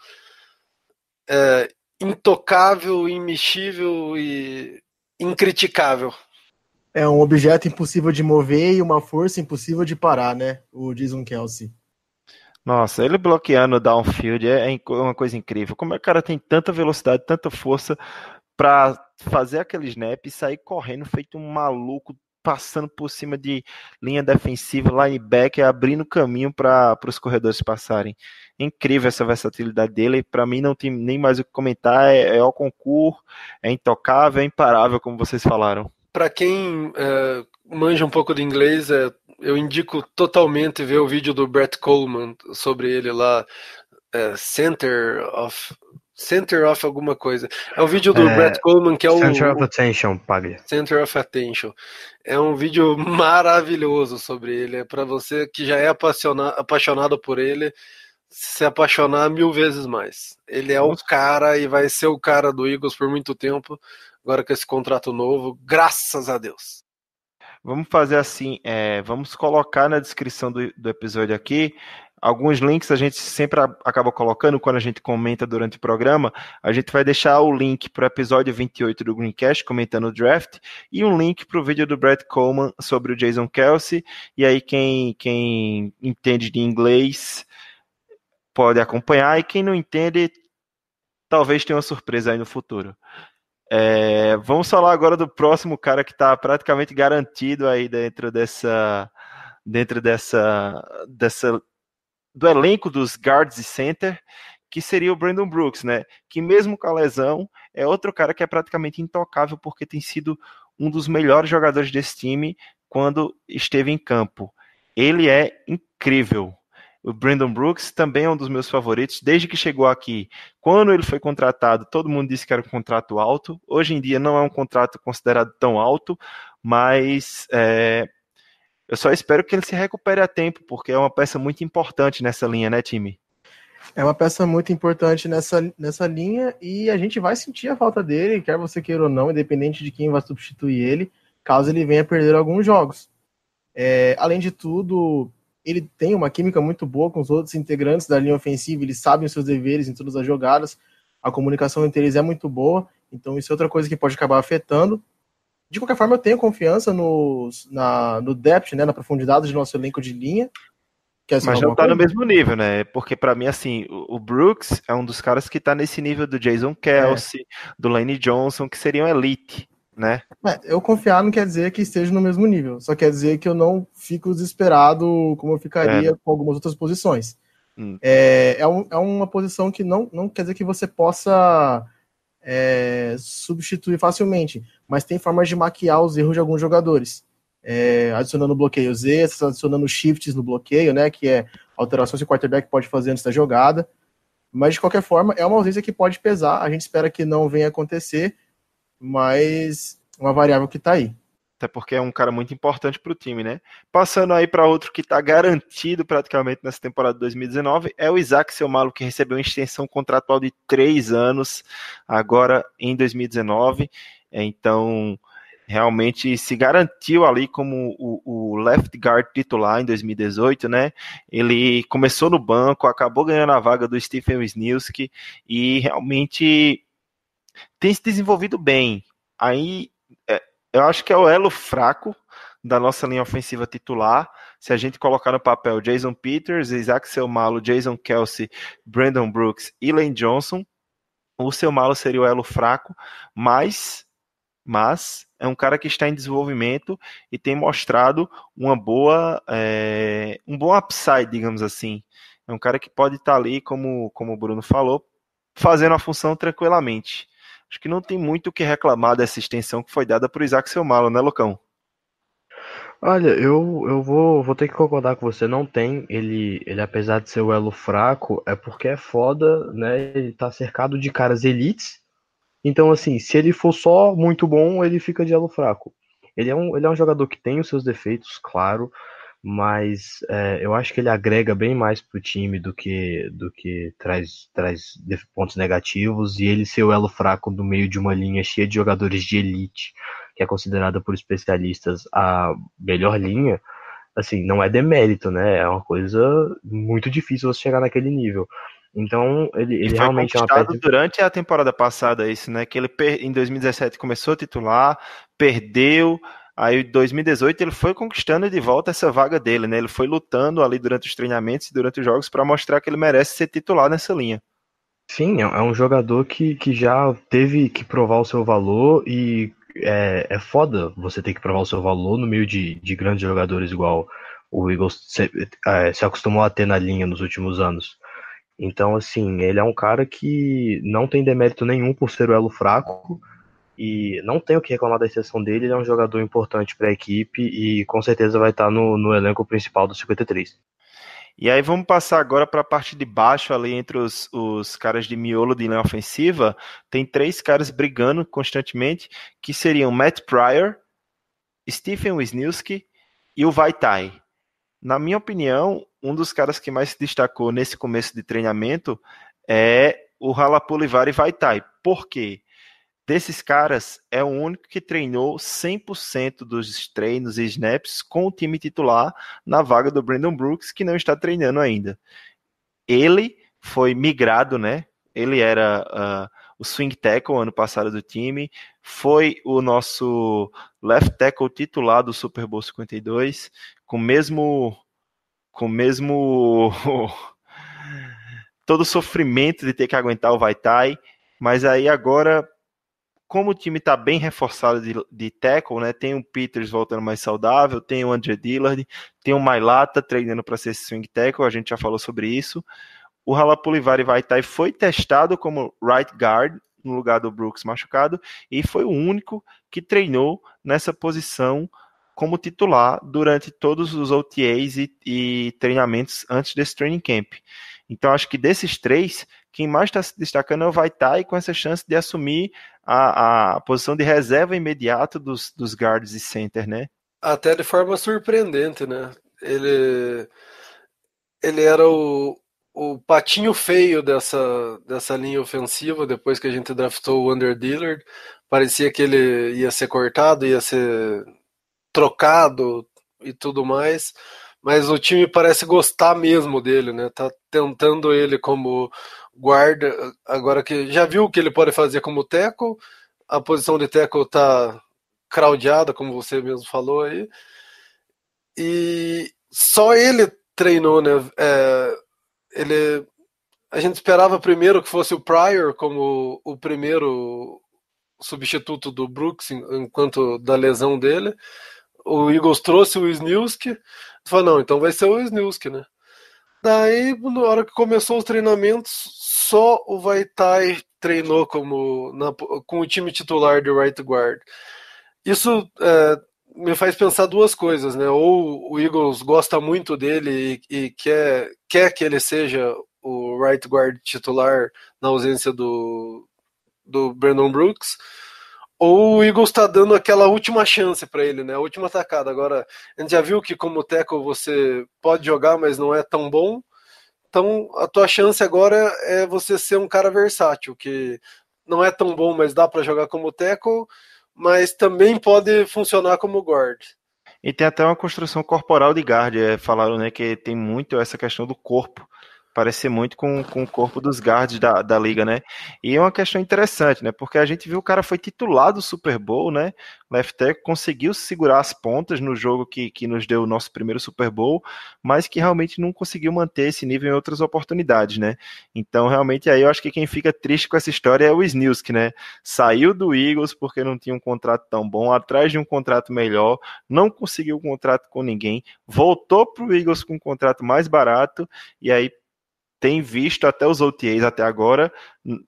é, intocável, imexível e incriticável é um objeto impossível de mover e uma força impossível de parar, né? O Jason Kelsey. Nossa, ele bloqueando o downfield é, é uma coisa incrível. Como é que o cara tem tanta velocidade, tanta força para fazer aquele snap e sair correndo feito um maluco, passando por cima de linha defensiva, linebacker, abrindo caminho para os corredores passarem. Incrível essa versatilidade dele. Para mim não tem nem mais o que comentar. É, é concurso, é intocável, é imparável, como vocês falaram para quem é, manja um pouco de inglês, é, eu indico totalmente ver o vídeo do Brett Coleman sobre ele lá, é, Center of Center of alguma coisa. É o vídeo do é, Brett Coleman que é o Center of Attention, pague. Center of Attention. É um vídeo maravilhoso sobre ele. É para você que já é apaixonado, apaixonado por ele se apaixonar mil vezes mais. Ele é o cara e vai ser o cara do Eagles por muito tempo agora com esse contrato novo, graças a Deus. Vamos fazer assim, é, vamos colocar na descrição do, do episódio aqui alguns links a gente sempre acaba colocando quando a gente comenta durante o programa. A gente vai deixar o link para o episódio 28 do Greencast, comentando o draft, e um link para o vídeo do Brett Coleman sobre o Jason Kelsey. E aí, quem, quem entende de inglês pode acompanhar, e quem não entende, talvez tenha uma surpresa aí no futuro. É, vamos falar agora do próximo cara que está praticamente garantido aí dentro dessa dentro dessa dessa do elenco dos guards e center, que seria o Brandon Brooks, né? Que mesmo com a lesão é outro cara que é praticamente intocável porque tem sido um dos melhores jogadores desse time quando esteve em campo. Ele é incrível. O Brandon Brooks também é um dos meus favoritos desde que chegou aqui. Quando ele foi contratado, todo mundo disse que era um contrato alto. Hoje em dia não é um contrato considerado tão alto, mas é, eu só espero que ele se recupere a tempo, porque é uma peça muito importante nessa linha, né, time? É uma peça muito importante nessa, nessa linha e a gente vai sentir a falta dele, quer você queira ou não, independente de quem vai substituir ele, caso ele venha perder alguns jogos. É, além de tudo, ele tem uma química muito boa com os outros integrantes da linha ofensiva, eles sabem os seus deveres em todas as jogadas, a comunicação entre eles é muito boa, então isso é outra coisa que pode acabar afetando. De qualquer forma, eu tenho confiança no, na, no depth, né, na profundidade do nosso elenco de linha. Mas não tá coisa? no mesmo nível, né? Porque para mim, assim, o, o, Brooks é um dos caras que tá nesse nível do Jason Kelsey, é. do Lane Johnson, que seriam elite né? É, eu confiar não quer dizer que esteja no mesmo nível, só quer dizer que eu não fico desesperado como eu ficaria é. com algumas outras posições. Hum. É, é, um, é, uma posição que não, não quer dizer que você possa é, substituir facilmente, mas tem formas de maquiar os erros de alguns jogadores. É, adicionando bloqueios extras, adicionando shifts no bloqueio, né? Que é alterações que o quarterback pode fazer antes da jogada. Mas de qualquer forma, é uma ausência que pode pesar. A gente espera que não venha acontecer mas uma variável que está aí. Até porque é um cara muito importante para o time, né? Passando aí para outro que está garantido praticamente nessa temporada de 2019, é o Isaac Selmalo, que recebeu uma extensão contratual de três anos agora em 2019. Então, realmente se garantiu ali como o, o, left guard titular em 2018, né? Ele começou no banco, acabou ganhando a vaga do Stephen Wisniewski e realmente tem se desenvolvido bem. Aí é, eu acho que é o elo fraco da nossa linha ofensiva titular. Se a gente colocar no papel Jason Peters, Isaac Selmalo, Jason Kelsey, Brandon Brooks e Lane Johnson, o Selmalo seria o elo fraco, mas, mas é um cara que está em desenvolvimento e tem mostrado uma boa, é, um bom upside, digamos assim. É um cara que pode estar ali, como, como o Bruno falou, fazendo a função tranquilamente. Acho que não tem muito o que reclamar dessa extensão que foi dada por Isaac Selmalo, né, Lucão? Olha, eu, eu vou, vou ter que concordar com você. Não tem. Ele, ele, apesar de ser o elo fraco, é porque é foda, né? Ele tá cercado de caras elites. Então, assim, se ele for só muito bom, ele fica de elo fraco. Ele é um, ele é um jogador que tem os seus defeitos, claro mas é, eu acho que ele agrega bem mais pro time do que do que traz, traz pontos negativos e ele ser o elo fraco no meio de uma linha cheia de jogadores de elite, que é considerada por especialistas a melhor linha, assim, não é demérito, né? É uma coisa muito difícil você chegar naquele nível. Então, ele, ele realmente é uma peça... durante a temporada passada isso, né? Que ele em 2017 começou a titular, perdeu, Aí em 2018 ele foi conquistando de volta essa vaga dele, né? Ele foi lutando ali durante os treinamentos e durante os jogos para mostrar que ele merece ser titular nessa linha. Sim, é um jogador que, que já teve que provar o seu valor e é, é foda você ter que provar o seu valor no meio de, de grandes jogadores igual o Eagles se, é, se acostumou a ter na linha nos últimos anos. Então, assim, ele é um cara que não tem demérito nenhum por ser o elo fraco e não tenho que reclamar da exceção dele, ele é um jogador importante para a equipe e com certeza vai estar no, no elenco principal do 53. E aí vamos passar agora para a parte de baixo, ali entre os, os caras de miolo de linha ofensiva. Tem três caras brigando constantemente, que seriam Matt Pryor, Stephen Wisniewski e o Vaitai. Na minha opinião, um dos caras que mais se destacou nesse começo de treinamento é o Halapulivari Vaitai. Por quê? Desses caras, é o único que treinou 100% dos treinos e snaps com o time titular na vaga do Brandon Brooks, que não está treinando ainda. Ele foi migrado, né? Ele era uh, o swing tackle ano passado do time, foi o nosso left tackle titular do Super Bowl 52, com mesmo com mesmo todo o sofrimento de ter que aguentar o Vaitai, mas aí agora, como o time está bem reforçado de, de tackle, né? Tem o Peters voltando mais saudável, tem o André Dillard, tem o Mailata treinando para ser swing tackle, a gente já falou sobre isso. O Halapulivari Vaitai foi testado como right guard no lugar do Brooks machucado e foi o único que treinou nessa posição como titular durante todos os OTAs e, e treinamentos antes desse training camp. Então, acho que desses três, quem mais está se destacando é o Vaitai, com essa chance de assumir a, a posição de reserva imediata dos, dos guards e center, né? Até de forma surpreendente, né? Ele, ele era o, o patinho feio dessa, dessa linha ofensiva depois que a gente draftou o Under Dillard. Parecia que ele ia ser cortado, ia ser trocado e tudo mais, mas o time parece gostar mesmo dele, né? Tá tentando ele como guarda, agora que já viu o que ele pode fazer como teco, a posição de teco tá craudiada, como você mesmo falou aí, e só ele treinou, né? É, ele, a gente esperava primeiro que fosse o Pryor como o primeiro substituto do Brooks enquanto da lesão dele, o Eagles trouxe o Snilski, falou, não, então vai ser o Snilski, né? Daí, na hora que começou os treinamentos, só o Vaitai treinou como na, com o time titular de right guard. Isso é, me faz pensar duas coisas, né? Ou o Eagles gosta muito dele e, e, quer, quer que ele seja o right guard titular na ausência do, do Brandon Brooks, ou o Eagles está dando aquela última chance para ele, né? A última atacada. Agora, a gente já viu que como tackle você pode jogar, mas não é tão bom. Então, a tua chance agora é você ser um cara versátil, que não é tão bom, mas dá para jogar como tackle, mas também pode funcionar como guard. E tem até uma construção corporal de guard, é, falaram né, que tem muito essa questão do corpo parece muito com, com o corpo dos guards da, da liga, né? E é uma questão interessante, né? Porque a gente viu o cara foi titular do Super Bowl, né? Left conseguiu segurar as pontas no jogo que, que nos deu o nosso primeiro Super Bowl, mas que realmente não conseguiu manter esse nível em outras oportunidades, né? Então, realmente, aí eu acho que quem fica triste com essa história é o Snilsk, né? Saiu do Eagles porque não tinha um contrato tão bom, atrás de um contrato melhor, não conseguiu um contrato com ninguém, voltou para o Eagles com um contrato mais barato, e aí tem visto até os OTAs até agora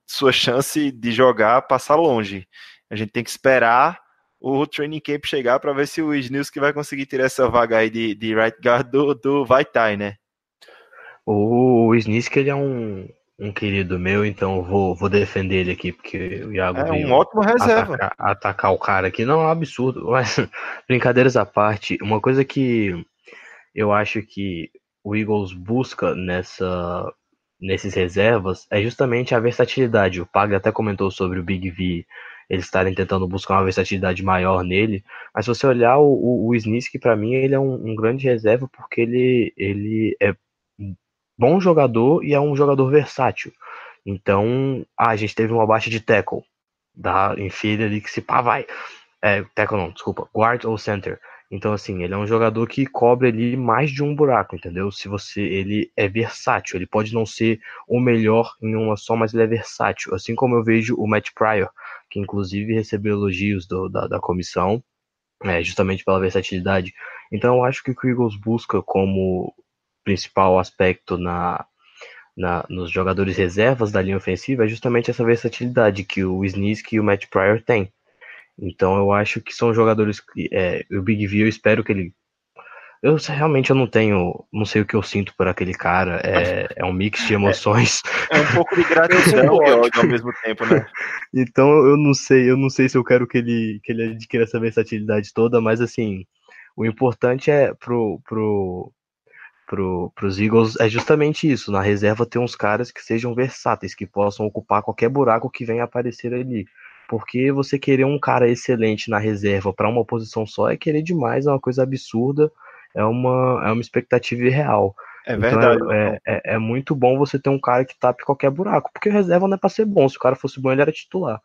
sua chance de jogar passar longe. A gente tem que esperar o training camp chegar para ver se o que vai conseguir tirar essa vaga aí de, de right guard do, do Vaitai, né? O Snisk ele é um, um querido meu, então eu vou, vou defender ele aqui, porque o Iago é um ótimo reserva. Atacar, atacar, o cara aqui. Não, é um absurdo. Mas, brincadeiras à parte, uma coisa que eu acho que o Eagles busca nessa nesses reservas é justamente a versatilidade. O Pag até comentou sobre o Big V, eles estarem tentando buscar uma versatilidade maior nele, mas se você olhar o, o, o Snisk, para mim, ele é um, um, grande reserva porque ele, ele é bom jogador e é um jogador versátil. Então, ah, a gente teve uma baixa de tackle, da enfia ali que se pá, vai. É, tackle não, desculpa, guard ou center. Então, assim, ele é um jogador que cobre ali mais de um buraco, entendeu? Se você. Ele é versátil, ele pode não ser o melhor em uma só, mas ele é versátil. Assim como eu vejo o Matt Pryor, que inclusive recebeu elogios do, da, da comissão, é, justamente pela versatilidade. Então, eu acho que o que o Eagles busca como principal aspecto na, na, nos jogadores reservas da linha ofensiva é justamente essa versatilidade que o Snisk e o Matt Pryor têm. Então eu acho que são jogadores que é, o Big V eu espero que ele eu realmente eu não tenho, não sei o que eu sinto por aquele cara. É, é um mix de emoções. É, é um pouco de gratidão e ódio ao mesmo tempo, né? então eu não sei, eu não sei se eu quero que ele que ele adquira essa versatilidade toda, mas assim, o importante é pro pro pro pros Eagles é justamente isso, na reserva ter uns caras que sejam versáteis, que possam ocupar qualquer buraco que venha aparecer ali. Porque você querer um cara excelente na reserva para uma posição só é querer demais, é uma coisa absurda, é uma, é uma expectativa irreal. É então, verdade. É, é, é, muito bom você ter um cara que tape qualquer buraco, porque reserva não é para ser bom. Se o cara fosse bom, ele era titular.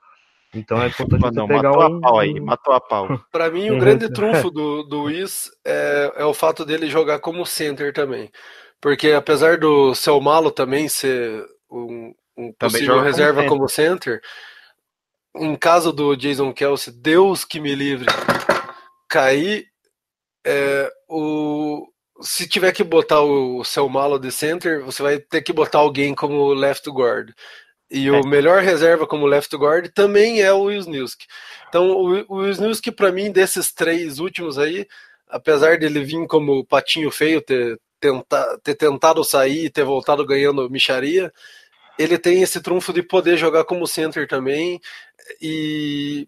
Então é importante você não, pegar matou um... a pau aí, matou a pau. Para mim, o grande trunfo do, do Wiz é, é o fato dele jogar como center também. Porque apesar do seu malo também ser um, um possível reserva como center. Em caso do Jason Kelsey, Deus que me livre, cair, é, o, se tiver que botar o seu malo de center, você vai ter que botar alguém como left guard. E é. o melhor reserva como left guard também é o Wisniewski. Então, o, Wisniewski, para mim, desses três últimos aí, apesar dele vir como patinho feio, ter, tenta, ter tentado sair e ter voltado ganhando micharia, ele tem esse trunfo de poder jogar como center também. E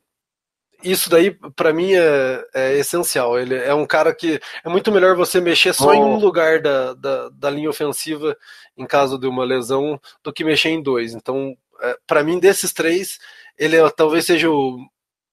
isso daí, para mim, é, é, essencial. Ele é um cara que é muito melhor você mexer só oh. em um lugar da, da, da, linha ofensiva em caso de uma lesão do que mexer em dois. Então, é, para mim, desses três, ele é, talvez seja o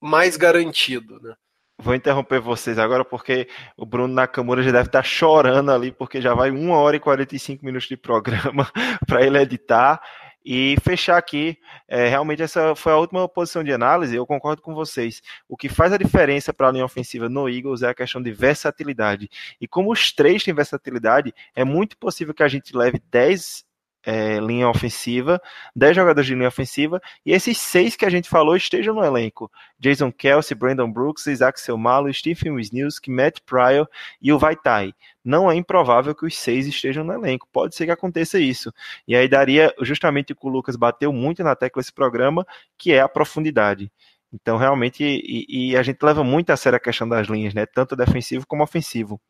mais garantido, né? Vou interromper vocês agora porque o Bruno Nakamura já deve estar chorando ali, porque já vai 1 hora e 45 minutos de programa para ele editar. E fechar aqui, é, realmente essa foi a última posição de análise, eu concordo com vocês. O que faz a diferença para a linha ofensiva no Eagles é a questão de versatilidade. E como os três têm versatilidade, é muito possível que a gente leve 10 é, linha ofensiva, 10 jogadores de linha ofensiva, e esses seis que a gente falou estejam no elenco. Jason Kelsey, Brandon Brooks, Isaac Selmalo, Stephen Wisniewski, Matt Pryor e o Vaitai. Não é improvável que os seis estejam no elenco, pode ser que aconteça isso. E aí daria justamente o que o Lucas bateu muito na tecla esse programa, que é a profundidade. Então, realmente, e, e, a gente leva muito a sério a questão das linhas, né? Tanto defensivo como ofensivo.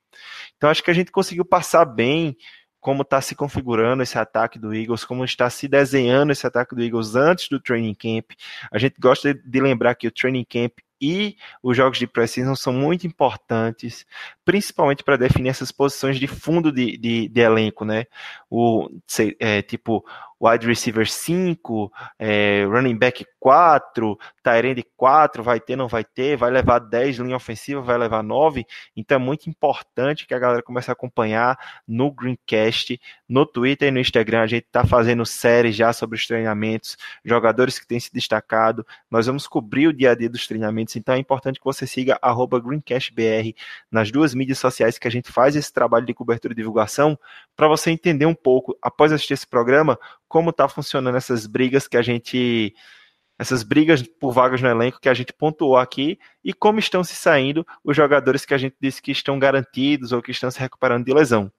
Então, acho que a gente conseguiu passar bem como está se configurando esse ataque do Eagles, como está se desenhando esse ataque do Eagles antes do training camp. A gente gosta de lembrar que o training camp e os jogos de precisão são muito importantes, principalmente para definir essas posições de fundo de, de, de elenco, né? O, é, tipo, wide receiver 5, é, running back 4, Tyrande 4, vai ter, não vai ter, vai levar 10 linha ofensiva, vai levar 9. Então é muito importante que a galera comece a acompanhar no Greencast, no Twitter e no Instagram. A gente está fazendo séries já sobre os treinamentos, jogadores que têm se destacado. Nós vamos cobrir o dia a dia dos treinamentos, então é importante que você siga GreencastBR nas duas mídias sociais que a gente faz esse trabalho de cobertura e divulgação, para você entender um pouco, após assistir esse programa, como está funcionando essas brigas que a gente essas brigas por vagas no elenco que a gente pontuou aqui e como estão se saindo os jogadores que a gente disse que estão garantidos ou que estão se recuperando de lesão.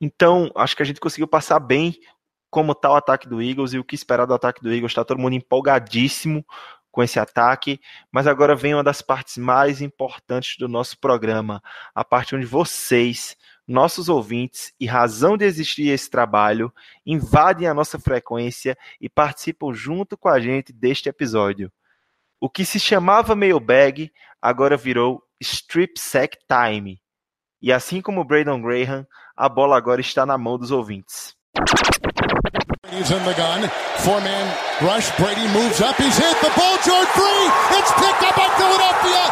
Então, acho que a gente conseguiu passar bem como está o ataque do Eagles e o que esperar do ataque do Eagles. Está todo mundo empolgadíssimo com esse ataque, mas agora vem uma das partes mais importantes do nosso programa, a parte onde vocês, nossos ouvintes e razão de existir esse trabalho, invadem a nossa frequência e participam junto com a gente deste episódio. O que se chamava mailbag agora virou strip sack time. E assim como Braden Graham, a bola agora está na mão dos ouvintes. He's in the gun. Four man rush. Brady moves up. He's hit the ball. George free. It's picked up by Philadelphia.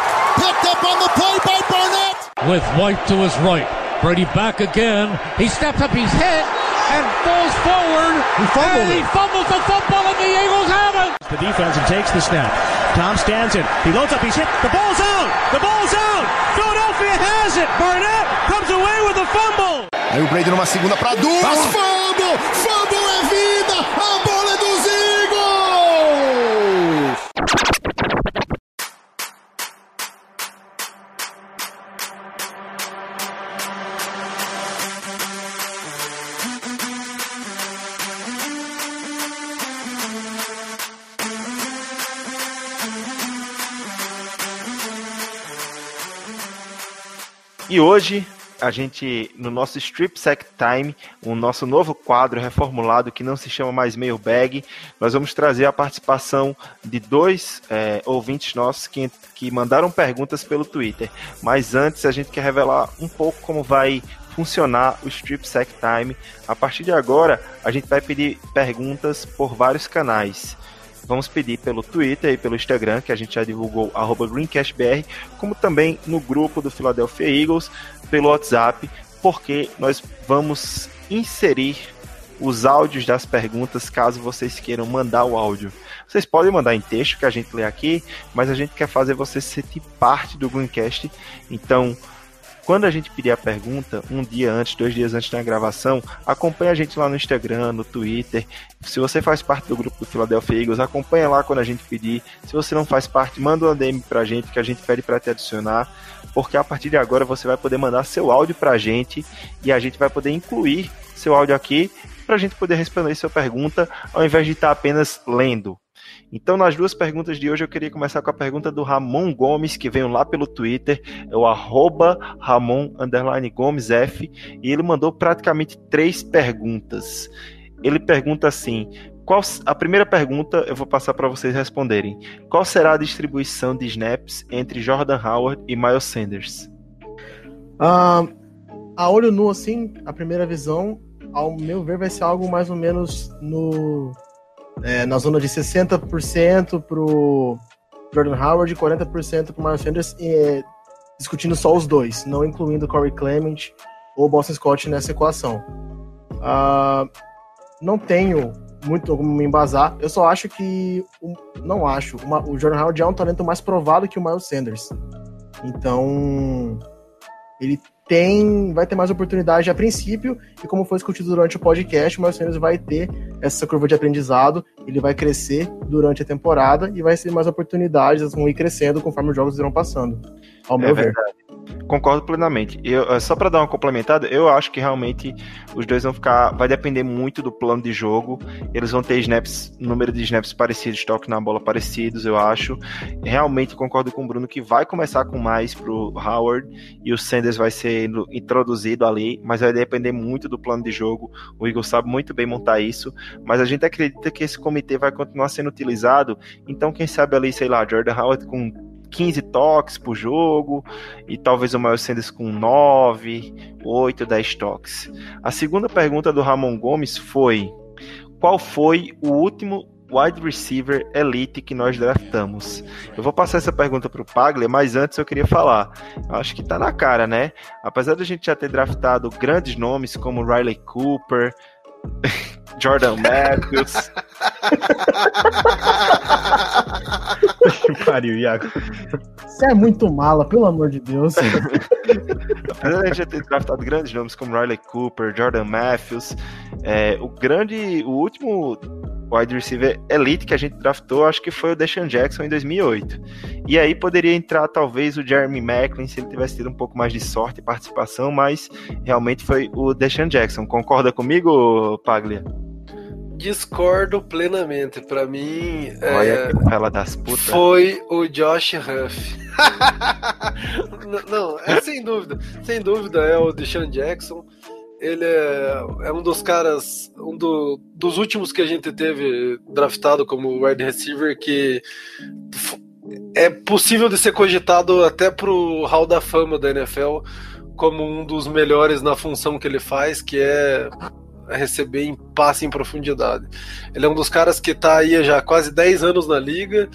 Picked up on the play by Barnett. With White to his right. Brady back again. He steps up. He's hit and falls forward. He fumbled and he fumbles the football, and the Eagles have it. The defense and takes the snap. Tom stands in. He loads up. He's hit. The ball's out. The ball's out. Philadelphia has it. Barnett comes away with the fumble. Aí o Brady numa segunda para duas. Ah. Fumble! Fumble vida! A bola é dos Eagles! E hoje a gente, no nosso Strip Time, o nosso novo quadro reformulado que não se chama mais Mailbag, nós vamos trazer a participação de dois é, ouvintes nossos que, que mandaram perguntas pelo Twitter. Mas antes a gente quer revelar um pouco como vai funcionar o Strip Time. A partir de agora, a gente vai pedir perguntas por vários canais. Vamos pedir pelo Twitter e pelo Instagram, que a gente já divulgou, GreencastBR, como também no grupo do Philadelphia Eagles, pelo WhatsApp, porque nós vamos inserir os áudios das perguntas caso vocês queiram mandar o áudio. Vocês podem mandar em texto que a gente lê aqui, mas a gente quer fazer você sentir parte do Greencast. Então, quando a gente pedir a pergunta, um dia antes, dois dias antes da gravação, acompanha a gente lá no Instagram, no Twitter. Se você faz parte do grupo do Philadelphia Eagles, acompanha lá quando a gente pedir. Se você não faz parte, manda uma DM pra gente que a gente pede para te adicionar, porque a partir de agora você vai poder mandar seu áudio pra gente e a gente vai poder incluir seu áudio aqui para a gente poder responder sua pergunta ao invés de estar apenas lendo. Então, nas duas perguntas de hoje, eu queria começar com a pergunta do Ramon Gomes, que veio lá pelo Twitter, é o arroba Ramon Gomes F, e ele mandou praticamente três perguntas. Ele pergunta assim: qual, a primeira pergunta eu vou passar para vocês responderem. Qual será a distribuição de snaps entre Jordan Howard e Miles Sanders? Uh, a olho nu, assim, a primeira visão, ao meu ver, vai ser algo mais ou menos no é, na zona de 60% pro Jordan Howard e 40% pro Miles Sanders, é, discutindo só os dois, não incluindo Corey Clement ou Boston Scott nessa equação. Uh, não tenho muito como me embasar, eu só acho que. Não acho. Uma, o Jordan Howard é um talento mais provado que o Miles Sanders. Então. Ele tem, vai ter mais oportunidade a princípio, e como foi discutido durante o podcast, o Sanders vai ter essa curva de aprendizado, ele vai crescer durante a temporada e vai ter mais oportunidades, vão ir crescendo conforme os jogos irão passando, ao meu é ver. Verdade. Concordo plenamente. Eu, é, só para dar uma complementada, eu acho que realmente os dois vão ficar. Vai depender muito do plano de jogo. Eles vão ter snaps, número de snaps parecidos, toque na bola parecidos, eu acho. Realmente concordo com o Bruno que vai começar com mais pro Howard e o Sanders vai ser introduzido ali, mas vai depender muito do plano de jogo. O Eagle sabe muito bem montar isso, mas a gente acredita que esse comitê vai continuar sendo utilizado. Então, quem sabe ali, sei lá, Jordan Howard com 15 toques por jogo e talvez o Miles Sanders com 9, 8, 10 toques. A segunda pergunta do Ramon Gomes foi: qual foi o último wide receiver elite que nós draftamos? Eu vou passar essa pergunta para o Paglia, mas antes eu queria falar. Eu acho que tá na cara, né? Apesar de a gente já ter draftado grandes nomes como Riley Cooper, Jordan Matthews. pariu, Iago. Você é muito mala, pelo amor de Deus. Apesar de a gente ter draftado grandes nomes como Riley Cooper, Jordan Matthews, é, o grande, o último wide receiver elite que a gente draftou, acho que foi o Deshaun Jackson em 2008. E aí poderia entrar talvez o Jeremy Macklin se ele tivesse tido um pouco mais de sorte e participação, mas realmente foi o Deshaun Jackson. Concorda comigo, Paglia? Discordo plenamente. Para mim, Olha é, das putas. foi o Josh Huff. não, é sem dúvida. Sem dúvida é o Deshaun Jackson ele é, é um dos caras, um do, dos últimos que a gente teve draftado como wide receiver que é possível de ser cogitado até pro Hall da Fama da NFL como um dos melhores na função que ele faz, que é receber em passe em profundidade. Ele é um dos caras que está aí já quase 10 anos na liga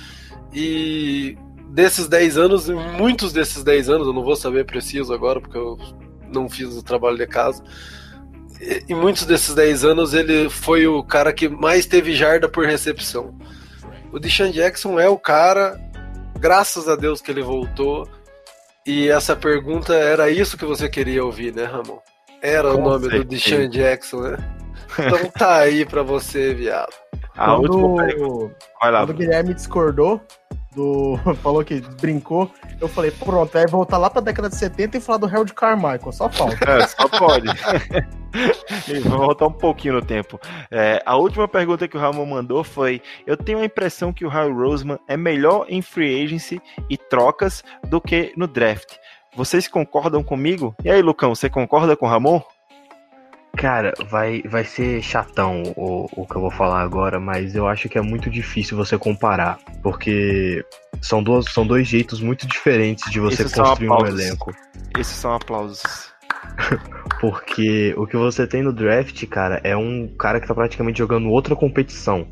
e desses 10 anos, muitos desses 10 anos, eu não vou saber preciso agora porque eu não fiz o trabalho de casa. Em muitos desses 10 anos, ele foi o cara que mais teve jarda por recepção. O Deshaun Jackson é o cara, graças a Deus que ele voltou. E essa pergunta era isso que você queria ouvir, né, Ramon? Era Com o nome certeza. do Deshaun Jackson, né? Então tá aí pra você, viado. A quando, última pergunta. Vai lá. Quando o Guilherme discordou, do falou que brincou, eu falei, pronto, vai voltar lá pra década de 70 e falar do Harold Carmichael, só falta. É, só pode. Vamos voltar um pouquinho no tempo. É, a última pergunta que o Ramon mandou foi: Eu tenho a impressão que o Harry Roseman é melhor em free agency e trocas do que no draft. Vocês concordam comigo? E aí, Lucão, você concorda com o Ramon? Cara, vai, vai ser chatão o, o que eu vou falar agora, mas eu acho que é muito difícil você comparar, porque são, duas, são dois jeitos muito diferentes de você Esses construir um elenco. Esses são aplausos. porque o que você tem no draft, cara, é um cara que tá praticamente jogando outra competição.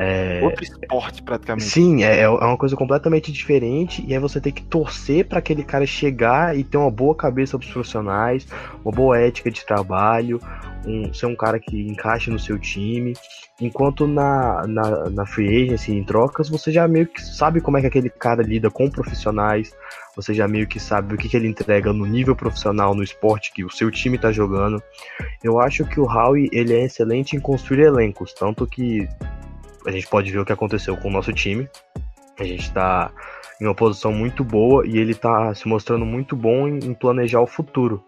É... Outro esporte, praticamente. Sim, é, é uma coisa completamente diferente. E aí você tem que torcer para aquele cara chegar e ter uma boa cabeça dos profissionais, uma boa ética de trabalho, um, ser um cara que encaixe no seu time. Enquanto na, na, na free agency, em trocas, você já meio que sabe como é que aquele cara lida com profissionais, você já meio que sabe o que, que ele entrega no nível profissional, no esporte que o seu time está jogando. Eu acho que o Howie ele é excelente em construir elencos, tanto que a gente pode ver o que aconteceu com o nosso time. A gente está em uma posição muito boa e ele está se mostrando muito bom em, em planejar o futuro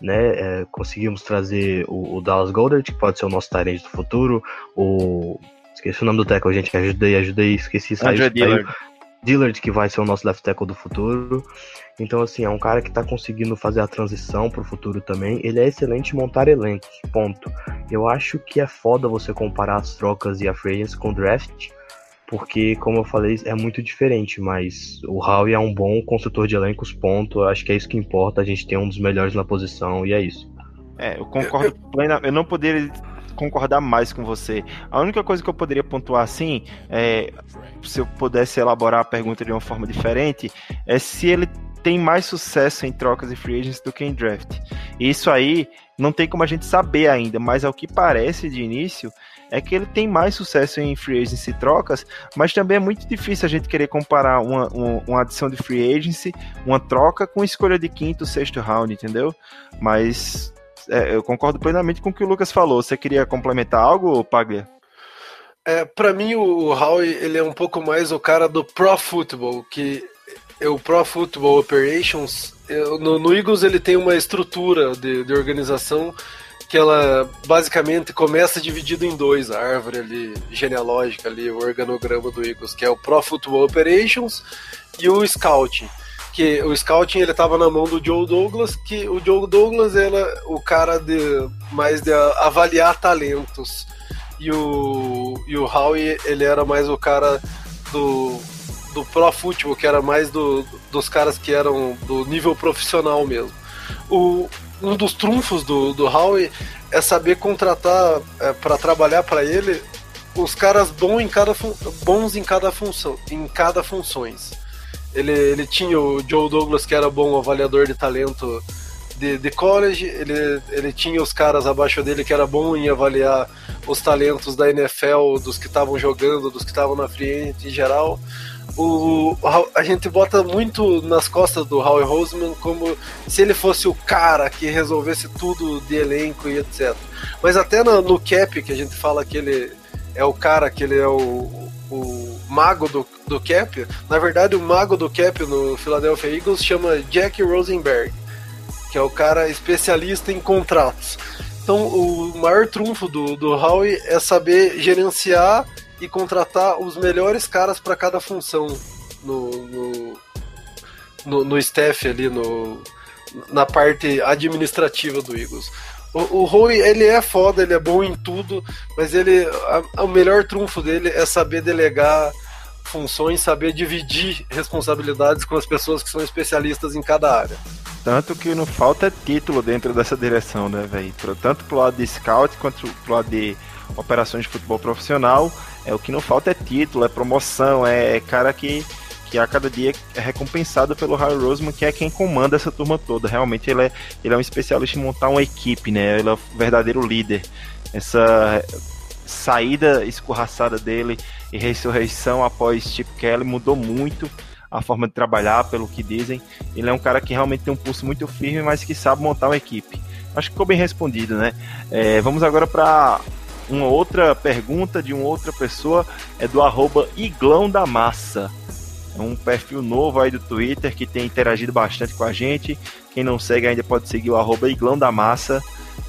né? É, conseguimos trazer o, o, Dallas Goddard, que pode ser o nosso talento do futuro, o. Esqueci o nome do tackle, gente, ajudei, ajudei, esqueci, saiu. saiu Dillard. Dillard, que vai ser o nosso left tackle do futuro. Então, assim, é um cara que tá conseguindo fazer a transição pro futuro também. Ele é excelente em montar elencos, ponto. Eu acho que é foda você comparar as trocas e a free com o draft, porque, como eu falei, é muito diferente, mas o Howie é um bom construtor de elencos, ponto. Eu acho que é isso que importa, a gente tem um dos melhores na posição e é isso. É, eu concordo plenamente. Eu não poderia concordar mais com você. A única coisa que eu poderia pontuar assim, é, se eu pudesse elaborar a pergunta de uma forma diferente, é se ele tem mais sucesso em trocas e free agents do que em draft. Isso aí não tem como a gente saber ainda, mas ao que parece de início, é que ele tem mais sucesso em free agency trocas, mas também é muito difícil a gente querer comparar uma, uma, uma adição de free agency, uma troca com escolha de quinto, sexto round, entendeu? Mas é, eu concordo plenamente com o que o Lucas falou. Você queria complementar algo, Paglia? É, para mim o Howie ele é um pouco mais o cara do pro football, que o Pro Football Operations. No, no Eagles ele tem uma estrutura de, de organização que ela basicamente começa dividido em dois, a árvore ali genealógica ali, o organograma do Eagles, que é o Pro Football Operations e o Scouting. Que o Scouting ele estava na mão do Joe Douglas, que o Joe Douglas era o cara de mais de avaliar talentos. E o, e o Howie, ele era mais o cara do, do Pro Football, que era mais do, dos caras que eram do nível profissional mesmo. O, um dos trunfos do, do Howie é saber contratar é, para trabalhar para ele os caras bons em cada, bons em cada função, em cada funções. Ele, ele tinha o Joe Douglas que era bom avaliador de talento de, de college, ele, ele tinha os caras abaixo dele que era bom em avaliar os talentos da NFL, dos que estavam jogando, dos que estavam na frente em geral o, a gente bota muito nas costas do Howie Roseman como se ele fosse o cara que resolvesse tudo de elenco e etc. Mas até no, no cap, que a gente fala que ele é o cara, que ele é o, o mago do, do cap, na verdade o mago do cap no Philadelphia Eagles chama Jack Rosenberg, que é o cara especialista em contratos. Então o maior trunfo do, do Howie é saber gerenciar e contratar os melhores caras para cada função no, no, no, no, staff ali, no, na parte administrativa do Eagles. O, o ele é foda, ele é bom em tudo, mas ele a, o melhor trunfo dele é saber delegar funções, saber dividir responsabilidades com as pessoas que são especialistas em cada área. Tanto que não falta título dentro dessa direção, né, velho? Tanto pro lado de scout quanto pro lado de operações de futebol profissional. É o que não falta é título, é promoção, é cara que, que a cada dia é recompensado pelo Harry Roseman, que é quem comanda essa turma toda. Realmente ele é, ele é um especialista em montar uma equipe, né? Ele é o verdadeiro líder. Essa saída escorraçada dele e ressurreição após Chip Kelly mudou muito a forma de trabalhar, pelo que dizem. Ele é um cara que realmente tem um pulso muito firme, mas que sabe montar uma equipe. Acho que ficou bem respondido, né? É, vamos agora para uma outra pergunta de uma outra pessoa, é do arroba Iglão da Massa. É um perfil novo aí do Twitter que tem interagido bastante com a gente. Quem não segue ainda pode seguir o arroba Iglão da Massa.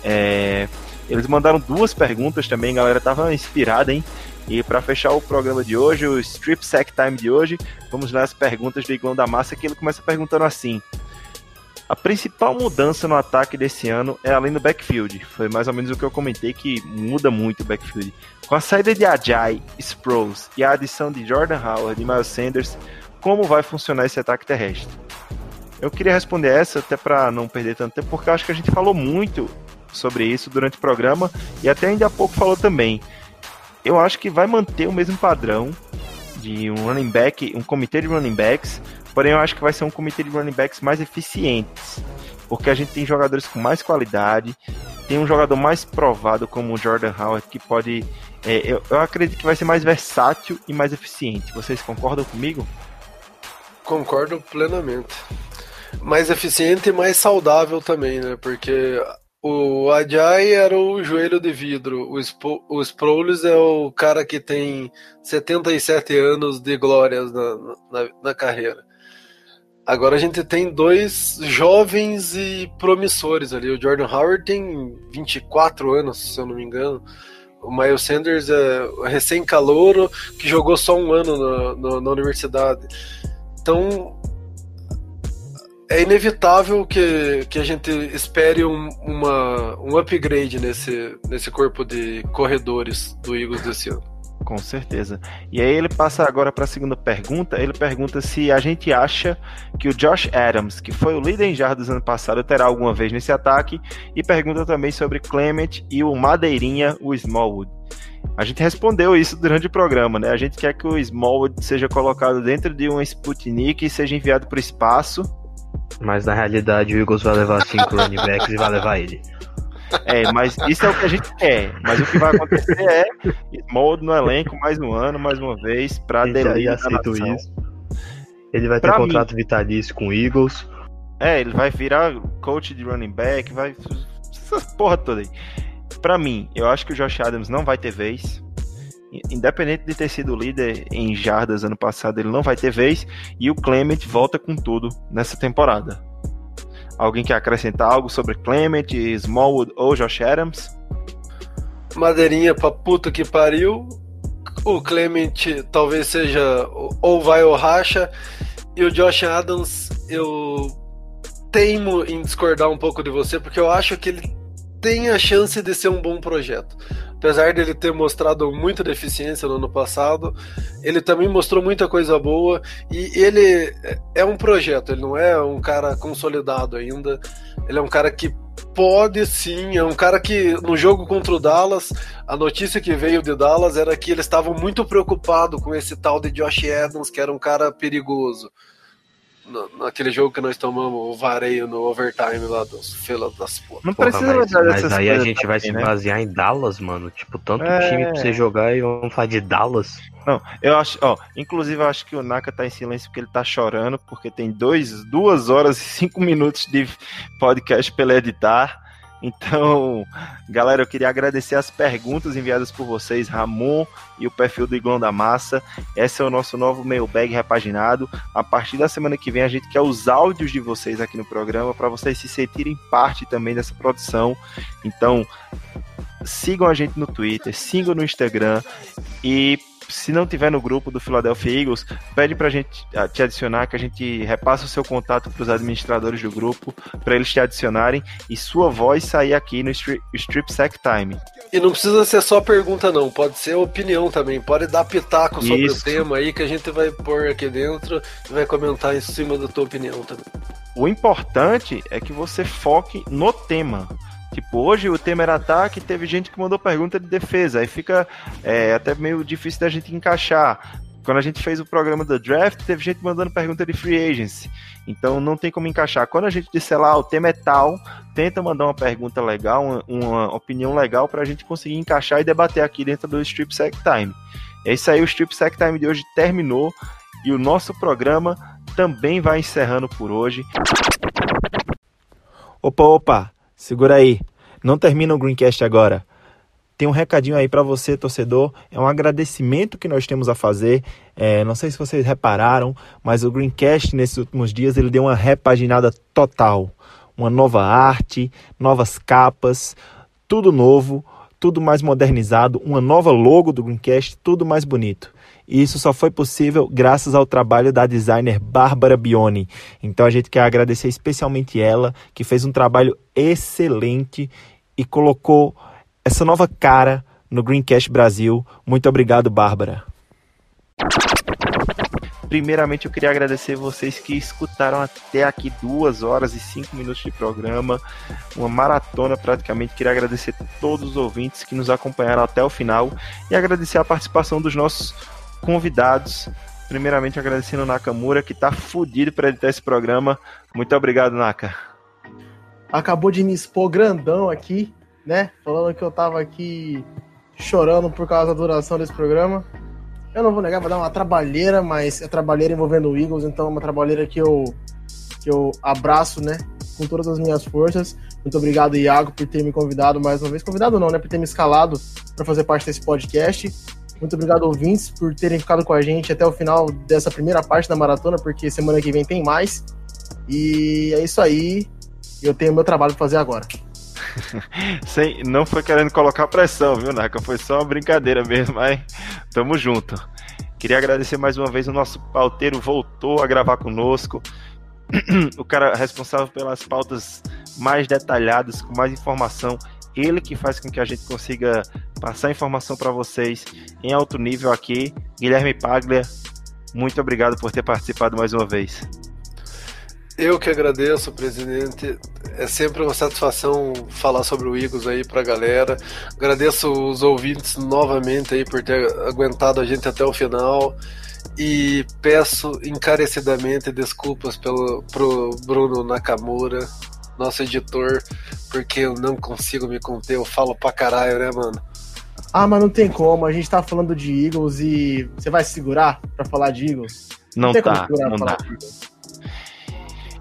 É... Eles mandaram duas perguntas também, galera tava inspirada, hein? E para fechar o programa de hoje, o Strip Sack Time de hoje, vamos ler as perguntas do Iglão da Massa, que ele começa perguntando assim: a principal mudança no ataque desse ano é além do backfield. Foi mais ou menos o que eu comentei que muda muito o backfield. Com a saída de Ajay, Sproles e a adição de Jordan Howard e Miles Sanders, como vai funcionar esse ataque terrestre? Eu queria responder essa até para não perder tanto tempo, porque acho que a gente falou muito sobre isso durante o programa e até ainda há pouco falou também. eu acho que vai manter o mesmo padrão de um running back, um comitê de running backs, porém eu acho que vai ser um comitê de running backs mais eficientes, porque a gente tem jogadores com mais qualidade, tem um jogador mais provado como o Jordan Howard que pode, é, eu, eu acredito que vai ser mais versátil e mais eficiente. Vocês concordam comigo? Concordo plenamente. Mais eficiente e mais saudável também, né? Porque o Ajay era o joelho de vidro, o, Sp o Sproles é o cara que tem 77 anos de glórias na, na, na, carreira. Agora a gente tem dois jovens e promissores ali. O Jordan Howard tem 24 anos, se eu não me engano. O Miles Sanders é recém-calouro que jogou só um ano na, na, na universidade. Então é inevitável que, que a gente espere um, uma, um upgrade nesse, nesse corpo de corredores do Eagles desse ano. Com certeza. E aí ele passa agora para a segunda pergunta. Ele pergunta se a gente acha que o Josh Adams, que foi o líder em jardas ano passado, terá alguma vez nesse ataque. E pergunta também sobre Clement e o Madeirinha, o Smallwood. A gente respondeu isso durante o programa, né? A gente quer que o Smallwood seja colocado dentro de um Sputnik e seja enviado para o espaço mas na realidade o Eagles vai levar cinco running backs e vai levar ele. É, mas isso é o que a gente quer. Mas o que vai acontecer é Smoldo no elenco mais um ano, mais uma vez, pra delícia aceito isso. Ele vai ter pra contrato mim. vitalício com o Eagles. É, ele vai virar coach de running back, vai. Essa porra toda aí. Pra mim, eu acho que o Josh Adams não vai ter vez independente de ter sido líder em jardas ano passado, ele não vai ter vez. E o Clement volta com tudo nessa temporada. Alguém quer acrescentar algo sobre Clement, Smallwood ou Josh Adams? Madeirinha pra puta que pariu. O Clement talvez seja ou vai ou racha. E o Josh Adams, eu teimo em discordar um pouco de você, porque eu acho que ele tem a chance de ser um bom projeto. Apesar dele ter mostrado muita deficiência no ano passado, ele também mostrou muita coisa boa e ele é um projeto, ele não é um cara consolidado ainda. Ele é um cara que pode sim, é um cara que no jogo contra o Dallas, a notícia que veio de Dallas era que eles estavam muito preocupados com esse tal de Josh Adams, que era um cara perigoso naquele jogo que nós tomamos o vareio no overtime lá dos fila das porra. Não Porra, precisa mas, mas aí a gente vai se né? basear em Dallas, mano. Tipo, tanto é... time pra você jogar e vamos falar de Dallas. Não, eu acho, ó, inclusive eu acho que o Naka tá em silêncio porque ele tá chorando, porque tem dois, duas horas e cinco minutos de podcast pra ele editar. Então, galera, eu queria agradecer as perguntas enviadas por vocês, Ramon e o perfil do Iglão da Massa. Esse é o nosso novo mailbag repaginado. A partir da semana que vem, a gente quer os áudios de vocês aqui no programa para vocês se sentirem parte também dessa produção. Então, sigam a gente no Twitter, sigam no Instagram e se não tiver no grupo do Philadelphia Eagles, pede pra gente te adicionar, que a gente repassa o seu contato para os administradores do grupo, para eles te adicionarem e sua voz sair aqui no Strip, Strip Sack Time. E não precisa ser só pergunta, não, pode ser opinião também, pode dar pitaco sobre Isso. o tema aí que a gente vai pôr aqui dentro e vai comentar em cima da tua opinião também. O importante é que você foque no tema. Tipo, hoje o tema era ataque, teve gente que mandou pergunta de defesa, aí fica é, até meio difícil da gente encaixar. Quando a gente fez o programa do draft, teve gente mandando pergunta de free agency. Então não tem como encaixar. Quando a gente disser lá, o tema é tal, tenta mandar uma pergunta legal, uma, uma opinião legal para a gente conseguir encaixar e debater aqui dentro do Strip Sack Time. É isso aí, o Strip Sack Time de hoje terminou e o nosso programa também vai encerrando por hoje. Opa, opa! Segura aí. Não termina o Greencast agora. Tem um recadinho aí para você, torcedor. É um agradecimento que nós temos a fazer. É, não sei se vocês repararam, mas o Greencast nesses últimos dias ele deu uma repaginada total. Uma nova arte, novas capas, tudo novo, tudo mais modernizado, uma nova logo do Greencast, tudo mais bonito. E isso só foi possível graças ao trabalho da designer Bárbara Bioni. Então a gente quer agradecer especialmente ela, que fez um trabalho excelente e colocou essa nova cara no Greencast Brasil. Muito obrigado, Bárbara. Primeiramente, eu queria agradecer vocês que escutaram até aqui duas horas e cinco minutos de programa, uma maratona praticamente. Queria agradecer todos os ouvintes que nos acompanharam até o final e agradecer a participação dos nossos convidados. Primeiramente, agradecendo o Nakamura, que tá fudido para editar esse programa. Muito obrigado, Naka. Acabou de me expor grandão aqui, né? Falando que eu tava aqui chorando por causa da duração desse programa. Eu não vou negar, vai dar uma trabalheira, mas é trabalheira envolvendo o Eagles, então é uma trabalheira que eu, que eu abraço, né? Com todas as minhas forças. Muito obrigado, Iago, por ter me convidado mais uma vez. Convidado não, né? Por ter me escalado para fazer parte desse podcast. Muito obrigado, ouvintes, por terem ficado com a gente até o final dessa primeira parte da maratona, porque semana que vem tem mais. E é isso aí. Eu tenho meu trabalho para fazer agora. Sem, não foi querendo colocar pressão, viu, Naka? Foi só uma brincadeira mesmo, mas tamo junto. Queria agradecer mais uma vez o nosso pauteiro voltou a gravar conosco. o cara responsável pelas pautas mais detalhadas, com mais informação. Ele que faz com que a gente consiga passar informação para vocês em alto nível aqui. Guilherme Paglia, muito obrigado por ter participado mais uma vez. Eu que agradeço, presidente. É sempre uma satisfação falar sobre o Eagles aí pra galera. Agradeço os ouvintes novamente aí por ter aguentado a gente até o final. E peço encarecidamente desculpas pelo, pro Bruno Nakamura, nosso editor, porque eu não consigo me conter, eu falo pra caralho, né, mano? Ah, mas não tem como, a gente tá falando de Eagles e você vai se segurar pra falar de Eagles? Não, não tá, não dá.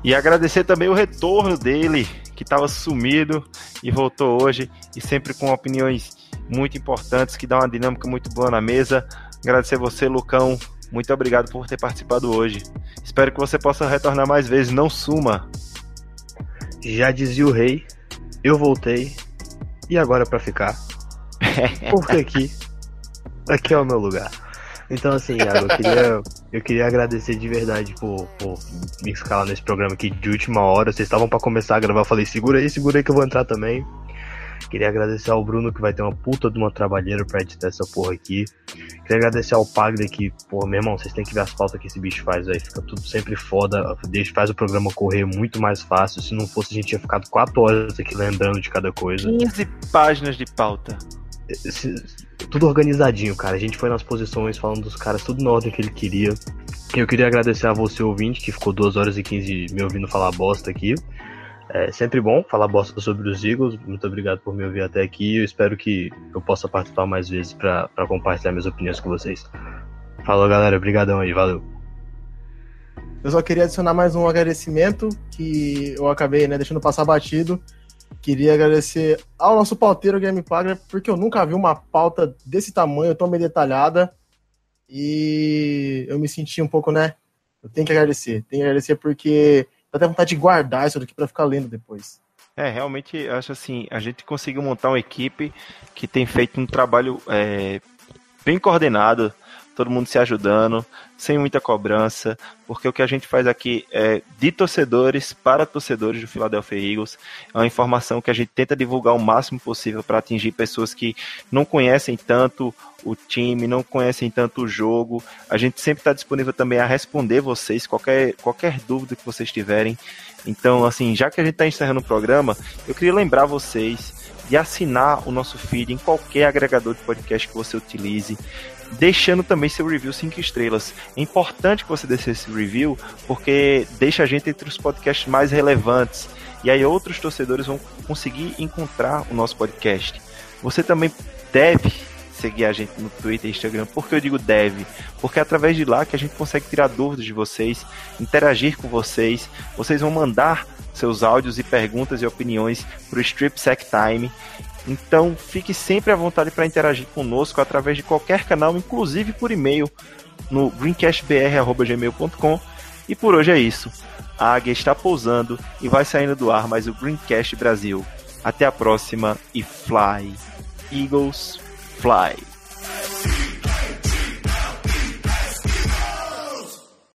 E agradecer também o retorno dele, que estava sumido e voltou hoje, e sempre com opiniões muito importantes, que dá uma dinâmica muito boa na mesa. Agradecer você, Lucão. Muito obrigado por ter participado hoje. Espero que você possa retornar mais vezes. Não suma. Já dizia o rei, eu voltei. E agora para ficar? Porque aqui, aqui é o meu lugar. Então, assim, Iago, eu queria, eu queria agradecer de verdade por, por me escalar nesse programa aqui de última hora. Vocês estavam para começar a gravar, eu falei, segura aí, segura aí que eu vou entrar também. Queria agradecer ao Bruno, que vai ter uma puta de uma trabalheira pra editar essa porra aqui. Queria agradecer ao Pagda, que, porra, meu irmão, vocês têm que ver as pautas que esse bicho faz, aí Fica tudo sempre foda. Deixa, faz o programa correr muito mais fácil. Se não fosse, a gente tinha ficado 4 horas aqui lembrando de cada coisa. 15 páginas de pauta. Esse, tudo organizadinho, cara. A gente foi nas posições, falando dos caras, tudo na ordem que ele queria. Eu queria agradecer a você, ouvinte, que ficou 2 horas e 15 me ouvindo falar bosta aqui. É sempre bom falar bosta sobre os Eagles. Muito obrigado por me ouvir até aqui. Eu espero que eu possa participar mais vezes para compartilhar minhas opiniões com vocês. Falou, galera. Obrigadão aí. Valeu. Eu só queria adicionar mais um agradecimento que eu acabei né, deixando passar batido Queria agradecer ao nosso pauteiro Game Pagra, porque eu nunca vi uma pauta desse tamanho, tão bem detalhada. E eu me senti um pouco, né? Eu tenho que agradecer. Tenho que agradecer porque dá até vontade de guardar isso daqui para ficar lendo depois. É, realmente, acho assim, a gente conseguiu montar uma equipe que tem feito um trabalho é, bem coordenado, todo mundo se ajudando, sem muita cobrança, porque o que a gente faz aqui é de torcedores para torcedores do Philadelphia Eagles. É uma informação que a gente tenta divulgar o máximo possível para atingir pessoas que não conhecem tanto o time, não conhecem tanto o jogo. A gente sempre está disponível também a responder vocês, qualquer, qualquer dúvida que vocês tiverem. Então, assim, já que a gente está encerrando o programa, eu queria lembrar vocês de assinar o nosso feed em qualquer agregador de podcast que você utilize deixando também seu review 5 estrelas. É importante que você deixe esse review porque deixa a gente entre os podcasts mais relevantes e aí outros torcedores vão conseguir encontrar o nosso podcast. Você também deve seguir a gente no Twitter e Instagram. Por que eu digo deve? Porque é através de lá que a gente consegue tirar dúvidas de vocês, interagir com vocês. Vocês vão mandar seus áudios e perguntas e opiniões para o Strip Sec Time então fique sempre à vontade para interagir conosco através de qualquer canal, inclusive por e-mail no greencastbr.gmail.com. E por hoje é isso. A águia está pousando e vai saindo do ar mais o Greencast Brasil. Até a próxima e fly. Eagles, fly.